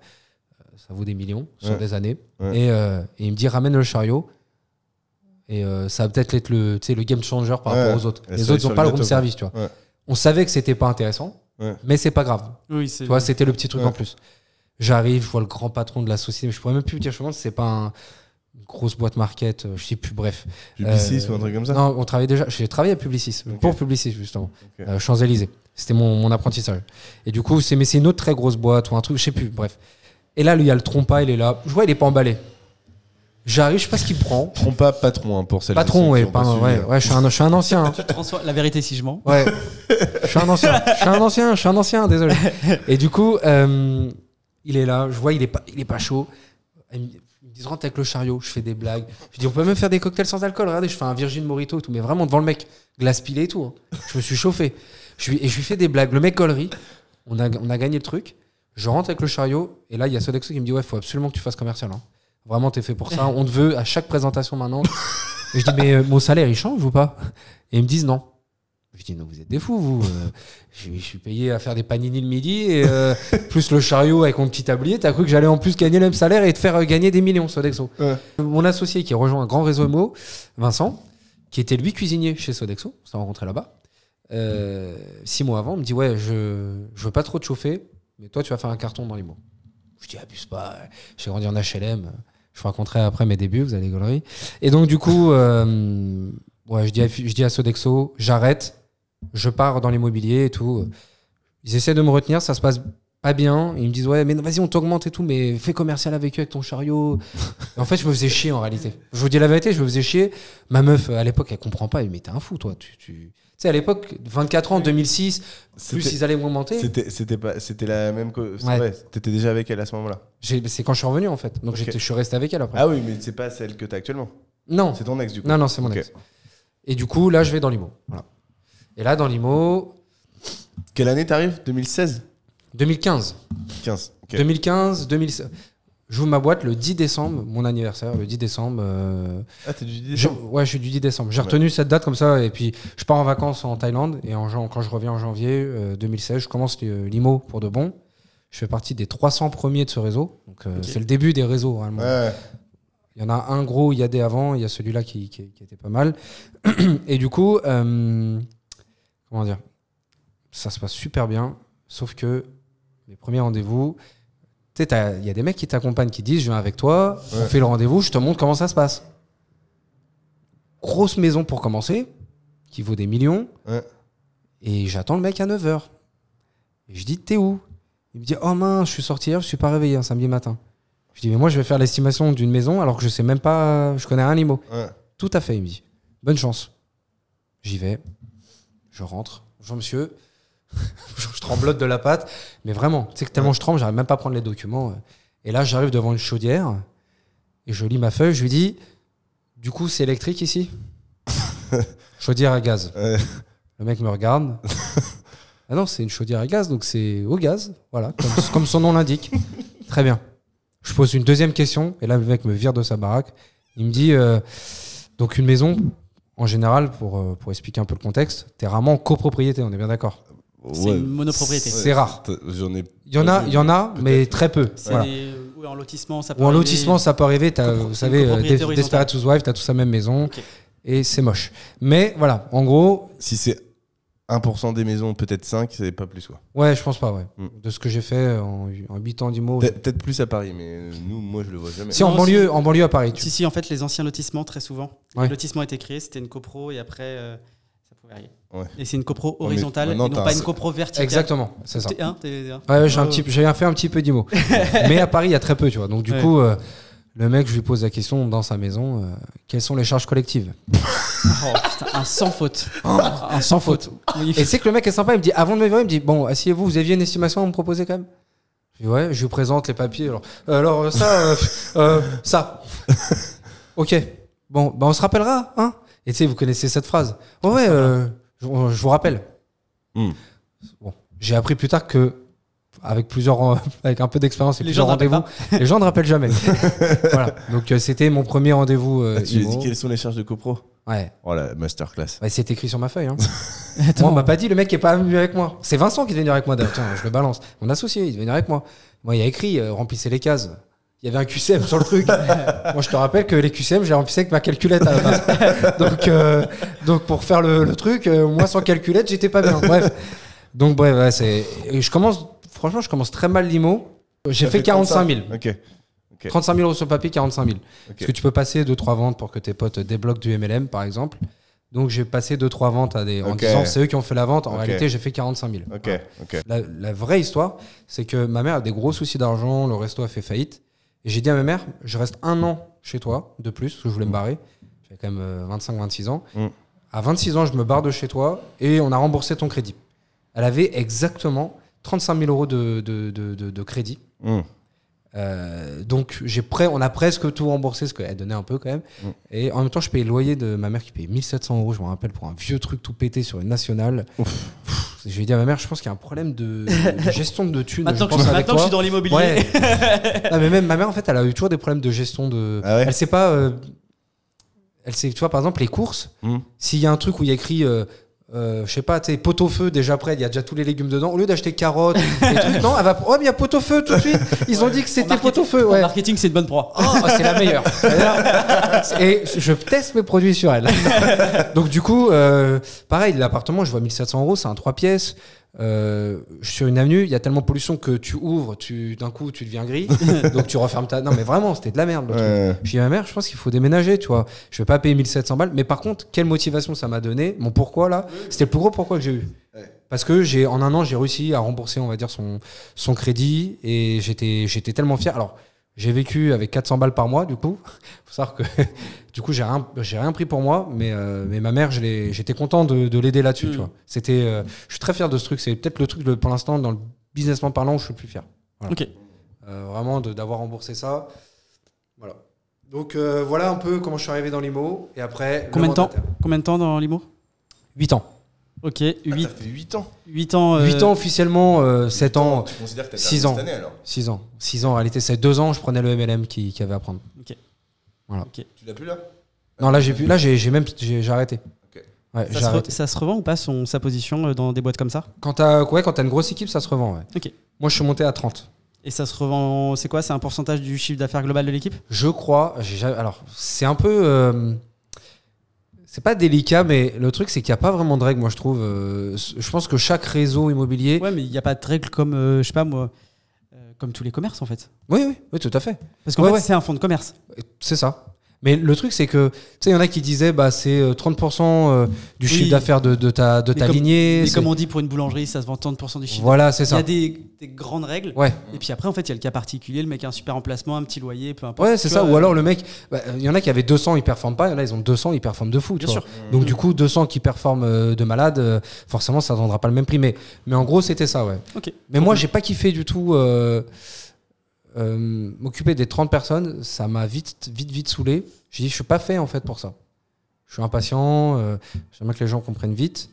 ça vaut des millions sur Ouais. des années. Ouais. Et, euh, et il me dit ramène le chariot. Et euh, ça va peut-être être le, tu sais, le game changer par Ouais. rapport aux autres. Et Les autres n'ont pas le room service, tu vois. Ouais. On savait que c'était pas intéressant, Ouais. mais c'est pas grave. Oui, c'est. Tu vois, c'était le petit truc Ouais. en plus. J'arrive, je vois le grand patron de la société, mais je pourrais même plus vous dire, je me c'est pas un- une grosse boîte market, euh, je sais plus, bref. Publicis Euh, ou un truc comme ça Non, on travaillait déjà, j'ai travaillé à Publicis, pour Publicis justement, Ok. Euh, Champs-Élysées. C'était mon, mon apprentissage. Et du coup, c'est mais c'est une autre très grosse boîte ou un truc, je sais plus, bref. Et là, lui, il y a le trompa, il est là. Je vois, il est pas emballé. J'arrive, je sais pas ce qu'il prend. Trompe pas patron hein, pour celle Patron, ouais, pardon, ouais, ouais, je suis un, je suis un ancien. hein. La vérité si je mens. Ouais. je suis un ancien. Je suis un ancien. Je suis un ancien. Désolé. Et du coup, euh, il est là. Je vois, il est pas, il est pas chaud. Il me il me dit rentre avec le chariot. Je fais des blagues. Je dis on peut même faire des cocktails sans alcool. Regardez, je fais un Virgin Morito et tout, mais vraiment devant le mec, glace pilée et tout. hein. Je me suis chauffé. Je lui, et je lui fais des blagues. Le mec collerie. On a, on a gagné le truc. Je rentre avec le chariot et là il y a Sodexo qui me dit ouais, faut absolument que tu fasses commercial. hein. Vraiment, t'es fait pour ça. On te veut à chaque présentation maintenant. Et je dis mais euh, mon salaire il change ou pas? Et ils me disent non. Je dis, non, vous êtes des fous, vous. Euh, je, je suis payé à faire des panini le midi, et euh, plus le chariot avec mon petit tablier. T'as cru que j'allais en plus gagner le même salaire et te faire gagner des millions, Sodexo. Ouais. Mon associé qui rejoint un grand réseau MO, Vincent, qui était lui cuisinier chez Sodexo, on s'est rencontré là-bas. Six mois avant, il me dit Ouais, je, je veux pas trop te chauffer, mais toi, tu vas faire un carton dans les mots. Je dis Abuse pas, j'ai grandi en HLM. Je vous raconterai après mes débuts, vous allez gaulerie. Et donc, du coup, euh, je, dis à, je Sodexo J'arrête, je pars dans l'immobilier et tout. Ils essaient de me retenir, ça se passe pas bien. Ils me disent ouais, mais vas-y, on t'augmente et tout, mais fais commercial avec eux, avec ton chariot. En fait, je me faisais chier en réalité. Je vous dis la vérité, je me faisais chier. Ma meuf, à l'époque, elle comprend pas. Elle me dit, mais t'es un fou, toi. Sais, à l'époque, 24 ans, 2006, plus ils allaient m'augmenter. C'était, c'était pas, c'était la même. c'est Ouais. vrai, t'étais déjà avec elle à ce moment-là. C'est quand je suis revenu, en fait. Donc, je suis resté avec elle après. Ah oui, mais c'est pas celle que t'as actuellement. non, C'est ton ex du coup. non, non, c'est mon ex. Et du coup, là, je vais dans l'IMO. Voilà. Et là, dans l'IMO, Quelle année t'arrives? 2016 2015. 15. ok. 2015, 2016. J'ouvre ma boîte le 10 décembre, mon anniversaire, le 10 décembre. euh, Ah, t'es du 10 je- décembre ouais, je suis du 10 décembre. J'ai retenu cette date comme ça, et puis je pars en vacances en Thaïlande, et en, quand je reviens en janvier euh, 2016, je commence l'IMO pour de bon. Je fais partie des 300 premiers de ce réseau. Donc, euh, c'est le début des réseaux. Ouais. Il y en a un gros, il y a des avant, il y a celui-là qui, qui- qui était pas mal. Et du coup, euh, comment dire? Ça se passe super bien, sauf que les premiers rendez-vous, tu sais, t'as- il y a des mecs qui t'accompagnent, qui disent Je viens avec toi, on Ouais. fait le rendez-vous, je te montre comment ça se passe. Grosse maison pour commencer, qui vaut des millions, Ouais. et j'attends le mec à 9h. Et je dis T'es où? Il me dit Oh mince, je suis sorti hier, je suis pas réveillé un samedi matin. Je dis Mais moi, je vais faire l'estimation d'une maison alors que je sais même pas, je connais rien l'IMO. Ouais. Tout à fait, il me dit. Bonne chance. J'y vais. Je rentre. Bonjour monsieur. je tremblote de la patte. Mais vraiment, tu sais que tellement je tremble, j'arrive même pas à prendre les documents. Et là, j'arrive devant une chaudière. Et je lis ma feuille. Je lui dis Du coup, c'est électrique ici? Chaudière à gaz. Ouais. Le mec me regarde. Ah non, c'est une chaudière à gaz, donc c'est au gaz. Voilà, comme, comme son nom l'indique. Très bien. Je pose une deuxième question, et là, le mec me vire de sa baraque. Il me dit euh, donc, une maison, en général, pour, euh, pour expliquer un peu le contexte, t'es rarement en copropriété, on est bien d'accord? C'est Ouais. une monopropriété. C'est rare. T'as- J'en ai. Il y en a, il y en a mais très peu. Voilà. des- oui, en lotissement, ça peut Ou en arriver. lotissement, ça peut arriver. Vous savez, euh, Des-. Desperate Housewives, t'as tous la même maison, et c'est moche. Mais voilà, en gros, Si c'est 1% des maisons, peut-être 5, c'est pas plus quoi. ouais, je pense pas, ouais. Mm. De ce que j'ai fait en, en 8 ans d'IMO. Peut-être plus à Paris, mais nous, moi, je le vois jamais. Si en banlieue, en banlieue à Paris. tu- Si, si, en fait, les anciens lotissements, très souvent, Ouais. le lotissement a été créé, c'était une copro et après, euh, ça pouvait arriver. Ouais. Et c'est une copro horizontale et non pas un- une copro verticale. Exactement, c'est ça. Hein. Ouais, j'ai un Oh. petit, j'ai fait un petit peu d'IMO. Mais à Paris, il y a très peu, tu vois. Donc du Ouais. coup, euh, le mec, je lui pose la question dans sa maison euh, quelles sont les charges collectives? Oh, putain, un sans faute. un sans faute. Et c'est que le mec est sympa. Il me dit avant de me virer, il me dit bon, asseyez-vous, vous aviez une estimation à me proposer quand même? Je dis ouais, je lui présente les papiers. Alors, euh, alors euh, ça, euh, euh, ça. ok. Bon, bah on se rappellera, hein? Et tu sais, vous connaissez cette phrase. Ouais, ouais, euh, je, je vous rappelle. Hmm. Bon, j'ai appris plus tard que avec plusieurs, euh, avec un peu d'expérience et Les plusieurs gens ne rappellent rendez-vous, les gens ne rappellent jamais. voilà. Donc euh, c'était mon premier rendez-vous. euh, tu lui as dit quelles sont les charges de copro? Ouais. Oh la masterclass. Ouais, c'est écrit sur ma feuille. Hein. Moi, on m'a pas dit, le mec est pas venu avec moi. C'est Vincent qui devait venir avec moi d'ailleurs. Tiens, je le balance. Mon associé, il devait venir avec moi. Moi, il y a écrit, euh, remplissez les cases. Il y avait un QCM sur le truc. moi, je te rappelle que les QCM, j'ai rempli avec ma calculette à la base. donc, euh, donc, pour faire le, le truc, euh, moi, sans calculette, j'étais pas bien. Bref. Donc, bref, ouais, c'est. et Je commence, franchement, je commence très mal l'IMO. J'ai fait 45 000. Ok. 35 000 euros sur papier, 45 000. Ok. Parce que tu peux passer 2-3 ventes pour que tes potes débloquent du MLM, par exemple. Donc j'ai passé 2-3 ventes à des, en Ok. disant c'est eux qui ont fait la vente. En Ok. réalité, j'ai fait 45 000. Ok. Ok. La, la vraie histoire, c'est que ma mère a des gros soucis d'argent, le resto a fait faillite. Et j'ai dit à ma mère, je reste un an chez toi, de plus, parce que je voulais me barrer. J'avais quand même 25-26 ans. Mm. À 26 ans, je me barre de chez toi et on a remboursé ton crédit. Elle avait exactement 35 000 euros de, de- de- de- crédit. Hmm. Euh, donc j'ai prêt, on a presque tout remboursé, ce qu'elle donnait un peu quand même. Mm. Et en même temps, je payais le loyer de ma mère qui payait 1700 euros, je me rappelle, pour un vieux truc tout pété sur une nationale. Pff, Je lui ai dit à ma mère, je pense qu'il y a un problème de, de gestion de thunes. Maintenant, je que, je, maintenant que je suis dans l'immobilier, Ouais. Non, mais même ma mère, en fait, elle a eu toujours des problèmes de gestion de. Ah ouais elle sait pas. euh, Elle sait, tu vois, par exemple, les courses, Hmm. s'il y a un truc où il y a écrit. euh, euh, je sais pas, tu sais, pot au feu déjà prêt, il y a déjà tous les légumes dedans. Au lieu d'acheter carottes, et trucs, non, elle va. Oh, mais il y a pot au feu tout de suite. Ils ont dit que c'était pot au feu, en ouais. marketing, c'est une bonne proie. Oh, c'est la meilleure. Et je teste mes produits sur elle. Donc du coup, euh, pareil, l'appartement, je vois 1700 euros, c'est un 3 pièces. Euh, sur une avenue, il y a tellement de pollution que tu ouvres, tu d'un coup tu deviens gris, donc tu refermes ta. Non mais vraiment, c'était de la merde. le truc. Ouais. Je dis à ma mère, je pense qu'il faut déménager, tu vois. Je vais pas payer 1700 balles, mais par contre, quelle motivation ça m'a donné Mon pourquoi là, c'était le plus gros pourquoi que j'ai eu. Parce que j'ai en un an, j'ai réussi à rembourser, on va dire, son, son crédit et j'étais j'étais tellement fier. Alors, J'ai vécu avec 400 balles par mois, du coup. faut savoir que, du coup, j'ai rien, j'ai rien pris pour moi, mais, euh, mais ma mère, je l'ai- j'étais content de, de l'aider là-dessus, Mm. tu vois. C'était, euh, je suis très fier de ce truc. C'est peut-être le truc, pour l'instant, dans le businessment parlant, où je suis le plus fier. Voilà. Ok. Euh, vraiment, de- d'avoir remboursé ça. Voilà. Donc, euh, voilà un peu comment je suis arrivé dans l'IMO. Et après, Combien de temps. Combien de temps dans l'IMO 8 ans. Ok, Ah, 8, ça fait 8 ans. ans. euh, 8 ans officiellement, euh, 7 ans. Tu considères que t'as six terminé ans. cette année alors 6 ans. 6 ans, en réalité, c'est 2 ans, je prenais le MLM qui, qui avait à prendre. Tu l'as plus là? Non, là, j'ai pu- là, j'ai j'ai même j'ai arrêté. Ok. Ouais, Ça se, arrêté. ça se revend ou pas son, sa position euh, dans des boîtes comme ça? Quand t'as ouais, quand une grosse équipe, ça se revend. Ouais. Ok. Moi, je suis monté à 30. Et ça se revend, c'est quoi? C'est un pourcentage du chiffre d'affaires global de l'équipe? Je crois. Alors, c'est un peu. euh, c'est pas délicat, mais le truc, c'est qu'il n'y a pas vraiment de règles, moi, je trouve. Euh, je pense que chaque réseau immobilier. Ouais, mais il n'y a pas de règles comme, euh, je sais pas moi, euh, comme tous les commerces en fait. Oui, oui, oui, tout à fait. Parce qu'en Ouais, fait, ouais. c'est un fonds de commerce. C'est ça. Mais le truc, c'est que, tu sais, il y en a qui disaient, bah, c'est euh, 30% euh, du Oui. chiffre d'affaires de, de ta, de Mais ta comme- lignée. Mais c'est- comme on dit pour une boulangerie, ça se vend 30% du chiffre. Voilà, c'est Il y ça. a des, des grandes règles. Ouais. Et puis après, en fait, il y a le cas particulier. Le mec a un super emplacement, un petit loyer, peu importe. Ouais, c'est ça. vois, Ou euh, alors le mec, bah, il y en a qui avaient 200, ils performent pas. Il y en a, ils ont 200, ils performent de fou. tu Bien vois. sûr. Donc du coup, 200 qui performent euh, de malade, euh, forcément, ça ne vendra pas le même prix. Mais, mais en gros, c'était ça, ouais. Ok. Mais moi, j'ai pas kiffé du tout euh, euh, m'occuper des 30 personnes. Ça m'a vite, vite, vite saoulé. J'ai dit, je suis pas fait en fait pour ça. Je suis impatient. euh, J'aimerais que les gens comprennent vite.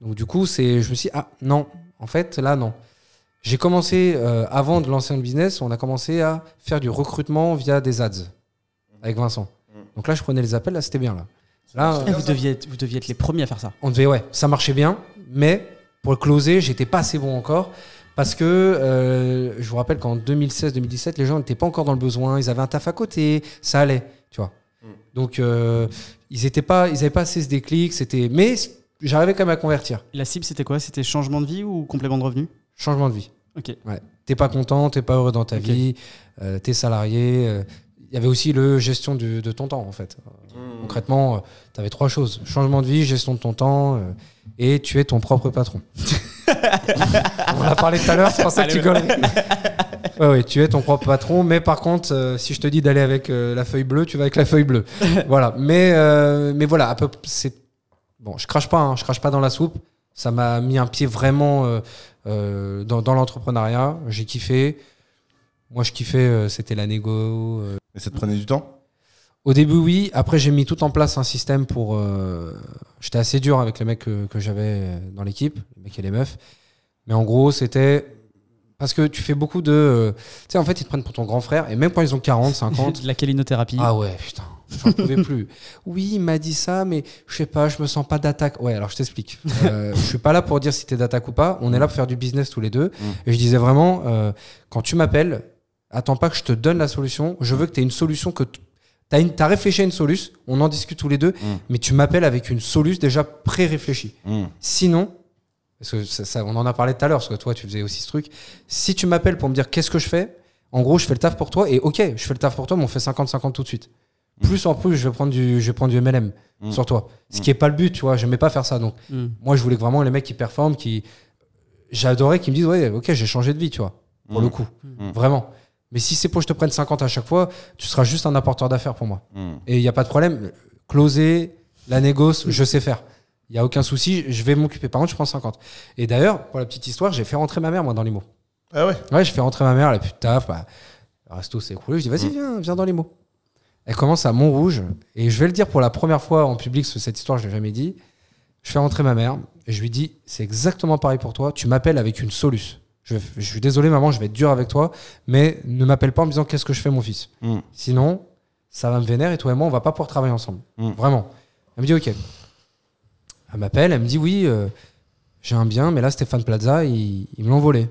Donc du coup, c'est, je me suis dit, ah non, en fait, là, non. J'ai commencé, euh, avant de lancer un business, on a commencé à faire du recrutement via des ads avec Vincent. Donc là, je prenais les appels, là, c'était bien. Là, là vous, deviez être, vous deviez être les premiers à faire ça. on devait, ouais, ça marchait bien, mais pour le closer, j'étais pas assez bon encore. Parce que euh, je vous rappelle qu'en 2016-2017, les gens n'étaient pas encore dans le besoin, ils avaient un taf à côté, ça allait, tu vois. Mm. Donc, euh, ils étaient pas, ils avaient pas assez ce déclic, c'était. Mais j'arrivais quand même à convertir. La cible, c'était quoi? C'était changement de vie ou complément de revenu? Changement de vie. Ok. Ouais. T'es pas content, t'es pas heureux dans ta vie, euh, t'es salarié. euh, Il y avait aussi le gestion du- de ton temps, en fait. Mmh. Concrètement, tu avais trois choses changement de vie, gestion de ton temps euh, et tu es ton propre patron. On en a parlé tout à l'heure, c'est pour ça que tu gueules. Ouais, ouais, tu es ton propre patron, mais par contre, euh, si je te dis d'aller avec euh, la feuille bleue, tu vas avec la feuille bleue. voilà, mais, euh, mais voilà, à peu, c'est bon. Je crache pas, hein, je crache pas dans la soupe. Ça m'a mis un pied vraiment euh, euh, dans, dans l'entrepreneuriat. J'ai kiffé. Moi, je kiffais, euh, c'était la négo. euh, Et ça te prenait du temps? Au début, oui. Après, j'ai mis tout en place un système pour. euh, J'étais assez dur avec les mecs que, que j'avais dans l'équipe, les mecs et les meufs. Mais en gros, c'était. Parce que tu fais beaucoup de. euh, Tu sais, en fait, ils te prennent pour ton grand frère. Et même quand ils ont 40, 50. de la calinothérapie. ah ouais, putain, j'en pouvais plus. Oui, il m'a dit ça, mais je sais pas, je me sens pas d'attaque. Ouais, alors je t'explique. Euh, je suis pas là pour dire si t'es d'attaque ou pas. On est là pour faire du business tous les deux. Et je disais vraiment, euh, quand tu m'appelles, attends pas que je te donne la solution. Je veux que tu aies une solution que t- t'as une, t'as réfléchi à une solution. On en discute tous les deux, Mm. mais tu m'appelles avec une solution déjà pré-réfléchie. Mmh. Sinon, parce que ça, ça- on en a parlé tout à l'heure, parce que toi, tu faisais aussi ce truc. Si tu m'appelles pour me dire qu'est-ce que je fais, en gros, je fais le taf pour toi, et ok, je fais le taf pour toi, mais on fait 50-50 tout de suite. Plus en plus, je vais prendre du, je vais prendre du MLM Mm. sur toi. Ce Mm. qui est pas le but, tu vois. J'aimais pas faire ça. Donc, moi, je voulais que vraiment les mecs qui performent, qui. J'adorais qu'ils me disent, ouais, ok, j'ai changé de vie, tu vois, pour Mm. le coup. Mm. Vraiment. Mais si c'est pour que je te prenne 50 à chaque fois, tu seras juste un apporteur d'affaires pour moi. Mmh. Et il n'y a pas de problème. Closer, la négoce, je sais faire. Il n'y a aucun souci, je vais m'occuper. Par contre, je prends 50. Et d'ailleurs, pour la petite histoire, j'ai fait rentrer ma mère, moi, dans l'IMO. Ah ouais? Ouais, je fais rentrer ma mère, elle a plus de taf. Bah, le resto s'est écroulé. Je dis, vas-y, Mm. viens, viens dans l'IMO. Elle commence à Montrouge. Et je vais le dire pour la première fois en public, parce que cette histoire, je ne l'ai jamais dit. Je fais rentrer ma mère et je lui dis, c'est exactement pareil pour toi. Tu m'appelles avec une soluce. Je, je suis désolé, maman, je vais être dur avec toi, mais ne m'appelle pas en me disant qu'est-ce que je fais, mon fils? Mmh. Sinon, ça va me vénérer et toi et moi, on va pas pouvoir travailler ensemble. Mm. Vraiment. Elle me dit, ok. Elle m'appelle, elle me dit, oui, euh, j'ai un bien, mais là, Stéphane Plaza, il, il me l'a envolé.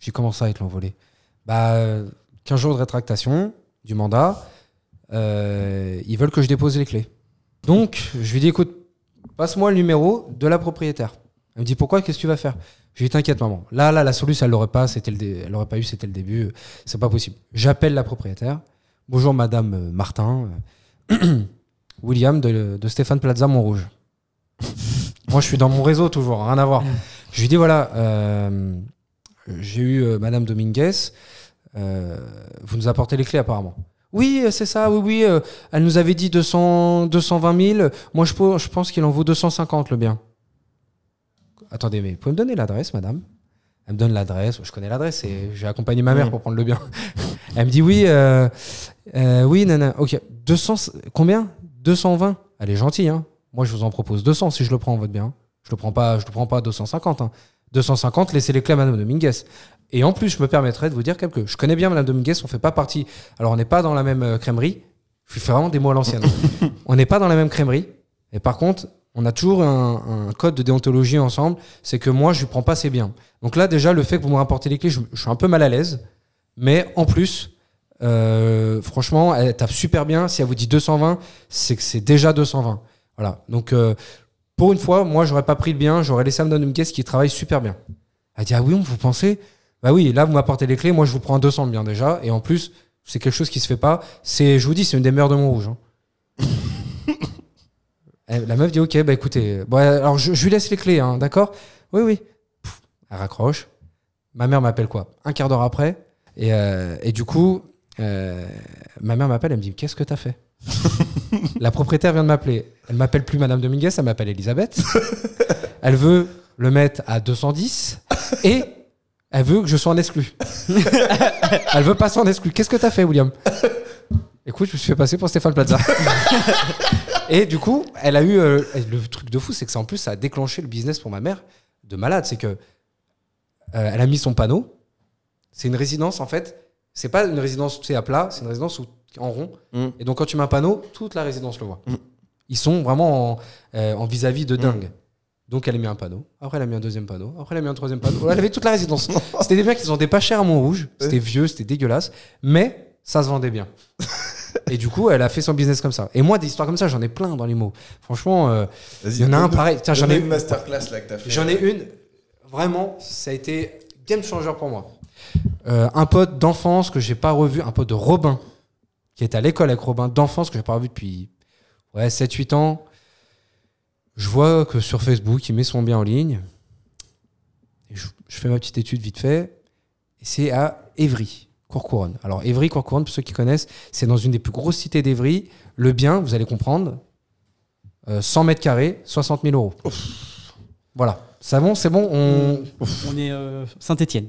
J'ai comment ça, il te l'a envolé Bah, euh, 15 jours de rétractation du mandat. euh, ils veulent que je dépose les clés. Donc, je lui dis, écoute, passe-moi le numéro de la propriétaire. Elle me dit, pourquoi Qu'est-ce que tu vas faire? Je lui dis, t'inquiète, maman. Là, là, la solution, elle l'aurait pas, c'était le dé- elle l'aurait pas eu, c'était le début. C'est pas possible. J'appelle la propriétaire. Bonjour, madame euh, Martin. Euh, William de, de Stéphane Plaza Montrouge. Moi, je suis dans mon réseau toujours, rien à voir. Je lui dis voilà, euh, j'ai eu madame Dominguez. vous nous apportez les clés apparemment. Oui, c'est ça, oui, oui. elle nous avait dit 200, 220 000. Moi, je, je pense qu'il en vaut 250 le bien. Attendez, mais vous pouvez me donner l'adresse, madame? Elle me donne l'adresse. Je connais l'adresse et j'ai accompagné ma mère pour prendre le bien. Elle me dit oui, euh, euh, oui, nana. Ok, 200, combien? 220. Elle est gentille, hein. Moi, je vous en propose 200 si je le prends, votre bien. Je le prends pas, je le prends pas à 250. hein. 250, laissez les clés à Madame Dominguez. Et en plus, je me permettrais de vous dire quelque chose. Je connais bien Madame Dominguez, on fait pas partie. Alors, on n'est pas dans la même euh, crèmerie. Je fais vraiment des mots à l'ancienne. on n'est pas dans la même crèmerie. Et par contre, on a toujours un, code de déontologie ensemble. C'est que moi, je lui prends pas ses biens. Donc là, déjà, le fait que vous me rapportez les clés, je, suis un peu mal à l'aise. Mais en plus, euh, franchement, elle tape super bien. Si elle vous dit 220, c'est que c'est déjà 220. Voilà. Donc, euh, pour une fois, moi, j'aurais pas pris le bien. J'aurais laissé Madame Dominguez qui travaille super bien. Elle dit Ah oui, vous pensez? Bah oui, là, vous m'apportez les clés. Moi, je vous prends 200 de bien déjà. Et en plus, c'est quelque chose qui se fait pas. C'est, je vous dis, c'est une des meilleures de Montrouge. hein. Elle- La meuf dit Ok, bah écoutez, bon, alors je, je lui laisse les clés, hein, d'accord? Oui, oui. Pff, elle raccroche. Ma mère m'appelle quoi Un quart d'heure après. Et, euh, et du coup, euh, ma mère m'appelle, elle me dit Qu'est-ce que t'as fait? La propriétaire vient de m'appeler. Elle m'appelle plus Madame Dominguez, elle m'appelle Elisabeth. Elle veut le mettre à 210 et elle veut que je sois en exclu. elle veut passer en exclu. Qu'est-ce que t'as fait, William? Écoute, je me suis fait passer pour Stéphane Plaza. et du coup, elle a eu. euh, le truc de fou, c'est que ça, en plus, ça a déclenché le business pour ma mère de malade. C'est que euh, elle a mis son panneau. C'est une résidence, en fait. C'est pas une résidence tu sais, à plat, c'est une résidence où- en rond. Mm. Et donc, quand tu mets un panneau, toute la résidence le voit. Mm. Ils sont vraiment en, euh, en vis-à-vis de dingue. Donc, elle a mis un panneau. Après, elle a mis un deuxième panneau. Après, elle a mis un troisième panneau. Elle avait toute la résidence. C'était des biens qui se vendaient pas cher à Montrouge. C'était vieux, c'était dégueulasse. Mais ça se vendait bien. Et du coup, elle a fait son business comme ça. Et moi, des histoires comme ça, j'en ai plein dans les mots. Franchement, euh, il y en a un pareil. J'en ai une. une masterclass là que t'as fait. J'en ai une. Vraiment, ça a été game changer pour moi. Euh, un pote d'enfance que j'ai pas revu, un pote de Robin, qui est à l'école avec Robin d'enfance que j'ai pas revu depuis ouais, 7-8 ans. Je vois que sur Facebook, il met son bien en ligne. Et je, je fais ma petite étude vite fait. Et c'est à Évry, Courcouronne. Alors, Évry, Courcouronne, pour ceux qui connaissent, c'est dans une des plus grosses cités d'Évry. Le bien, vous allez comprendre, euh, 100 mètres carrés, 60 000 euros. Voilà. C'est bon, c'est bon. On... On est euh, Saint-Etienne.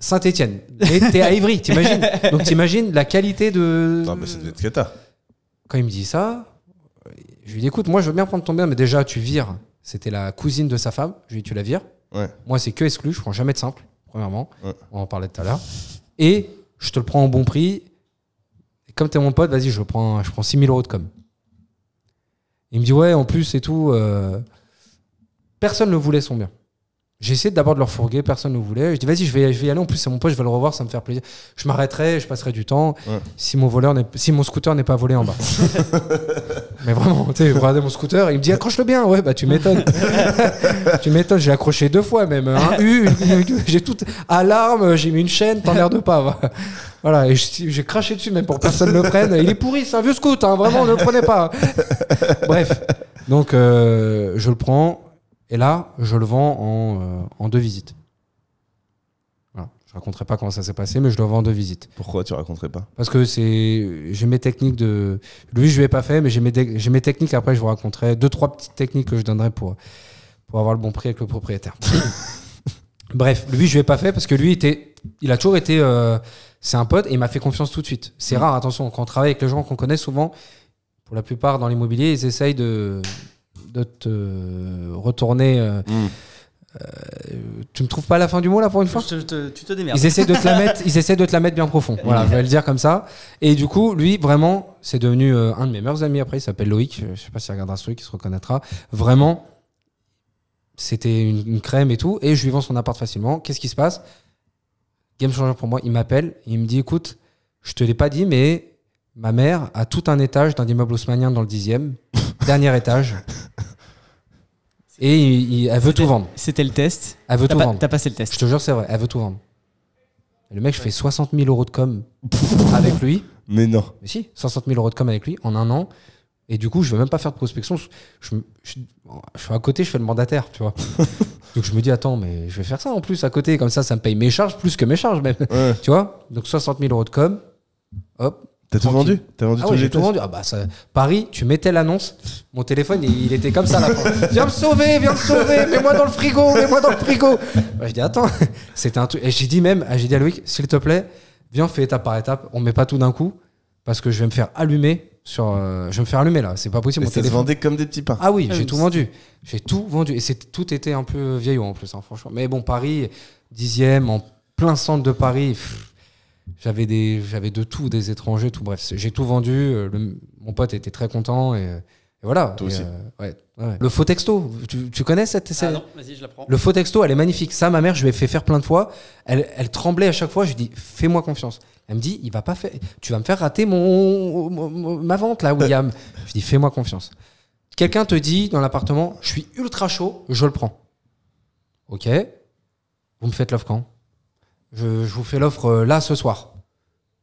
Saint-Etienne. Et t'es à Évry, t'imagines Donc t'imagines la qualité de. Non, devait être Cata. Quand il me dit ça, je lui dis écoute, moi je veux bien prendre ton bien, mais déjà tu vires. C'était la cousine de sa femme. Je lui dis tu la vires. Ouais. Moi c'est que exclu, je prends jamais de simple, premièrement. Ouais. On en parlait tout à l'heure. Et je te le prends au bon prix. Et comme t'es mon pote, vas-y, je prends, je prends 6000 euros de com. Il me dit ouais, en plus et tout. euh, personne ne voulait son bien. J'ai essayé d'abord de leur fourguer, personne ne voulait. Je dis vas-y, je vais, je vais y aller. En plus, c'est mon pote, je vais le revoir, ça va me faire plaisir. Je m'arrêterai, je passerai du temps. Ouais. Si mon voleur, n'est- si mon scooter n'est pas volé en bas. Mais vraiment, tu sais, regardez mon scooter, il me dit accroche-le bien. Ouais, bah tu m'étonnes. tu m'étonnes, j'ai accroché deux fois même. Un U, j'ai tout alarme, j'ai mis une chaîne, t'emmerdes pas. va. Voilà, et j'ai craché dessus même pour que personne ne le prenne. Il est pourri, c'est un vieux scoot, hein, vraiment, ne le prenez pas. Bref, donc euh, je le prends et là, je le vends en, euh, en deux visites. Voilà. Je raconterai pas comment ça s'est passé, mais je le vends en deux visites. Pourquoi tu raconterais pas? Parce que c'est, j'ai mes techniques de. Lui, je lui ai pas fait, mais j'ai mes, techniques. Après, je vous raconterai deux, trois petites techniques que je donnerai pour, pour avoir le bon prix avec le propriétaire. Bref, lui, je lui ai pas fait parce que lui, était, il a toujours été. euh, c'est un pote et il m'a fait confiance tout de suite. C'est rare, attention, quand on travaille avec les gens qu'on connaît souvent, pour la plupart dans l'immobilier, ils essayent de, de te retourner. euh, tu me trouves pas la fin du mot là pour une fois Je te- tu te démerdes. ils essaient de te la mettre, ils essaient de te la mettre bien profond. Voilà, je vais le dire comme ça. Et du coup, lui, vraiment, c'est devenu euh, un de mes meilleurs amis après. Il s'appelle Loïc. Je sais pas s'il regardera ce truc, il se reconnaîtra. Vraiment, c'était une, une crème et tout. Et je lui vends son appart facilement. Qu'est-ce qui se passe? Game changer pour moi. Il m'appelle. Il me dit, écoute, je te l'ai pas dit, mais ma mère a tout un étage d'un immeuble haussmanien dans le dixième, dernier étage. Et il- il- elle veut tout vendre. C'était le test. Elle veut T'as tout pas- vendre. t'as passé le Je test. te jure, c'est vrai, elle veut tout vendre. Et le mec, je fais 60 000 euros de com avec lui. Mais non. Mais si, 60 000 euros de com avec lui en un an. Et du coup, je veux même pas faire de prospection. Je, je, je- je suis à côté, je fais le mandataire, tu vois. Donc je me dis, attends, mais je vais faire ça en plus à côté. Comme ça, ça me paye mes charges plus que mes charges même. Ouais. tu vois? Donc 60 000 euros de com. Hop. T'as tout vendu? T'as vendu Ah tous ouais, les j'ai tout vendu. Ah bah ça, Paris, tu mettais l'annonce. Mon téléphone, il, il était comme ça à la fin. Viens me sauver, viens me sauver, mets-moi dans le frigo, mets-moi dans le frigo. Je dis attends, c'était un truc. Et j'ai dit même, j'ai dit à Loïc, s'il te plaît, viens, fais étape par étape. On met pas tout d'un coup parce que je vais me faire allumer sur. euh, je vais me faire allumer là. C'est pas possible. Et Mon ça se téléphone. vendait comme des petits pains. Ah oui, Ah j'ai oui, tout vendu. J'ai tout vendu. Et c'est tout était un peu vieillot en plus, hein, franchement. Mais bon, Paris, dixième, en plein centre de Paris. pff, j'avais des, j'avais de tout, des étrangers, tout. Bref, j'ai tout vendu. euh, le- mon pote était très content et, et voilà. Toi Et, aussi. euh, ouais, ouais. Le faux texto, tu, tu connais cette Ah non, vas-y, je la prends. Le faux texto, elle est magnifique. Ça, ma mère, je lui ai fait faire plein de fois. Elle, elle tremblait à chaque fois. Je lui dis, fais-moi confiance. Elle me dit, il va pas faire. Tu vas me faire rater mon, mon- mon- ma vente là, William. je dis, fais-moi confiance. Quelqu'un te dit dans l'appartement, je suis ultra chaud, je le prends. Ok. Vous me faites l'offre quand? Je, je vous fais l'offre euh, là ce soir.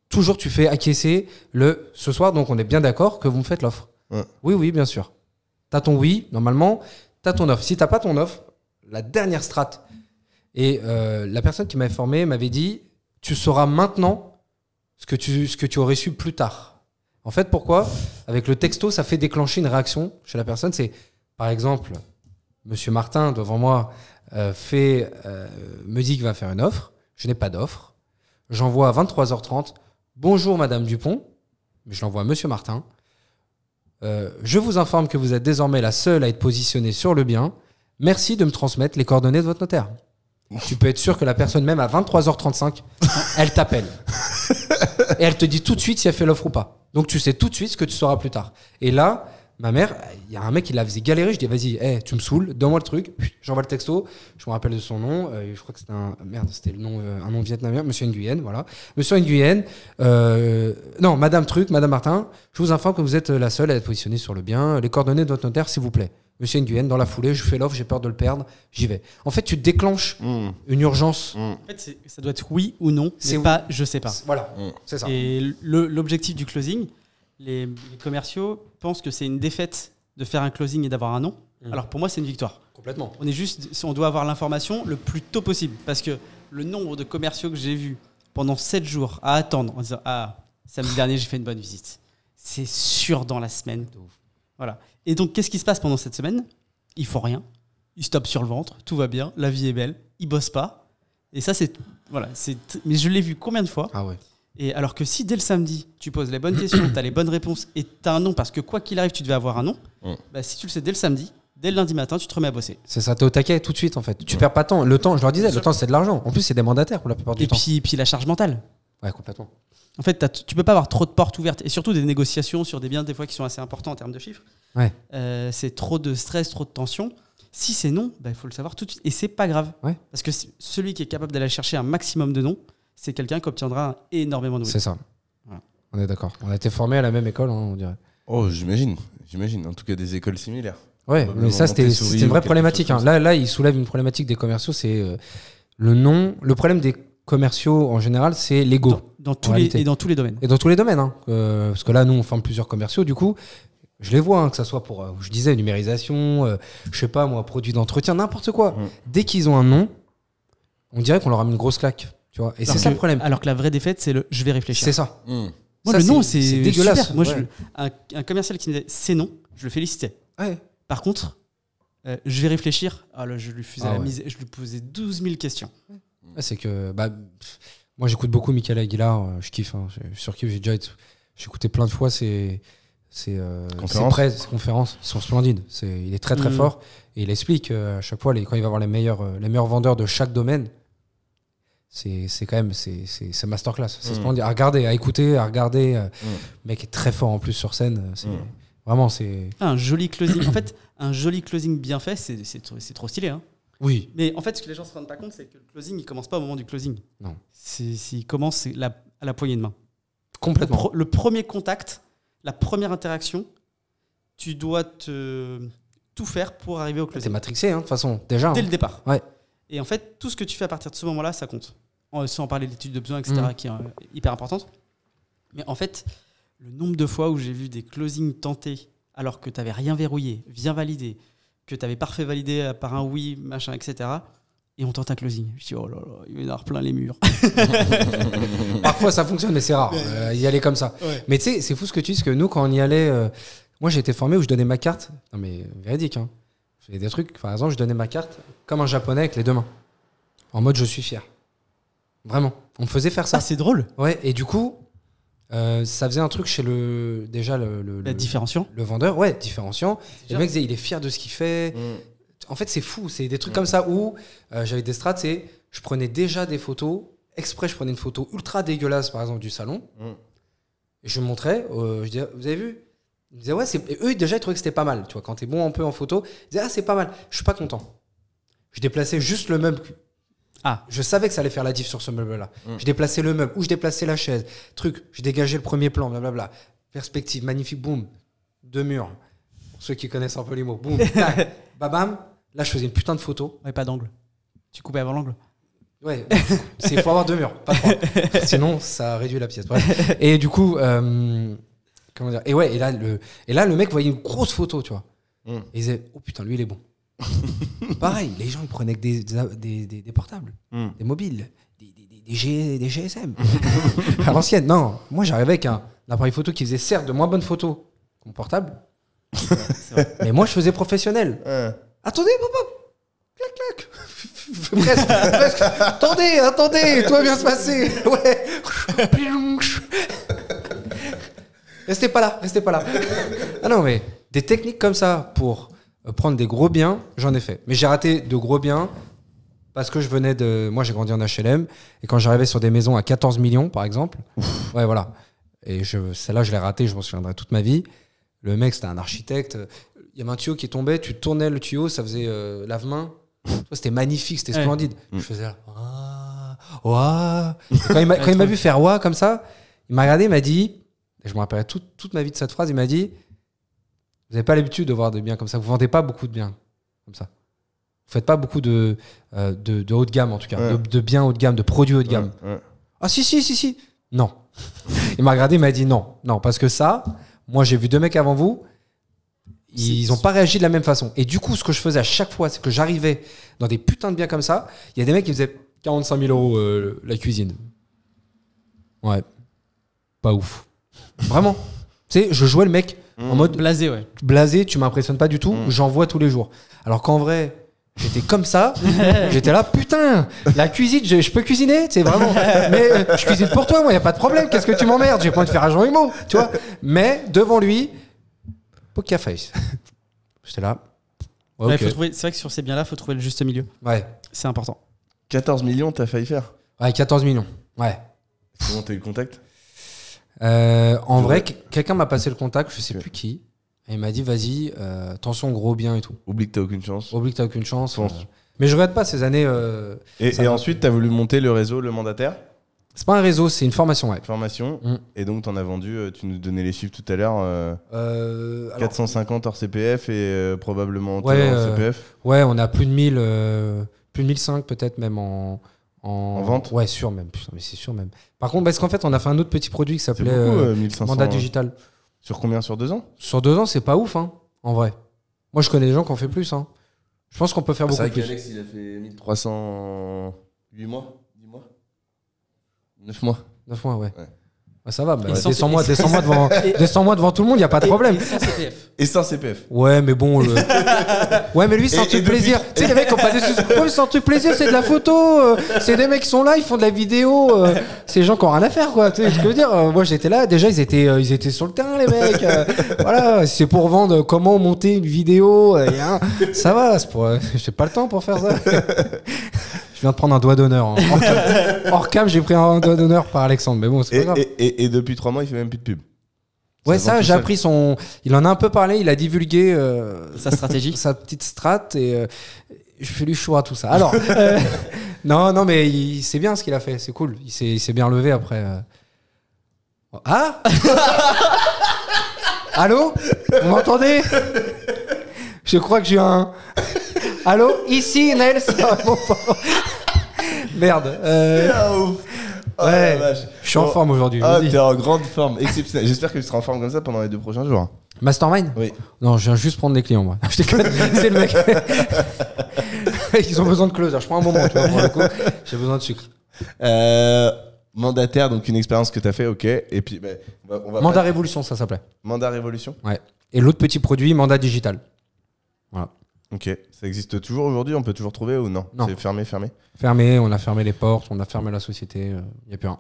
Toujours, tu fais acquiescer le ce soir, donc on est bien d'accord que vous me faites l'offre. Ouais. Oui, oui, bien sûr. T'as ton oui, normalement, t'as ton offre. Si t'as pas ton offre, la dernière strate. Et euh, la personne qui m'avait formé m'avait dit Tu sauras maintenant ce que, tu, ce que tu aurais su plus tard. En fait, pourquoi? Avec le texto, ça fait déclencher une réaction chez la personne. C'est, par exemple, Monsieur Martin, devant moi, euh, fait, euh, me dit qu'il va faire une offre. Je n'ai pas d'offre. J'envoie à 23h30 Bonjour Madame Dupont. Je l'envoie à Monsieur Martin. Euh, je vous informe que vous êtes désormais la seule à être positionnée sur le bien. Merci de me transmettre les coordonnées de votre notaire. Tu peux être sûr que la personne, même à 23h35, elle t'appelle. Et elle te dit tout de suite si elle fait l'offre ou pas. Donc tu sais tout de suite ce que tu sauras plus tard. Et là, ma mère, il y a un mec qui la faisait galérer. Je dis, vas-y, hey, tu me saoules, donne-moi le truc. J'envoie le texto. Je me rappelle de son nom. euh, je crois que c'était un. Merde, c'était le nom, euh, un nom vietnamien. Monsieur Nguyen, voilà. Monsieur Nguyen. euh, non, Madame Truc, Madame Martin, je vous informe que vous êtes la seule à être positionnée sur le bien. Les coordonnées de votre notaire, s'il vous plaît. Monsieur Nguyen, dans la foulée, je fais l'offre, j'ai peur de le perdre, j'y vais. En fait, tu déclenches Mmh, une urgence. mmh. En fait, ça doit être oui ou non, C'est oui. pas je sais pas. Voilà, Mm. c'est ça. Et le- l'objectif du closing, les, les commerciaux pensent que c'est une défaite de faire un closing et d'avoir un non. Mm. Alors pour moi, c'est une victoire. Complètement. On est juste, on doit avoir l'information le plus tôt possible parce que le nombre de commerciaux que j'ai vus pendant 7 jours à attendre en disant ah samedi dernier j'ai fait une bonne visite, c'est sûr dans la semaine. Voilà. Et donc qu'est-ce qui se passe pendant cette semaine? Ils font rien, ils se tapent sur le ventre, tout va bien, la vie est belle, ils bossent pas. Et ça c'est voilà, c'est mais je l'ai vu combien de fois? Ah ouais. Et alors que si dès le samedi, tu poses les bonnes questions, tu as les bonnes réponses et tu as un nom, parce que quoi qu'il arrive, tu devais avoir un nom, Mm. bah, si tu le sais dès le samedi, dès le lundi matin, tu te remets à bosser. C'est ça, t'es au taquet tout de suite en fait. Tu perds pas de temps. Le temps, je leur disais, le temps c'est de l'argent. En plus, c'est des mandataires pour la plupart du Et temps. puis, puis la charge mentale. Ouais, complètement. En fait, tu peux pas avoir trop de portes ouvertes et surtout des négociations sur des biens des fois qui sont assez importants en termes de chiffres. Ouais. Euh, c'est trop de stress, trop de tension. Si c'est non, il faut le savoir tout de suite. Et c'est pas grave. Ouais. Parce que celui qui est capable d'aller chercher un maximum de noms, c'est quelqu'un qui obtiendra énormément de oui. C'est ça. Voilà. On est d'accord. On a été formés à la même école, hein, on dirait. Oh, j'imagine. J'imagine. En tout cas, des écoles similaires. Ouais, mais ça, c'était une vraie problématique. hein. Là, là, il soulève une problématique des commerciaux, c'est euh, le nom. Le problème des commerciaux en général, c'est l'ego. Dans, dans tous les, réalité. et dans tous les domaines. Et dans tous les domaines. hein. Euh, parce que là, nous, on forme plusieurs commerciaux. Du coup, je les vois, hein, que ce soit pour, euh, je disais, numérisation, euh, je sais pas moi, produits d'entretien, n'importe quoi. Mm. Dès qu'ils ont un nom, on dirait qu'on leur a mis une grosse claque. Tu vois Et c'est Alors ça que- le problème. Alors que la vraie défaite, c'est le je vais réfléchir. C'est ça. Mmh. Moi, Ça, le nom, c'est- c'est c'est dégueulasse. super. Moi, Ouais. je- un, un commercial qui me disait c'est non, je le félicitais. Ouais. Par contre, euh, je vais réfléchir. Ah, là, je lui faisais Ah la ouais. mise, je lui posais 12 000 questions. Ouais, c'est que bah, pff, moi j'écoute beaucoup Michael Aguilar, euh, je kiffe, hein, je surkiffe, j'ai déjà écouté plein de fois ses, ses, euh, Conférences. prêts, ses conférences, ils sont splendides. C'est, il est très très Mhm. fort et il explique euh, à chaque fois les, quand il va voir les meilleurs, euh, les meilleurs vendeurs de chaque domaine. C'est, c'est quand même c'est, c'est, c'est masterclass, c'est splendide. À regarder, à écouter, à regarder. Mhm. Le mec est très fort en plus sur scène. C'est, Mhm. Vraiment, c'est. Ah, un joli closing. en fait, un joli closing bien fait, c'est c'est trop, c'est trop stylé. hein. Oui. Mais en fait, ce que les gens se rendent pas compte, c'est que le closing, il commence pas au moment du closing. Non. Il commence c'est la- à la poignée de main. Le, Complètement. pro- le premier contact, la première interaction, tu dois te, tout faire pour arriver au T'es closing. matrixé, hein, de toute façon, déjà. Dès hein. le départ. Ouais. Et en fait, tout ce que tu fais à partir de ce moment-là, ça compte. En- Sans parler de l'étude de besoin, etc., Mhm. qui est euh, hyper importante. Mais en fait, le nombre de fois où j'ai vu des closings tentés alors que tu n'avais rien verrouillé, bien validé, que tu avais parfait validé euh, par un oui, machin, etc. Et on tente un closing. Je dis, oh là là, il va y en avoir plein les murs. Parfois ça fonctionne, mais c'est rare. euh, y aller comme ça. Ouais. Mais tu sais, c'est fou ce que tu dis, parce que nous, quand on y allait, euh, moi j'ai été formé où je donnais ma carte. Non mais véridique, hein. Je faisais des trucs, par exemple, je donnais ma carte comme un japonais avec les deux mains. En mode je suis fier. Vraiment. On me faisait faire ça. Ça, c'est drôle. Ouais, et du coup, euh, ça faisait un truc chez le. Déjà, le, le, La le- différenciation. le vendeur, ouais, différenciant. Et le mec disait, il est fier de ce qu'il fait. Mm. En fait, c'est fou. C'est des trucs comme ça où euh, j'avais des strats, c'est je prenais déjà des photos. Exprès, je prenais une photo ultra dégueulasse, par exemple, du salon. Mm. Et je montrais, euh, je disais, vous avez vu? Ils me disaient, ouais, c'est... et eux, déjà, ils trouvaient que c'était pas mal. Tu vois, quand t'es bon un peu en photo, ils disaient, ah, c'est pas mal. Je suis pas content. Je déplaçais juste le meuble. Ah. Je savais que ça allait faire la diff sur ce meuble-là. Mm. Je déplaçais le meuble, ou je déplaçais la chaise. Truc, je dégageais le premier plan, blablabla. Perspective, magnifique, boum. Deux murs. Pour ceux qui connaissent un peu les mots. Boum, tac, babam. Là, je faisais une putain de photo. Ouais, pas d'angle. Tu coupais avant l'angle. Ouais, il faut avoir deux murs, pas trois. Sinon, ça réduit la pièce. Bref. Et du coup, euh, comment dire Et ouais, et là, le, et là, le mec voyait une grosse photo, tu vois. Mm. Et il disait, oh putain, lui, il est bon. Pareil, les gens, ils prenaient que des, des, des- des portables, Mm. des mobiles, des, des, G- GSM. à l'ancienne, non. Moi, j'arrivais avec un, appareil photo qui faisait certes de moins bonnes photos que mon portable. mais moi, je faisais professionnel. Ouais. Attendez, papa Clac, clac Presque, presque. Attendez, attendez, tout va bien se passer. Ouais. Restez pas là, restez pas là. Ah non, mais des techniques comme ça pour euh, prendre des gros biens, j'en ai fait. Mais j'ai raté de gros biens parce que je venais de. Moi, j'ai grandi en HLM et quand j'arrivais sur des maisons à 14 millions, par exemple, ouais, voilà. Et je, celle-là, je l'ai raté, je m'en souviendrai toute ma vie. Le mec, c'était un architecte. Il y avait un tuyau qui tombait, tu tournais le tuyau, ça faisait euh, lave-main. C'était magnifique, c'était Ouais. splendide. Mm. Je faisais là, ah, ouah. Et Quand il m'a quand il m'a vu faire ouah comme ça, il m'a regardé, il m'a dit, et je me rappellerai toute, toute ma vie de cette phrase, il m'a dit Vous n'avez pas l'habitude de voir des biens comme ça, vous vendez pas beaucoup de biens comme ça. Vous faites pas beaucoup de, euh, de, de haut de gamme en tout cas, Ouais. de, de biens haut de gamme, de produits haut de gamme. Ouais, ouais. Ah si, si, si, si. Non. il m'a regardé, il m'a dit non. Non, parce que ça, moi j'ai vu deux mecs avant vous, ils n'ont pas réagi de la même façon. Et du coup, ce que je faisais à chaque fois, c'est que j'arrivais dans des putains de biens comme ça, il y a des mecs qui faisaient 45 000 euros euh, la cuisine. Ouais. Pas ouf. Vraiment. Tu sais, je jouais le mec en mode Blasé, ouais. blasé, tu m'impressionnes pas du tout, Mm. j'en vois tous les jours. Alors qu'en vrai, j'étais comme ça, j'étais là, putain, la cuisine, je, je peux cuisiner, c'est vraiment. Mais euh, je cuisine pour toi, moi, y a pas de problème, qu'est-ce que tu m'emmerdes, j'ai pas envie de faire agent Imo, tu vois. Mais devant lui, poker face. J'étais là. Ouais, Ouais, C'est vrai que sur ces biens-là, faut trouver le juste milieu. ouais. C'est important. 14 millions, t'as failli faire. Ouais, 14 millions. Ouais. Comment t'as eu le contact? Euh, en vrai, que- quelqu'un m'a passé le contact, je sais plus qui, et il m'a dit, vas-y, euh, attention, gros bien et tout. Oublie que t'as aucune chance. Oublie que t'as aucune chance. Euh. Mais je regrette pas ces années. euh, Et, Ça et va. ensuite, t'as voulu monter le réseau, le mandataire, C'est pas un réseau, c'est une formation, ouais. formation. Mm. Et donc, t'en as vendu, euh, tu nous donnais les chiffres tout à l'heure, euh, Euh, alors, 450 hors CPF et euh, probablement Ouais, hors euh, CPF. ouais, on a plus de 1000, euh, plus de 1005 peut-être même en, en, En vente Ouais, sûr même. Putain, mais c'est sûr même. Par contre, parce qu'en fait, on a fait un autre petit produit qui s'appelait beaucoup, euh, euh, 1500. mandat euh, digital. Sur combien? Sur deux ans? Sur deux ans, c'est pas ouf, hein, en vrai. Moi, je connais des gens qui ont fait plus. Hein. Je pense qu'on peut faire C'est beaucoup vrai plus. qu'Alex, il a fait 1300 en 8 mois 10 mois? 9 mois 9 mois, ouais. Ouais. Ouais, ça va, bah, sans- descends-moi descends-moi devant, descends-moi devant tout le monde, y a pas de problème. Et sans CPF. Et sans CPF. Ouais, mais bon. le- Ouais, mais lui, c'est un Et- truc et depuis- plaisir. Tu sais, les mecs qui ont pas des soucis. Ouais, un truc plaisir, c'est de la photo. euh, c'est des mecs qui sont là, ils font de la vidéo. euh, c'est des gens qui ont rien à faire, quoi. Tu sais ce que je veux dire Euh, Moi, j'étais là. Déjà, ils étaient, euh, ils étaient sur le terrain, les mecs. euh, voilà, c'est pour vendre euh, comment monter une vidéo. euh, y a un- Ça va, c'est pour. euh, J'ai pas le temps pour faire ça. Je viens de prendre un doigt d'honneur. hein. Hors cam, j'ai pris un doigt d'honneur par Alexandre. Mais bon, c'est Et, pas grave. et- et- et depuis 3 mois, il fait même plus de pub. Ouais, Ça j'ai appris son. Il en a un peu parlé, il a divulgué euh, Sa stratégie. sa petite strat et euh, je fais lui chaud à tout ça. Alors, euh, non, non, mais il, c'est bien ce qu'il a fait, c'est cool. Il s'est, il s'est bien levé après. euh. Ah? Allô? Vous m'entendez? Je crois que j'ai un. Allô Ici, Nels. Merde. euh, ouf. Oh, Ouais. la vache. je suis en Bon. forme aujourd'hui. je Ah, vous dis. t'es en grande forme, exceptionnelle. J'espère que tu seras en forme comme ça pendant les deux prochains jours. Mastermind? Oui. Non, je viens juste prendre des clients, moi. Je déconne, c'est le mec. Ils ont besoin de closer. Je prends un moment, tu vois, pour le coup. J'ai besoin de sucre. Euh, mandataire, donc une expérience que tu as fait, ok. Et puis, on va, on va Mandat Révolution, ça s'appelait. Mandat Révolution? Et l'autre petit produit, mandat digital. Ok. Ça existe toujours aujourd'hui On peut toujours trouver ou non Non. C'est fermé, fermé Fermé, on a fermé les portes, on a fermé la société. Il n'y a plus rien.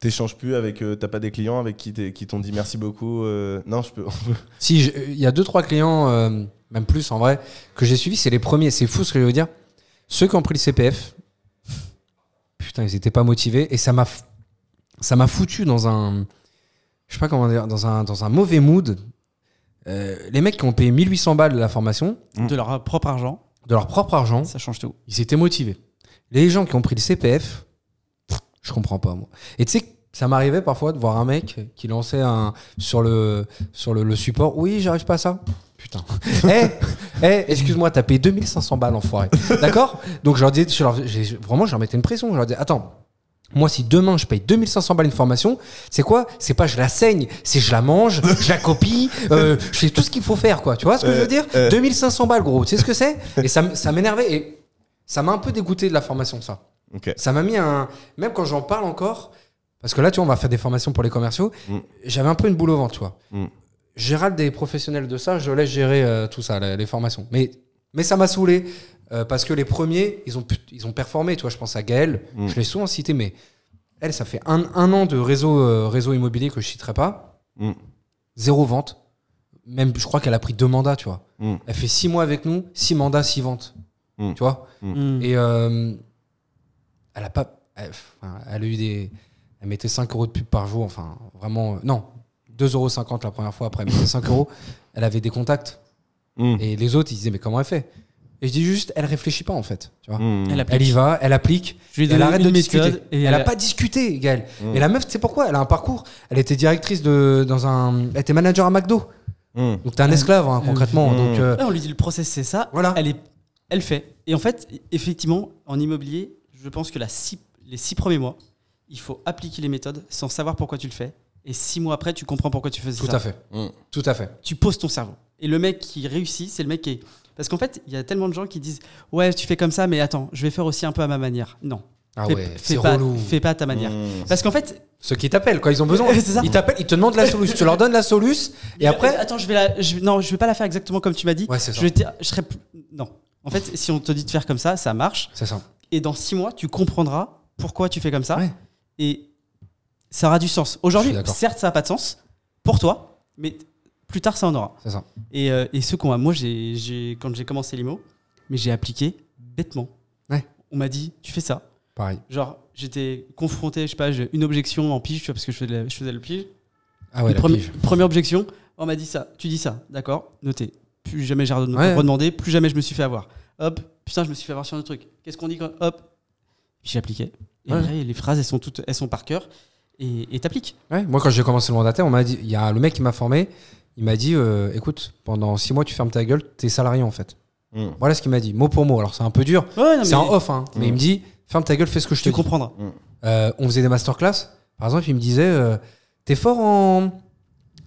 T'échanges plus avec. euh, T'as pas des clients avec qui qui t'ont dit merci beaucoup euh, Non, je peux. Si, il y a deux, trois clients, euh, même plus en vrai, que j'ai suivis. C'est les premiers. C'est fou ce que je veux dire. Ceux qui ont pris le CPF, putain, ils étaient pas motivés. Et ça m'a, ça m'a foutu dans un. Je sais pas comment dire, dans un, dans un mauvais mood. Euh, les mecs qui ont payé 1800 balles de la formation, De leur propre argent, de leur propre argent, ça change tout. ils étaient motivés. Les gens qui ont pris le CPF, pff, je comprends pas moi. Et tu sais, ça m'arrivait parfois de voir un mec qui lançait un sur le sur le, le support. Oui, j'arrive pas à ça. Putain. Eh, eh, excuse-moi, t'as payé 2500 balles, enfoiré. D'accord? Donc je leur dis, je leur- j'ai- vraiment, je leur mettais une pression. Je leur dis, attends. Moi, si demain je paye 2500 balles une formation, c'est quoi? C'est pas je la saigne, c'est je la mange, je la copie, euh, je fais tout ce qu'il faut faire, quoi. Tu vois ce que je veux dire? euh. 2500 balles, gros. Tu sais ce que c'est? Et ça, ça m'énervait et ça m'a un peu dégoûté de la formation, ça. Ça m'a mis un. Même quand j'en parle encore, parce que là, tu vois, on va faire des formations pour les commerciaux, Mm. j'avais un peu une boule au ventre, tu vois. Mm. Gérald des professionnels de ça, je laisse gérer euh, tout ça, les, les formations. Mais, mais ça m'a saoulé euh, parce que les premiers, ils ont, ils ont performé, tu vois. Je pense à Gaël, Mm. je l'ai souvent cité, mais elle, ça fait un, un an de réseau, euh, réseau immobilier que je citerai pas. Mm. Zéro vente. Même, je crois qu'elle a pris deux mandats, tu vois. Mm. Elle fait six mois avec nous, six mandats, six ventes. Tu vois. Et euh, elle a pas. Elle, a eu des. Elle mettait 5 euros de pub par jour. Enfin, vraiment. euh, non, 2,50 euros la première fois. Après, elle mettait 5 euros. Elle avait des contacts. Et les autres, ils disaient, mais comment elle fait? Et je dis juste, elle réfléchit pas, en fait. Tu vois Mm. Elle y va, elle applique. Je lui ai Elle arrête de discuter. et elle a elle- pas discuté, Gaëlle. Mm. Mais la meuf, tu sais pourquoi? Elle a un parcours. Elle était directrice de, dans un. Elle était manager à McDo. Mm. Donc t'es un esclave, hein, concrètement. Mm. Donc. euh, on lui dit le process c'est ça. Voilà. Elle est, elle fait. Et en fait, effectivement, en immobilier, je pense que la six- les six premiers mois, il faut appliquer les méthodes sans savoir pourquoi tu le fais. Et six mois après, tu comprends pourquoi tu faisais tout ça. à fait. Tout à fait. Tu poses ton cerveau. Et le mec qui réussit, c'est le mec qui est. Parce qu'en fait, il y a tellement de gens qui disent Ouais, tu fais comme ça, mais attends, je vais faire aussi un peu à ma manière. Non. Ah fais, ouais, fais pas, relou. fais pas à ta manière. Mm. Parce qu'en fait, Ceux qui t'appellent quand ils ont besoin. Ils t'appellent, ils te demandent la solution. tu leur donnes la solution et après. Attends, je vais la. je- non, je vais pas la faire exactement comme tu m'as dit. Ouais, c'est ça. Je, vais te- je serai. Non. En fait, si on te dit de faire comme ça, ça marche. C'est ça. Et dans six mois, tu comprendras pourquoi tu fais comme ça. Ouais. Et ça aura du sens. Aujourd'hui, certes, ça n'a pas de sens pour toi, mais plus tard, ça en aura. C'est ça. Et, euh, et ceux qu'on a, moi, j'ai, j'ai- quand j'ai commencé l'IMO, mais j'ai appliqué bêtement. Ouais. On m'a dit, tu fais ça. Pareil. Genre, j'étais confronté, je sais pas, une objection en pige, tu vois, parce que je faisais, la- je faisais le pige. Ah ouais, la premi- pige. Première objection, on m'a dit ça, tu dis ça, d'accord, noté. Plus jamais j'ai Ouais. redemandé, plus jamais je me suis fait avoir. Hop, putain, je me suis fait avoir sur un autre truc. Qu'est-ce qu'on dit quand Hop, puis j'ai appliqué. Et Ouais. après, les phrases, elles sont toutes, elles sont par cœur. Et et t'appliques. Ouais, Moi, quand j'ai commencé le mandataire, on m'a dit, il y a le mec qui m'a formé, il m'a dit, euh, écoute, pendant six mois, tu fermes ta gueule, t'es salarié en fait. Mm. Voilà ce qu'il m'a dit, mot pour mot. Alors c'est un peu dur, Ouais, c'est mais en off, hein, mais Mm. il me dit, ferme ta gueule, fais ce que je te tu dis. comprendras. Euh, on faisait des masterclass. Par exemple, il me disait euh, T'es fort en.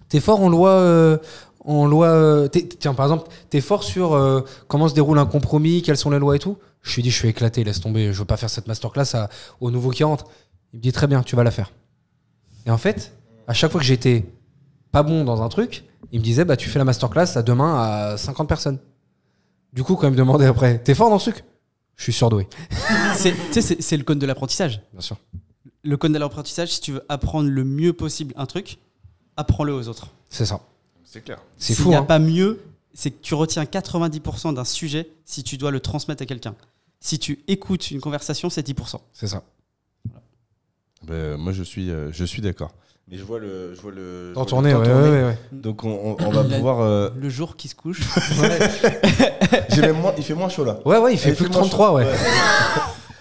T'es fort en loi. euh, en loi. euh, tiens, par exemple, t'es fort sur euh, comment se déroule un compromis, quelles sont les lois et tout. Je lui dis Je suis éclaté, laisse tomber, je veux pas faire cette masterclass à, aux nouveaux qui rentrent. Il me dit Très bien, tu vas la faire. Et en fait, à chaque fois que j'étais pas bon dans un truc, il me disait Bah, tu fais la masterclass à demain à 50 personnes. Du coup, quand il me demandait après T'es fort dans ce truc? Je suis surdoué. C'est- tu sais, c'est c'est le code de l'apprentissage. Bien sûr. Le code de l'apprentissage, si tu veux apprendre le mieux possible un truc, apprends-le aux autres. C'est ça. C'est clair. C'est S'il fou. n'y a hein. pas mieux, c'est que tu retiens 90% d'un sujet si tu dois le transmettre à quelqu'un. Si tu écoutes une conversation, c'est 10%. C'est ça. Ben, moi, je suis, euh, je suis d'accord. Mais je vois le. Je vois le je vois En le tournée, temps ouais, tourner. ouais, ouais, ouais. Donc, on, on- on va La- pouvoir. euh, Le jour qui se couche. même moins, il fait moins chaud là. Ouais, ouais, il fait Il plus que moins 33, chaud. ouais.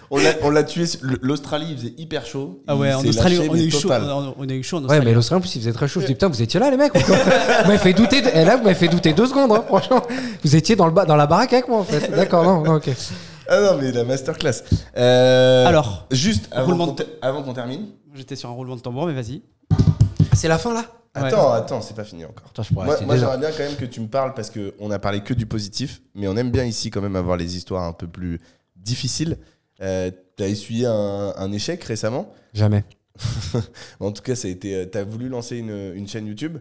on l'a- tué. L'Australie, il faisait hyper chaud. Ah ouais, en Australie, lâché, on a eu chaud. On a, on a eu chaud en Ouais, mais l'Australien, en plus, il faisait très chaud. Je dis, putain, vous étiez là, les mecs Vous m'avez fait douter. de- Et là, vous m'avez fait douter deux secondes, hein, franchement. Vous étiez dans, le ba- dans la baraque avec moi, en fait. D'accord, non, non, ok. Ah non, mais la masterclass. Euh, Alors, juste avant roulement qu'on de- ter- avant qu'on termine. j'étais sur un roulement de tambour, mais vas-y. C'est la fin, là Attends, attends, c'est pas fini encore. Attends, je pourrais Moi, rester moi, déjà. j'aimerais bien quand même que tu me parles parce qu'on a parlé que du positif, mais on aime bien ici quand même avoir les histoires un peu plus difficiles. Euh, T'as essuyé un, un échec récemment. Jamais. En tout cas, ça a été. euh, T'as voulu lancer une, une chaîne YouTube.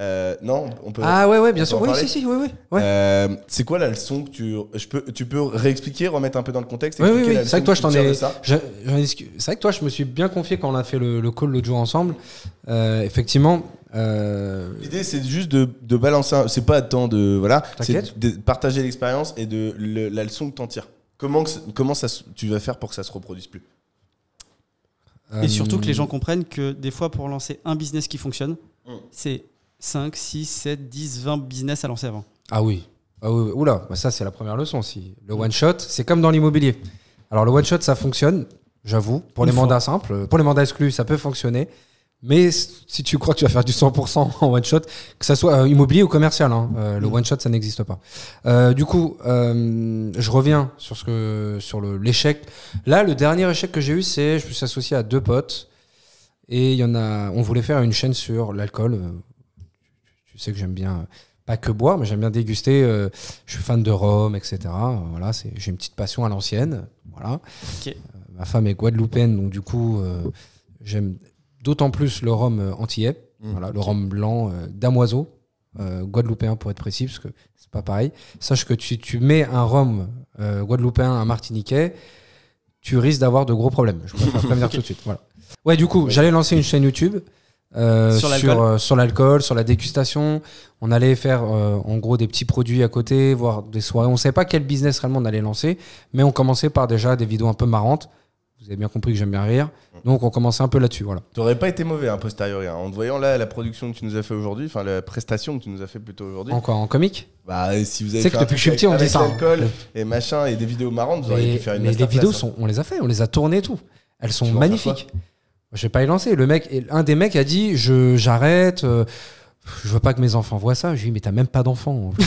Euh, non, on peut. Ah ouais, ouais, bien sûr. Oui, si, si, oui, oui. Ouais. Euh, c'est quoi la leçon que tu. Je peux, tu peux réexpliquer, remettre un peu dans le contexte Oui, oui, oui. C'est vrai que toi, je t'en ai. C'est vrai que toi, je me suis bien confié quand on a fait le, le call l'autre jour ensemble. Euh, effectivement. euh, L'idée, c'est juste de, de balancer. un- C'est pas tant de. Voilà. T'inquiète. C'est de partager l'expérience et de le- la leçon que t'en tires. Comment, que comment ça, tu vas faire pour que ça se reproduise plus? Et surtout que les gens comprennent que des fois, pour lancer un business qui fonctionne, Mm. c'est 5, 6, 7, 10, 20 business à lancer avant. Ah oui. Ah oui, oui. Oula, bah ça c'est la première leçon aussi. Le one shot, c'est comme dans l'immobilier. Alors le one shot, ça fonctionne, j'avoue. Pour Une les fois. mandats simples, pour les mandats exclus, ça peut fonctionner. Mais si tu crois que tu vas faire du 100% en one shot, que ça soit euh, immobilier ou commercial, hein, euh, le Mm. one shot, ça n'existe pas. Euh, du coup, je reviens sur ce que sur l'échec. Là, le dernier échec que j'ai eu, c'est je me suis associé à deux potes et il y en a. On voulait faire une chaîne sur l'alcool. Sais que j'aime bien euh, pas que boire, mais j'aime bien déguster. euh, je suis fan de rhum, etc. Euh, Voilà, c'est j'ai une petite passion à l'ancienne. Voilà. Euh, ma femme est guadeloupéenne, donc du coup, j'aime d'autant plus le rhum antillais. Mm. Voilà, le rhum blanc damoiseau, guadeloupéen pour être précis, parce que c'est pas pareil. Sache que tu, tu mets un rhum guadeloupéen, un martiniquais, tu risques d'avoir de gros problèmes. Je préfère prévenir tout de suite. Voilà. Ouais, du coup, j'allais lancer une chaîne YouTube. Euh, Sur l'alcool sur, euh, sur l'alcool, sur la dégustation. On allait faire euh, en gros des petits produits à côté, voir des soirées. On ne savait pas quel business réellement on allait lancer, mais on commençait par déjà des vidéos un peu marrantes. Vous avez bien compris que j'aime bien rire. Donc on commençait un peu là-dessus. Voilà. T'aurais pas été mauvais, a posteriori. hein. En te voyant là, la production que tu nous as fait aujourd'hui, enfin la prestation que tu nous as fait plutôt aujourd'hui. Encore en comique? Bah, si vous avez C'est fait que depuis que je suis petit, on dit ça, hein. et machin et des vidéos marrantes, vous auriez Mais, pu faire une mais les vidéos, hein. sont, on les a fait, on les a tournées et tout. Elles sont Tu magnifiques. Je vais pas y lancer. Le mec, un des mecs a dit, je j'arrête. euh, je veux pas que mes enfants voient ça. Je lui dis, mais t'as même pas d'enfants.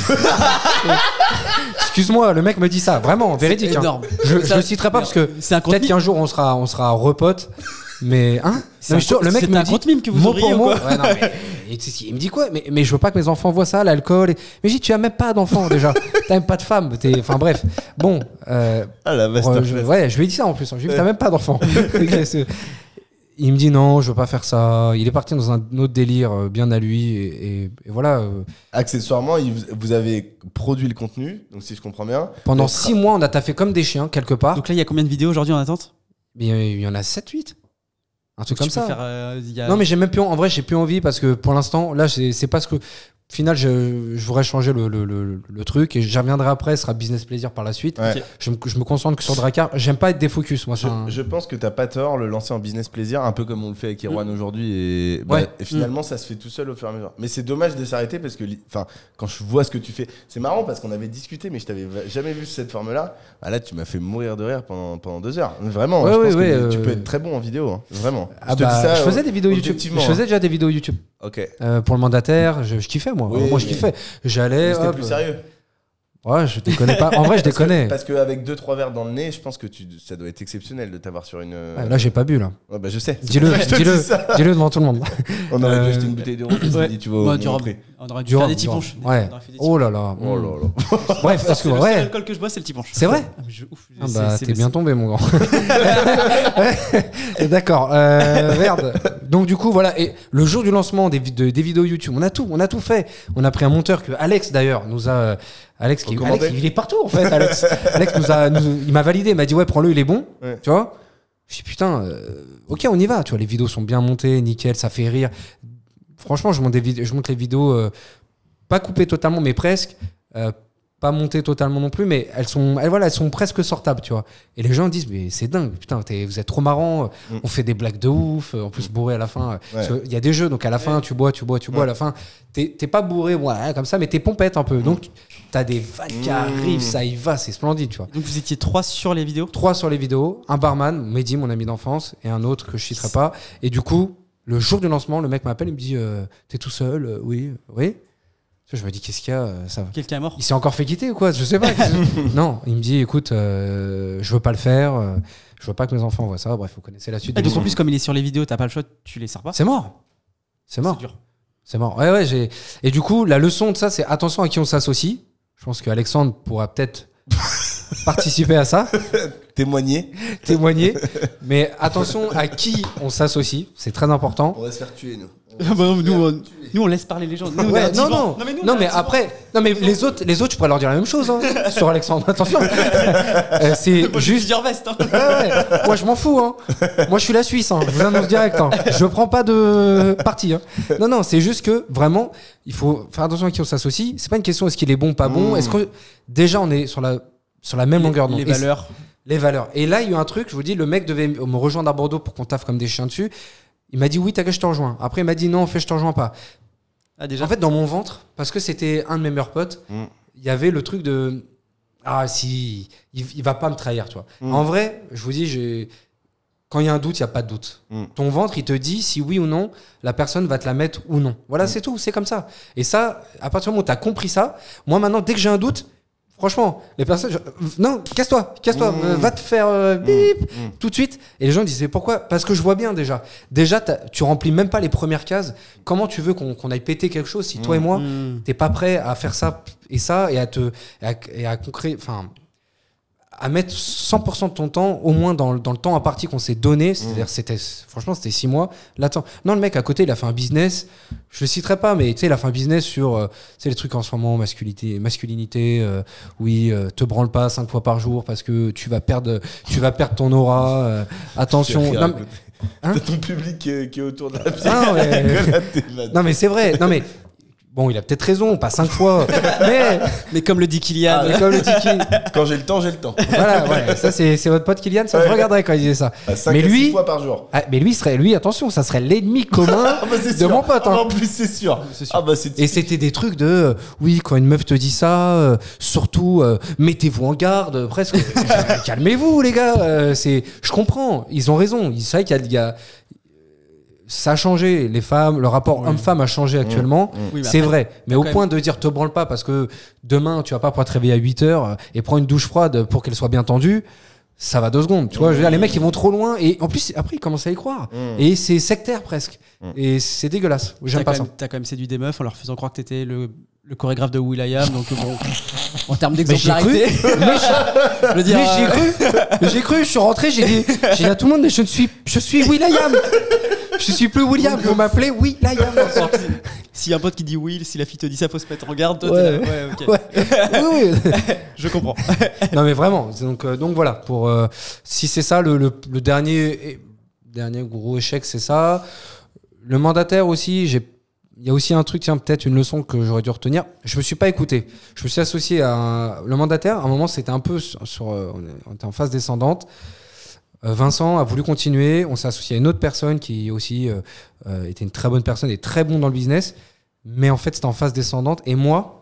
Excuse-moi, le mec me dit ça, vraiment, véridique. hein. énorme. Je, je Ça- le citerai pas parce que peut-être qu'un jour on sera, on sera repotes. Mais hein Non, mais je le mec c'est me un dit mime que vous mot auriez pour ou mot. quoi? Ouais, non, mais, il me dit quoi? Mais, mais je veux pas que mes enfants voient ça, l'alcool. et- Mais j'ai dit, tu as même pas d'enfants déjà. T'as même pas de femme. T'es- Enfin bref. Bon. euh, Ah la masterclass. je, ouais, je lui ai dit ça en plus. Je lui ai dit, t'as même pas d'enfant. Il me dit non, je veux pas faire ça. Il est parti dans un autre délire euh, bien à lui. Et, et- et voilà. euh, Accessoirement, il vous- avez produit le contenu, donc si je comprends bien. pendant Donc, six mois, on a taffé comme des chiens quelque part. Donc là, il y a combien de vidéos aujourd'hui en attente? Mais euh, il y en a 7, 8. Un truc comme ça. faire, euh, il y a- Non, mais j'ai même plus. En vrai, j'ai plus envie parce que pour l'instant, là, c'est pas ce que. Au final, je, je voudrais changer le, le, le- le truc et j'y reviendrai après. Ce sera business plaisir par la suite. Ouais. Je, me, je me concentre que sur Dracar. J'aime pas être défocus. Moi, Je, un- je pense que t'as pas tort, le lancer en business plaisir, un peu comme on le fait avec Erwan aujourd'hui, et, bah, Mm. Ouais. et finalement ça se fait tout seul au fur et à mesure. Mais c'est dommage de s'arrêter parce que, quand je vois ce que tu fais, c'est marrant parce qu'on avait discuté, mais je t'avais va- jamais vu sous cette forme-là. Ah, là, tu m'as fait mourir de rire pendant, pendant deux heures. Vraiment, Ouais, je ouais, pense ouais, que tu euh, peux être très bon en vidéo, hein. vraiment. Ah je te bah, dis ça. je faisais euh, des vidéos YouTube. Je faisais déjà des vidéos YouTube. Ok. Euh, pour le mandataire, je, je kiffais moi. Oui, moi je kiffais. J'allais. C'était plus sérieux. Ouais, je déconne pas. En vrai, je Parce que- déconne. Parce qu'avec deux trois verres dans le nez, je pense que tu, ça doit être exceptionnel de t'avoir sur une. euh, Ouais, là, j'ai pas bu là. Ouais, bah je sais. Dis-le, que dis-le, dis dis-le devant tout le monde. On aurait dû Euh, acheter une bouteille de rhum. Tu Ouais. dit, tu vas au Ouais, du rhum. Monoprix. On aurait dû Du faire des punches. Ouais. Oh là là. Oh là là. Bref, le seul Ouais. alcool que je bois, c'est le petit punch. C'est vrai Ah, mais je- ouf, Ah c'est- bah, t'es bien tombé, mon grand. D'accord. Euh, merde. Donc du coup, voilà. Et le jour du lancement des vidéos YouTube, on a tout, on a tout fait. On a pris un monteur que Alex d'ailleurs nous a. Alex, qui, Recommandé. Alex, il est partout en fait. Alex, Alex nous a, nous- il m'a validé, il m'a dit ouais, prends-le, il est bon. Ouais. Tu vois. Je dis putain, euh, ok, on y va. Tu vois, les vidéos sont bien montées, nickel, ça fait rire. Franchement, je monte, des vid- je monte les vidéos euh, pas coupées totalement, mais presque. euh, pas montées totalement non plus, mais elles sont, elles, voilà, elles sont presque sortables, tu vois. Et les gens disent, mais c'est dingue, putain, t'es- vous êtes trop marrant, Mm. on fait des blagues de ouf, en plus bourré à la fin. Parce Ouais. y a des jeux, donc à la fin, tu bois, tu bois, tu bois, Ouais. à la fin, t'es t'es pas bourré, ouais, comme ça, mais t'es pompette un peu. Donc, t'as des vannes qui Mm. arrivent, ça y va, c'est splendide, tu vois. Donc vous étiez trois sur les vidéos? Trois sur les vidéos, un barman, Mehdi, mon ami d'enfance, et un autre que je citerai pas. Et du coup, le jour du lancement, le mec m'appelle, il me dit euh, T'es tout seul Euh, Oui, oui. Je me dis Qu'est-ce qu'il y a euh, ça va. Quelqu'un est mort Il s'est encore fait quitter ou quoi? Je sais pas. non, il me dit Écoute, euh, je veux pas le faire, euh, je veux pas que mes enfants voient ça. Bref, vous connaissez la suite. Et des donc en histoires. plus, comme il est sur les vidéos, t'as pas le choix, tu les sers pas? C'est mort. C'est mort. dur. C'est marrant. Ouais, ouais, j'ai. Et du coup, la leçon de ça, c'est attention à qui on s'associe. Je pense qu'Alexandre pourra peut-être participer à ça, Témoigner. témoigner. Mais attention à qui on s'associe, c'est très important. On va se faire tuer, nous. Ah bah nous, on, nous, on laisse parler les gens. Nous, on est Ouais, un non, non, mais, nous, on non, est mais après, non, mais les autres, les autres, je pourrais leur dire la même chose hein, sur Alexandre. Attention, Euh, c'est Moi, juste. vestes. hein. Ouais, ouais. Moi, je m'en fous. Hein. Moi, je suis la Suisse. Hein. Je vous annonce direct. Hein. Je prends pas de parti. Hein. Non, non, c'est juste que vraiment, il faut faire attention à qui on s'associe. C'est pas une question est-ce qu'il est bon, pas bon? Mmh. Est-ce que déjà on est sur la sur la même longueur d'onde Les Et valeurs. les valeurs. Et là, il y a eu un truc, je vous dis, le mec devait me rejoindre à Bordeaux pour qu'on taffe comme des chiens dessus. Il m'a dit oui, t'inquiète, je te rejoins. Après, il m'a dit non, en fait, je te rejoins pas. Ah, déjà. En fait, dans mon ventre, parce que c'était un de mes meilleurs potes, Mm. il y avait le truc de ah si, il, il va pas me trahir, tu vois. Mm. En vrai, je vous dis, j'ai quand il y a un doute, il y a pas de doute. Mm. Ton ventre, il te dit si oui ou non la personne va te la mettre ou non. Voilà, c'est tout, c'est comme ça. Et ça, à partir du moment où tu as compris ça, moi maintenant, dès que j'ai un doute, franchement, les personnes, je- non, casse-toi, casse-toi, Mm. euh, va te faire euh, bip Mm. tout de suite. Et les gens disaient pourquoi? Parce que je vois bien déjà. Déjà, t'as- tu remplis même pas les premières cases. Comment tu veux qu'on qu'on aille péter quelque chose si toi et moi, Mmh. t'es pas prêt à faire ça et ça et à te et à, et à concré- enfin à mettre 100% de ton temps au moins dans, le- dans le temps imparti qu'on s'est donné c'est-à-dire c'était franchement c'était six mois là attends. non le mec à côté il a fait un business je le citerai pas mais tu sais il a fait un business sur euh, c'est les trucs en ce moment masculinité masculinité euh, oui euh, te branle pas cinq fois par jour parce que tu vas perdre tu vas perdre ton aura euh, attention non, à mais-. Hein T'as ton public qui est, qui est autour de la pièce. Ah, à tes vannes. non mais c'est vrai non mais bon il a peut-être raison pas cinq fois mais Mais comme le dit Kylian. Ah, mais comme le dit Quand j'ai le temps, j'ai le temps. Voilà, ouais, ça c'est c'est votre pote Kylian, ça je regarderai quand il disait ça. 5 Mais lui- 6 fois par jour. Ah, mais lui serait, lui attention, ça serait l'ennemi commun Ah bah c'est de sûr. mon pote. Ah hein. en plus, c'est sûr. C'est sûr. Ah bah c'est Et c'était des trucs de, euh, oui, quand une meuf te dit ça, euh, surtout euh, mettez-vous en garde, presque. Calmez-vous les gars, euh, c'est, je comprends, ils ont raison. C'est vrai qu'il y a, il y a- ça a changé, les femmes, le rapport Oui. homme-femme a changé actuellement. Oui, C'est vrai, mais au point de dire te branle pas parce que demain tu vas pas pouvoir te réveiller à 8 heures et prendre une douche froide pour qu'elle soit bien tendue, ça va deux secondes. Tu vois, je veux dire, les mecs ils vont trop loin et en plus après ils commencent à y croire. Mm. Et c'est sectaire presque. Mm. Et c'est dégueulasse. J'aime pas ça. t'as quand même séduit des meufs en leur faisant croire que t'étais le, le chorégraphe de Will.i.am. Donc bon, en termes cru, d'exemplarité, mais j'ai- j'ai euh, cru, j'ai cru, je suis rentré, j'ai dit, j'ai dit à tout le monde, mais je ne suis, je suis Will.i.am. Je suis plus William, vous m'appelez Will.i.am. si un pote qui dit Will, si la fille te dit ça, faut se mettre en garde. Toi, Ouais. t'es là, ouais, ok. Ouais. Oui, oui. Je comprends. non mais vraiment donc euh, donc voilà pour euh, si c'est ça le, le- le dernier dernier gros échec c'est ça le mandataire aussi j'ai il y a aussi un truc tiens peut-être une leçon que j'aurais dû retenir. Je me suis pas écouté. Je me suis associé à un- le mandataire. À un moment c'était un peu sur, sur, euh, on, était en phase descendante. Euh, Vincent a voulu continuer. On s'est associé à une autre personne qui aussi euh, était une très bonne personne et très bon dans le business. Mais en fait c'était en phase descendante. Et moi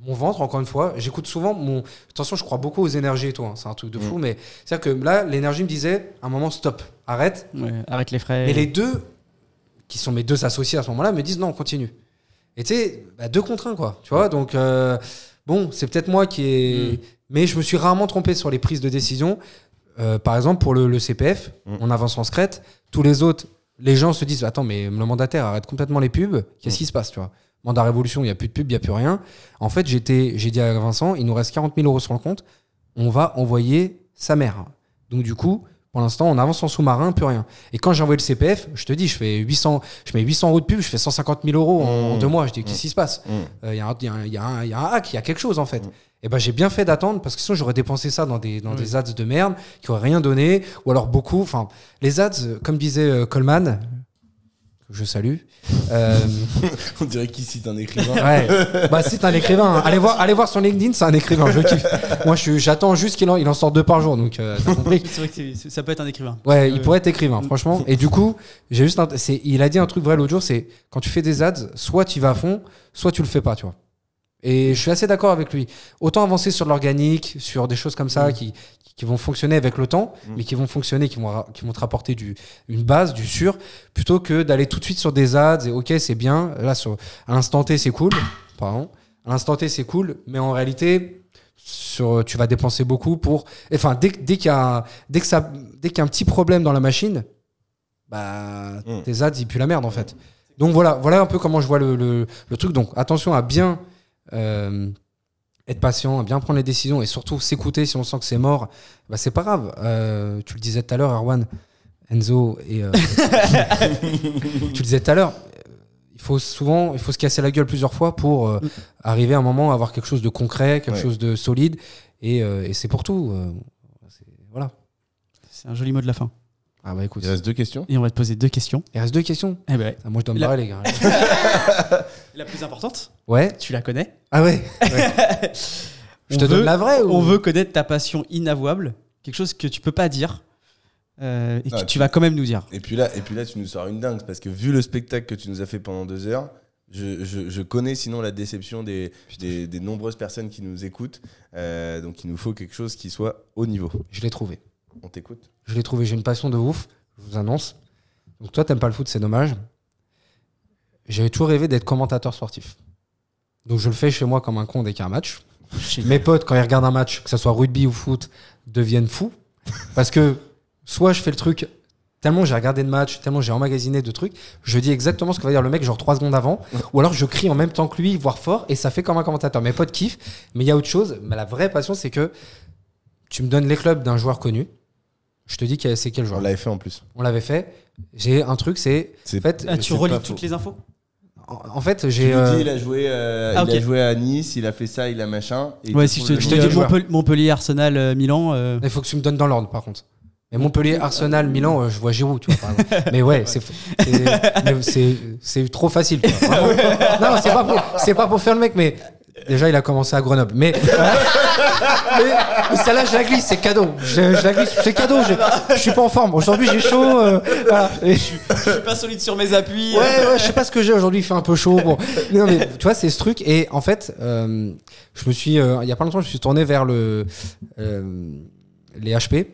mon ventre, encore une fois, j'écoute souvent mon. Attention, je crois beaucoup aux énergies et tout, hein, c'est un truc de fou, mais c'est-à-dire que là, l'énergie me disait, à un moment, stop, arrête. Ouais, arrête les frais. Mais les deux, qui sont mes deux associés à ce moment-là, me disent, non, on continue. Et tu sais, bah, deux contre un, quoi. Tu vois, donc, euh, bon, c'est peut-être moi qui ai. Mm. Mais je me suis rarement trompé sur les prises de décision. Euh, par exemple, pour le, le CPF, Mm. on avance en secrète. Tous les autres, les gens se disent, attends, mais le mandataire arrête complètement les pubs. Qu'est-ce Mm. qui se passe, tu vois? Mandat Révolution, il n'y a plus de pub, il n'y a plus rien. En fait, j'ai dit à Vincent, il nous reste 40 000 euros sur le compte, on va envoyer sa mère. Donc du coup, pour l'instant, on avance en sous-marin, plus rien. Et quand j'ai envoyé le CPF, je te dis, je fais 800, je mets 800 euros de pub, je fais 150 000 euros en, Mmh. deux mois. Je dis, qu'est-ce qui se passe. Euh, Il y, a un- y y y a hack, il y a quelque chose en fait. Mm. Et ben j'ai bien fait d'attendre parce que sinon j'aurais dépensé ça dans des, dans Oui. des ads de merde qui auraient rien donné ou alors beaucoup. Enfin, les ads, euh, comme disait euh, Coleman, que je salue. euh, On dirait qu'il cite un écrivain. Ouais. Bah, c'est un écrivain. hein. Allez voir, allez voir son LinkedIn, c'est un écrivain. Je kiffe. Moi, je suis- j'attends juste qu'il en, il en sorte deux par jour. Donc, euh, t'as compris. C'est vrai que ça peut être un écrivain. Ouais, il Euh, pourrait être écrivain, franchement. Et du coup, j'ai juste, un- il a dit un truc vrai l'autre jour, c'est quand tu fais des ads, soit tu vas à fond, soit tu le fais pas, tu vois. Et je suis assez d'accord avec lui. Autant avancer sur l'organique, sur des choses comme ça Mm. qui, qui vont fonctionner avec le temps, Mm. mais qui vont fonctionner, qui vont, qui vont te rapporter du, une base, du sûr, plutôt que d'aller tout de suite sur des ads et ok, c'est bien. Là, sur, à l'instant T, c'est cool. Pardon. À l'instant T, c'est cool, mais en réalité, sur, tu vas dépenser beaucoup pour. Enfin, dès, dès qu'il y a, dès que ça, dès qu'il y a un petit problème dans la machine, bah, Mm. tes ads, ils puent la merde en fait. Donc voilà, voilà un peu comment je vois le, le- le truc. Donc attention à bien euh, être patient, bien prendre les décisions et surtout s'écouter si on sent que c'est mort. Bah, c'est pas grave. Euh, tu le disais tout à l'heure, Erwan, Enzo et. euh, tu le disais tout à l'heure. Il faut souvent, il faut se casser la gueule plusieurs fois pour euh, arriver à un moment à avoir quelque chose de concret, quelque Ouais. chose de solide, et, euh, et c'est pour tout. euh, voilà. C'est un joli mot de la fin. Ah bah écoute, Il reste deux questions. Et on va te poser deux questions. il reste deux questions. Eh ben, Ah, moi je dois me La- barrer les gars. la plus importante, Ouais. tu la connais. Ah ouais. Je On te veut- donne la vraie ou On veut connaître ta passion inavouable, quelque chose que tu peux pas dire euh, et que Ah, tu vas quand même nous dire. Et puis là, et puis là, tu nous sors une dingue parce que vu le spectacle que tu nous as fait pendant deux heures, je, je- je connais sinon la déception des, des, des nombreuses personnes qui nous écoutent. Euh, donc il nous faut quelque chose qui soit haut niveau. Je l'ai trouvé. On t'écoute. Je l'ai trouvé. J'ai une passion de ouf. Je vous annonce. Donc toi, t'aimes pas le foot, c'est dommage. J'ai toujours rêvé d'être commentateur sportif. Donc je le fais chez moi comme un con dès qu'il y a un match. Mes potes, quand ils regardent un match, que ce soit rugby ou foot, deviennent fous. Parce que soit je fais le truc tellement j'ai regardé de match, tellement j'ai emmagasiné de trucs, je dis exactement ce que va dire le mec genre trois secondes avant, ou alors je crie en même temps que lui, voire fort, et ça fait comme un commentateur. Mes potes kiffent, mais il y a autre chose. Mais la vraie passion, c'est que tu me donnes les clubs d'un joueur connu, je te dis que c'est quel On joueur. l'avait fait en plus. On l'avait fait. J'ai un truc, c'est en fait, Ah, tu relis toutes les infos en, fait, j'ai. euh, il a joué, euh, Ah, il a ok. joué à Nice, il a fait ça, il a machin. et Ouais, si je te, je dis le Montpellier, Arsenal, euh, Milan. euh, Il faut que tu me donnes dans l'ordre, par contre. Mais Montpellier, Arsenal, Milan, euh, je vois Giroud, tu vois, par exemple. Mais ouais, c'est trop facile. quoi. Non, c'est pas pour c'est pas pour faire le mec, mais déjà il a commencé à Grenoble. Mais, mais, celle-là, je la glisse, c'est cadeau. Je, je la glisse, c'est cadeau. Je, je suis pas en forme. Aujourd'hui, j'ai chaud. euh, voilà. Et- Je suis pas solide sur mes appuis. Ouais, ouais, je sais pas ce que j'ai aujourd'hui, il fait un peu chaud. Bon, non, mais tu vois, c'est ce truc. Et en fait, euh, je me suis, euh, il y a pas longtemps, je me suis tourné vers le, euh, les HP.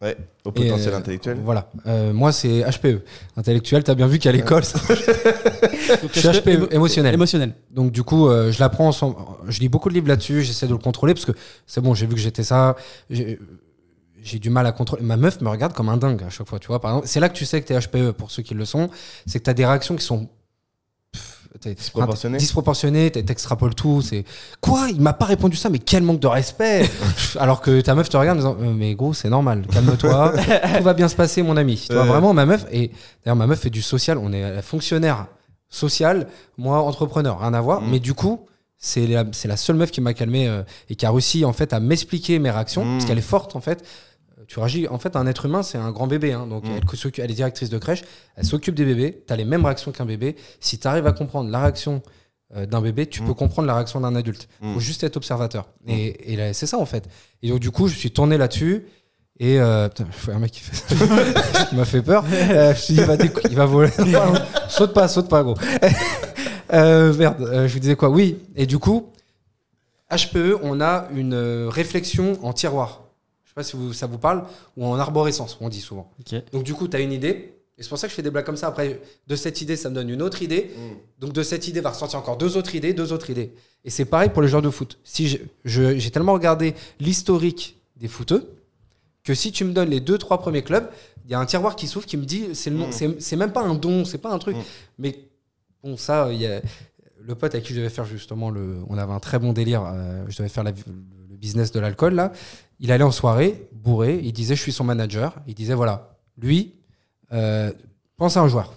Ouais, au potentiel euh, intellectuel. Voilà. Euh, moi, c'est HPE. Intellectuel, t'as bien vu qu'à l'école, ça- Donc, je suis HPE, émo- émotionnel. Émotionnel. Donc, du coup, euh, je l'apprends. Sans... Je lis beaucoup de livres là-dessus, j'essaie de le contrôler parce que c'est bon, j'ai vu que j'étais ça. J'ai j'ai du mal à contrôler. Ma meuf me regarde comme un dingue à chaque fois, tu vois. Par exemple, c'est là que tu sais que t'es HPE pour ceux qui le sont. C'est que t'as des réactions qui sont. Disproportionnées. Disproportionnées, t'es- t'extrapoles tout. C'est quoi? Il m'a pas répondu ça, mais quel manque de respect Alors que ta meuf te regarde en disant Euh, Mais gros, c'est normal, calme-toi, tout va bien se passer, mon ami. Tu vois, vraiment, ma meuf, et d'ailleurs, ma meuf fait du social, on est fonctionnaire social, moi, entrepreneur, rien à voir, Mm. mais du coup. C'est la, la seule meuf qui m'a calmé euh, et qui a réussi en fait à m'expliquer mes réactions Mm. parce qu'elle est forte en fait. Tu réagis, en fait, un être humain, c'est un grand bébé. hein. donc, Mm. elle, est directrice de crèche, elle s'occupe des bébés. Tu as les mêmes réactions qu'un bébé. Si tu arrives à comprendre la réaction euh, d'un bébé, tu Mm. peux comprendre la réaction d'un adulte. Il Mm. faut juste être observateur. Et, c'est ça, en fait. Et donc, du coup, je suis tourné là-dessus. Et euh, putain, je vois un mec qui fait ça. qui m'a fait peur. Euh, je me suis dit, il va, il va voler. saute pas, saute pas, gros. Euh, merde, je vous disais quoi? Oui, et du coup, HPE, on a une réflexion en tiroir. Je sais pas si vous- ça vous parle, ou en arborescence, on dit souvent. Donc du coup, tu as une idée, et c'est pour ça que je fais des blagues comme ça. Après, de cette idée, ça me donne une autre idée. Donc de cette idée va ressortir encore deux autres idées, deux autres idées. Et c'est pareil pour les joueurs de foot. Si j'ai tellement regardé l'historique des footeux que si tu me donnes les deux, trois premiers clubs, il y a un tiroir qui s'ouvre qui me dit c'est le nom. Mm. C'est- C'est même pas un don, c'est pas un truc. Mm. Mais bon, ça, il y a le pote avec qui je devais faire justement le. On avait un très bon délire. euh, je devais faire la- le business de l'alcool là. Il allait en soirée, bourré. Il disait je suis son manager. Il disait voilà, lui, euh, pense à un joueur.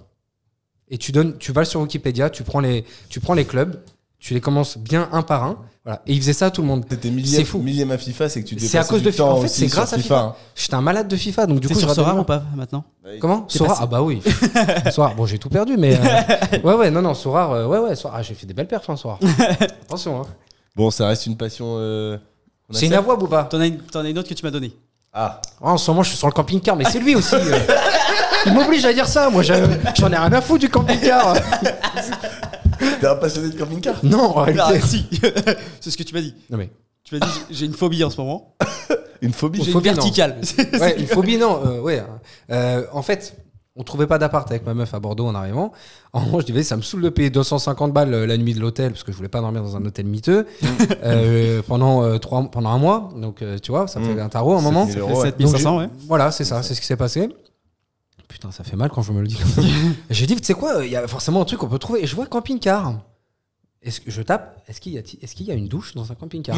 Et tu donnes, tu vas sur Wikipédia, tu prends les, tu prends les clubs, tu les commences bien un par un. Voilà. Et il faisait ça à tout le monde. T'étais C'est millième, fou. millième à FIFA, c'est que tu C'est à cause de FIFA. En fait, c'est grâce à FIFA. hein. J'étais un malade de FIFA, donc du coup, je sur Sora ou pas maintenant Ouais. Comment Sora. Ah bah oui. Sora, bon j'ai tout perdu, mais euh, ouais ouais non non Sora, euh, ouais ouais Sora, ah, j'ai fait des belles perfs hein, Sora. Attention. Hein. Bon, ça reste une passion. euh, C'est accepte inavouable ou pas T'en as, une- t'en as une autre que tu m'as donnée. Ah, Oh, En ce moment je suis sur le camping-car, mais c'est lui aussi. euh. Il m'oblige à dire ça. Moi j'ai- j'en ai rien à foutre du camping-car. t'es un passionné de camping-car? Non en Ah, réalité. si C'est ce que tu m'as dit. Non mais Tu m'as dit j'ai- j'ai une phobie en ce moment. Une phobie J'ai une phobie, non. verticale. ouais, une phobie non. euh, ouais. Euh, en fait. On trouvait pas d'appart avec ma meuf à Bordeaux en arrivant. En revanche, je disais, ça me saoule de payer 250 balles euh, la nuit de l'hôtel parce que je voulais pas dormir dans un hôtel miteux euh, pendant, euh, trois, pendant un mois. Donc, euh, tu vois, ça me Mm. fait un tarot à un moment. 7000 Ça euros, fait ouais. 7500, Donc, ouais. Voilà, c'est ça, c'est ce qui s'est passé. putain, ça fait mal quand je me le dis. J'ai dit, tu sais quoi, il y a forcément un truc qu'on peut trouver. Et je vois camping-car. Est-ce que je tape Est-ce qu'il y, a- est-ce qu'il y a une douche dans un camping-car?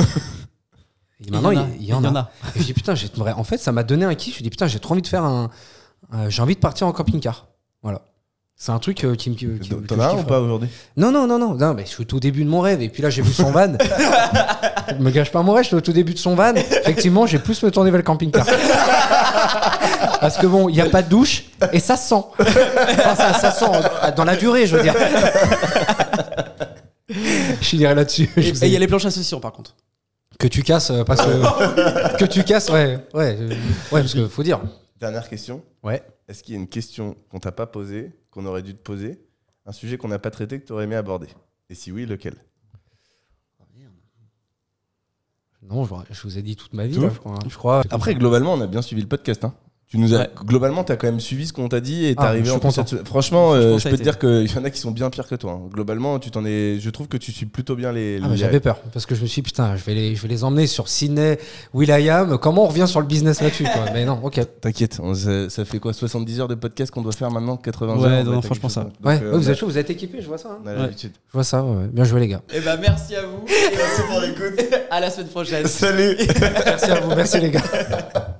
Et maintenant, il y, il y en a. Et je dis, putain, j'ai- en fait, ça m'a donné un kiff. Je dis, putain, j'ai trop envie de faire un. Euh, j'ai envie de partir en camping-car. Voilà. C'est un truc euh, qui me. qui- qui- que T'en je as un ou pas aujourd'hui? Non, non, non, non, non, mais je suis au tout début de mon rêve. Et puis là, j'ai vu son van. Je me gâche pas mon rêve, je suis au tout début de son van. Effectivement, j'ai plus me tourner vers le camping-car. Parce que bon, il n'y a pas de douche et ça sent. Enfin, ça, ça sent euh, dans la durée, je veux dire. Je finirai là-dessus. Et il y a les planches à session par contre. Que tu casses, euh, parce que. que tu casses, ouais. Ouais, euh, ouais parce que faut dire. Dernière question. Ouais. Est-ce qu'il y a une question qu'on t'a pas posée, qu'on aurait dû te poser Un sujet qu'on n'a pas traité, que tu aurais aimé aborder? Et si oui, lequel? Non, je, je vous ai dit toute ma vie, Tout là, je crois. Je crois. Après, globalement, on a bien suivi le podcast. Hein. Tu nous as, Ouais. Globalement, tu as quand même suivi ce qu'on t'a dit et t'es Ah, arrivé en cette- Franchement, euh, je peux te été. dire qu'il y en a qui sont bien pires que toi. hein. Globalement, tu t'en es. Je trouve que tu suis plutôt bien les. Ah, les- J'avais peur parce que je me suis dit, putain, je vais les, je vais les emmener sur Sydney, Will.i.am. Comment on revient sur le business là-dessus Mais non, ok. T'inquiète, ça, fait quoi 70 heures de podcast qu'on doit faire maintenant 80 Ouais, heures? non, non, franchement, ça. Donc, Ouais, euh, ouais, vous êtes chaud, vous êtes équipés, je vois ça. hein. Ouais. Je vois ça, ouais. bien joué les gars. Et bah merci à vous. Merci pour l'écoute. à la semaine prochaine. Salut Merci à vous, merci les gars.